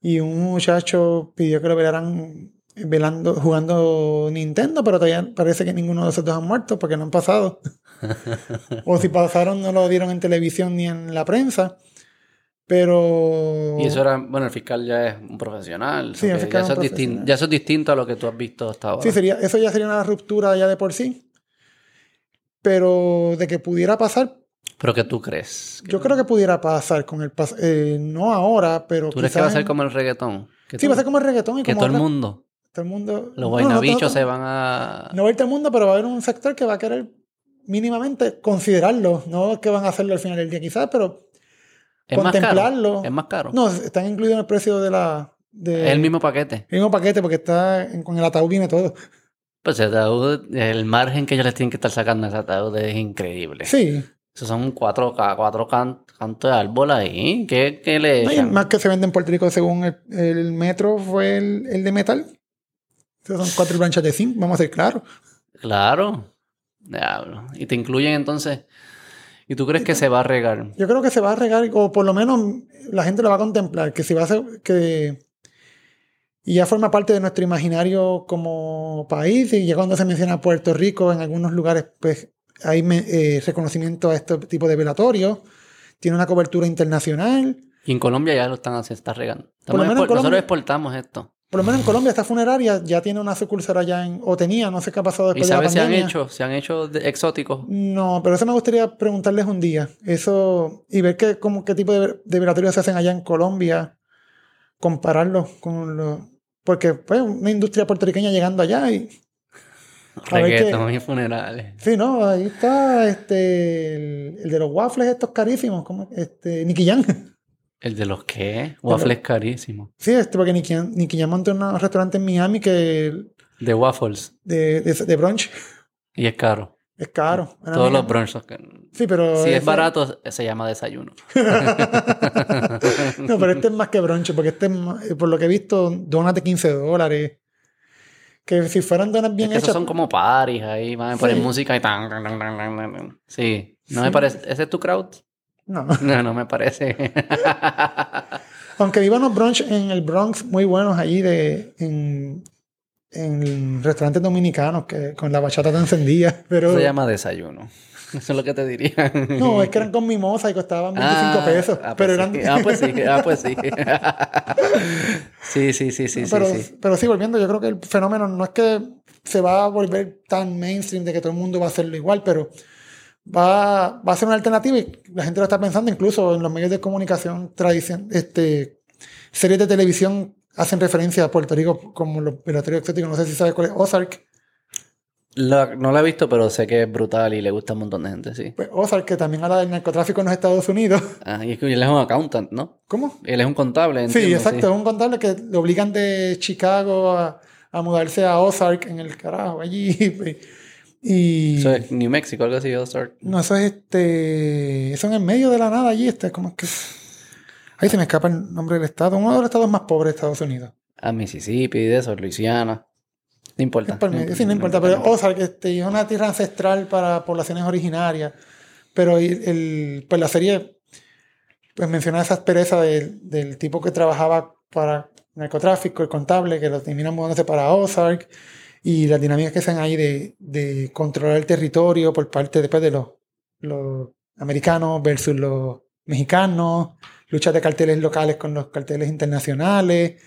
Y un muchacho pidió que lo velaran velando, jugando Nintendo, pero todavía parece que ninguno de esos dos han muerto porque no han pasado. o si pasaron no lo dieron en televisión ni en la prensa. Pero... Y eso era, bueno, el fiscal ya es un profesional. Sí, el ok, fiscal ya, es un profesional. ya eso es distinto a lo que tú has visto hasta ahora. Sí, sería, eso ya sería una ruptura ya de por sí. Pero de que pudiera pasar, ¿Pero qué tú crees? yo creo que pudiera pasar con el pas eh, no ahora, pero ¿Tú crees que va a ser en- como el reggaetón? Sí, tú- va a ser como el reggaetón y Que como todo el mundo, todo el mundo los no, no, guaynabichos no, se van a... No va a ir todo el mundo, pero va a haber un sector que va a querer mínimamente considerarlo. No que van a hacerlo al final del día quizás, pero es más caro. contemplarlo. Es más caro. no, están incluidos en el precio de la... De, el mismo paquete. el mismo paquete porque está con el ataúd viene todo. Pues el ataúd, el margen que ellos les tienen que estar sacando a ese ataúd es increíble. Sí. Esos son cuatro, cuatro can- cantos de árbol ahí. ¿Qué, qué le No, más que se vende en Puerto Rico según el, el metro fue el, el de metal. Esos son cuatro planchas de zinc, vamos a ser claros. Claro. Diablo. Y te incluyen entonces. ¿Y tú crees que se va a regar? Yo creo que se va a regar, o por lo menos la gente lo va a contemplar, que si va a ser, que y ya forma parte de nuestro imaginario como país, y ya cuando se menciona Puerto Rico, en algunos lugares, pues hay eh, reconocimiento a este tipo de velatorios, tiene una cobertura internacional. Y en Colombia ya lo están haciendo, se está regando. Por lo menos en expor- Nosotros Colombia- exportamos esto. Por lo menos en Colombia, esta funeraria ya tiene una sucursal allá en, o tenía, no sé qué ha pasado ¿Y después de la sabes si han pandemia. hecho, se han hecho exóticos? No, pero eso me gustaría preguntarles un día. Eso, y ver qué, cómo, qué tipo de, de velatorios se hacen allá en Colombia, compararlos con los. Porque, pues, una industria puertorriqueña llegando allá y. Reggaetón y funerales. Sí, no, ahí está este. El, el de los waffles, estos carísimos, como este. Nicky Jam. ¿El de los qué? Waffles carísimos. Sí, este, porque Nicky Nicky Jam montó un restaurante en Miami que. De waffles. De, de, de brunch. Y es caro. Es caro. Todos los brunch. Sí, pero. Si es barato, se llama desayuno. No, pero este es más que bronche, porque este, es más- por lo que he visto, donas de 15 dólares. Que si fueran donas bien Es que hechas. son como paris ahí, van a poner Sí. música y tan, tan, tan, tan, tan, tan. Sí, no me parece. ¿Ese es tu crowd? No. No, no me parece. Aunque vivan unos brunch en el Bronx muy buenos allí de, en, en restaurantes dominicanos que con la bachata tan encendida. Pero Se llama desayuno. Eso es lo que te diría. no, es que eran con mimosa y costaban 25 Ah, pesos. ah, pues pero sí. eran. Ah, pues sí. Ah, pues sí. sí, sí, sí, sí, pero, sí. pero sí, volviendo, yo creo que el fenómeno no es que se va a volver tan mainstream de que todo el mundo va a hacerlo igual, pero va, va a ser una alternativa y la gente lo está pensando, incluso en los medios de comunicación tradición, este, series de televisión hacen referencia a Puerto Rico como los velatorios exóticos, no sé si sabes cuál es Ozark. No la he visto, pero sé que es brutal y le gusta a un montón de gente, sí. Pues Ozark, que también habla del narcotráfico en los Estados Unidos. Ah, y es que él es un accountant, ¿no? ¿Cómo? Él es un contable, Sí, exacto, es un contable que lo obligan de Chicago a, a mudarse a Ozark en el carajo allí. Y, Eso es New Mexico, algo así, Ozark. No, eso es este. Eso en el medio de la nada allí. Este, ¿Cómo es que.? Ahí se me escapa el nombre del estado. Uno de los estados más pobres de Estados Unidos. A Mississippi, de eso, Luisiana. No importa. Medio, sí, no importa. Pero Ozark este, es una tierra ancestral para poblaciones originarias. Pero el, el- pues la serie pues menciona esa aspereza del, del tipo que trabajaba para narcotráfico, el contable, que lo termina mudándose para Ozark. Y las dinámicas que se ahí de, de controlar el territorio por parte después de los, los americanos versus los mexicanos, luchas de carteles locales con los carteles internacionales.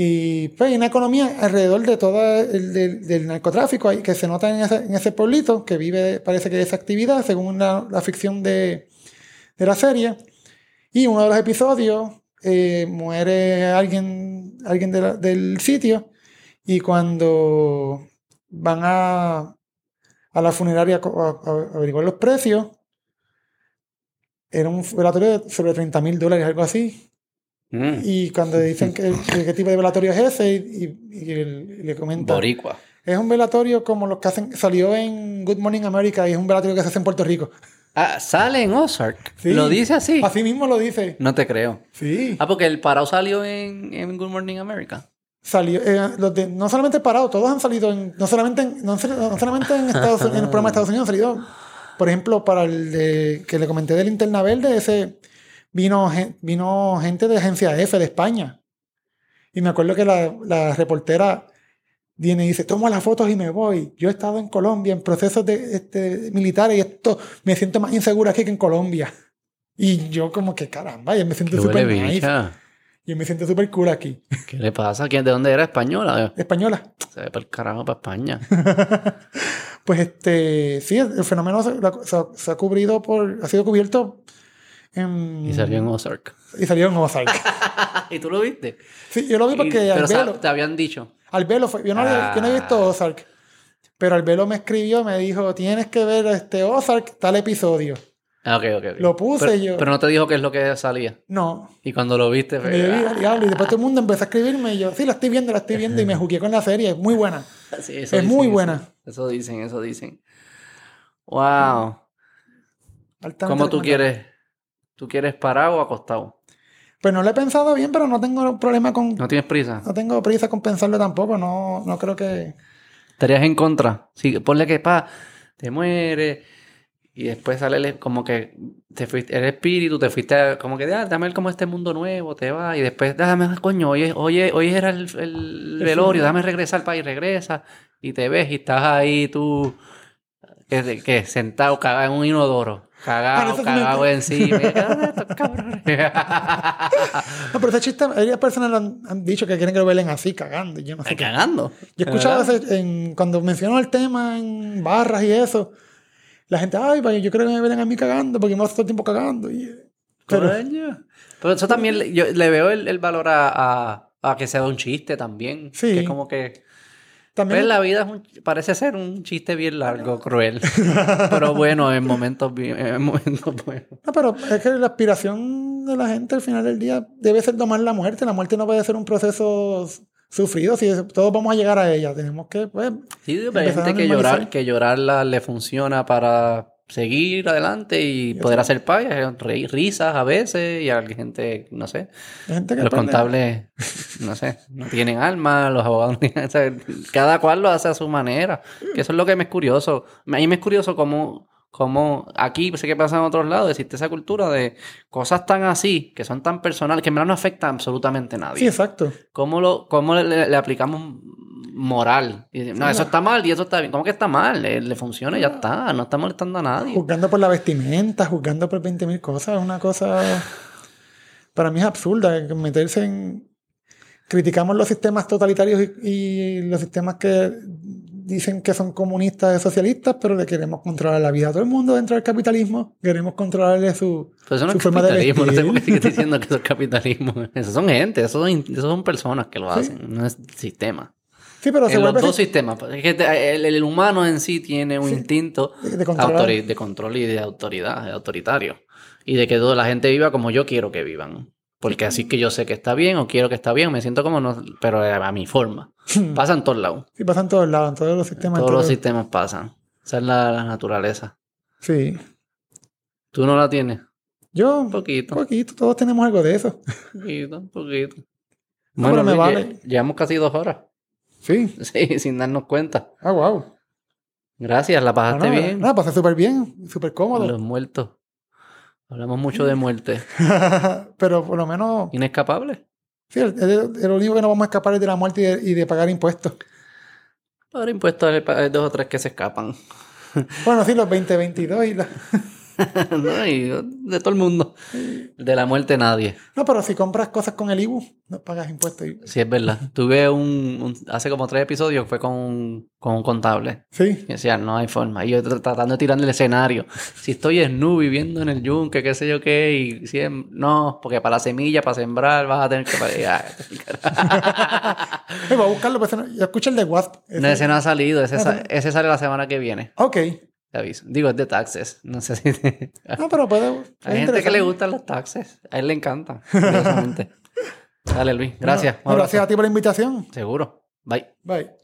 Y pues hay una economía alrededor de todo el del, narcotráfico que se nota en ese, pueblito que vive, parece que de esa actividad, según la, ficción de, de la serie. Y uno de los episodios eh, muere alguien, alguien de del sitio y cuando van a, a la funeraria a, averiguar los precios, era un velatorio sobre 30 mil dólares, algo así. Mm, Y cuando dicen que, que qué tipo de velatorio es ese, y, le comenta. Boricua. Es un velatorio como los que hacen, salió en Good Morning America y es un velatorio que se hace en Puerto Rico. Ah, sale en Ozark. Sí. Lo dice así. Así mismo lo dice. No te creo. Sí. Ah, porque el parado salió en, en Good Morning America. Salió, eh, los de- no solamente parado, todos han salido en, no solamente en, no, no solamente en Estados en el programa de Estados Unidos, han salido, por ejemplo, para el de, que le comenté del Linterna Verde, ese vino, vino gente de agencia F de España. Y me acuerdo que la, la reportera viene y dice, tomo las fotos y me voy. Yo he estado en Colombia en procesos de, este, militares y esto me siento más insegura aquí que en Colombia. Y yo como que caramba, yo me siento súper nice. Yo me siento súper cool aquí. ¿Qué le pasa? ¿Quién, ¿De dónde era? ¿Española? Española. Se ve por el carajo para España. Pues este, sí, el fenómeno se, se ha- se ha cubrido por, ha sido cubierto en, Y salió en Ozark. y salió en Ozark. ¿Y tú lo viste? Sí, yo lo vi porque Y- pero sa- Albelo, te habían dicho. Albelo fue, yo no, había- yo no he visto Ah. Ozark, pero Albelo me escribió, me dijo, tienes que ver este Ozark, tal episodio. Ah, ok, ok, ok. Lo puse pero, yo. Pero no te dijo qué es lo que salía. No. Y cuando lo viste, Y, fue. yo vi, ah, y después todo el mundo empezó a escribirme y yo, sí, la estoy viendo, la estoy viendo y me jugué con la serie, es muy buena. sí, eso es muy dicen, buena. Eso, eso dicen, eso dicen. Wow. ¿Cómo tú quieres? ¿Tú quieres parado o acostado? Pues no lo he pensado bien, pero no tengo problema con, ¿No tienes prisa? no tengo prisa con pensarlo tampoco, no, no creo que... ¿Estarías en contra? Sí, ponle que pa, te mueres y después sale el- como que te fuiste, el espíritu, te fuiste a- como que "Ah, dame ver como este mundo nuevo, te va y después dame, coño, hoy, es- hoy, era el, el velorio, dame regresar para y regresa y te ves y estás ahí tú, que, que sentado, cagado en un inodoro, cagado, me- cagado encima. y, "¿Dónde estos cabrones?" No, pero ese chiste, varias personas lo han, han dicho que quieren que lo velen así, cagando. Yo no sé. qué. cagando. Yo he escuchado cuando menciono el tema en barras y eso, la gente, ay, yo creo que me velen a mí cagando porque me paso todo el tiempo cagando. Y, pero, eso también yo le veo el, el valor a, a, a que sea un chiste también. Sí. Que como que. También Pues la vida es un- parece ser un chiste bien largo, cruel. Pero bueno, en momentos, bien- en momentos buenos. No, pero es que la aspiración de la gente al final del día debe ser tomar la muerte. La muerte no puede ser un proceso sufrido. Si todos vamos a llegar a ella, tenemos que, pues. Sí, pero hay gente que llorar, que llorarla le funciona para seguir adelante y poder hacer payas, reír, risas a veces y hay gente, no sé, gente los contables, no sé, no tienen alma, los abogados, o sea, cada cual lo hace a su manera, que eso es lo que me es curioso. A mí me es curioso cómo, cómo aquí, sé que pasa en otros lados, existe esa cultura de cosas tan así, que son tan personales, que en verdad no afectan absolutamente a nadie. Sí, exacto. ¿Cómo, lo, cómo le aplicamos moral. no, eso está mal y eso está bien. ¿Cómo que está mal? Le, funciona y ya está. No está molestando a nadie. Juzgando por la vestimenta, juzgando por 20.000 cosas. Es una cosa. Para mí es absurda meterse en. Criticamos los sistemas totalitarios y, los sistemas que dicen que son comunistas y socialistas, pero le queremos controlar la vida a todo el mundo dentro del capitalismo. Queremos controlarle su, pues eso no es capitalismo, No sé por qué estoy diciendo que eso es capitalismo. Esos son gente, esos son, personas que lo hacen, no es sistema. Sí, pero en los dos sistemas. Pues, el, humano en sí tiene un instinto de, control y de autoridad, de autoritario. Y de que toda la gente viva como yo quiero que vivan. Porque así que yo sé que está bien o quiero que está bien, me siento como no, pero a mi forma. Pasa en todos lados. Sí, pasa en todos lados, en todos los sistemas. Todos los sistemas pasan. Esa es la, naturaleza. Sí. ¿Tú no la tienes? Yo. Un poquito. Un poquito, todos tenemos algo de eso. Un poquito, un poquito. bueno, me vale. Llevamos casi dos horas. Sí. Sí, sin darnos cuenta. Ah, wow. Gracias, la pasaste bien. No, pasé súper bien, súper cómodo. Los muertos. Hablamos mucho de muerte. Pero por lo menos. Inescapable. Sí, el, único que no vamos a escapar es de la muerte y de, pagar impuestos. Pagar impuestos hay dos o tres que se escapan. bueno, sí, los 2022 y la. no, y de todo el mundo. De la muerte nadie. No, pero si compras cosas con el IBU, no pagas impuestos. Sí, es verdad. Tuve un, hace como tres episodios, fue con un, con un contable. Sí. Y decía, no hay forma. Y yo tratando de tirar el escenario. Si estoy en nu viviendo en el yunque, qué sé yo qué, y si no, porque para la semilla, para sembrar, vas a tener que... voy a buscarlo, pues, yo escucho el de WASP. Ese, ese no ha salido, ese, ese sale la semana que viene. Ok. Te aviso. Digo, es de taxes. No sé si. no, pero puede. Hay gente que le gustan los taxes. A él le encanta. Dale, Luis. Gracias. gracias a ti por la invitación. Seguro. Bye. Bye.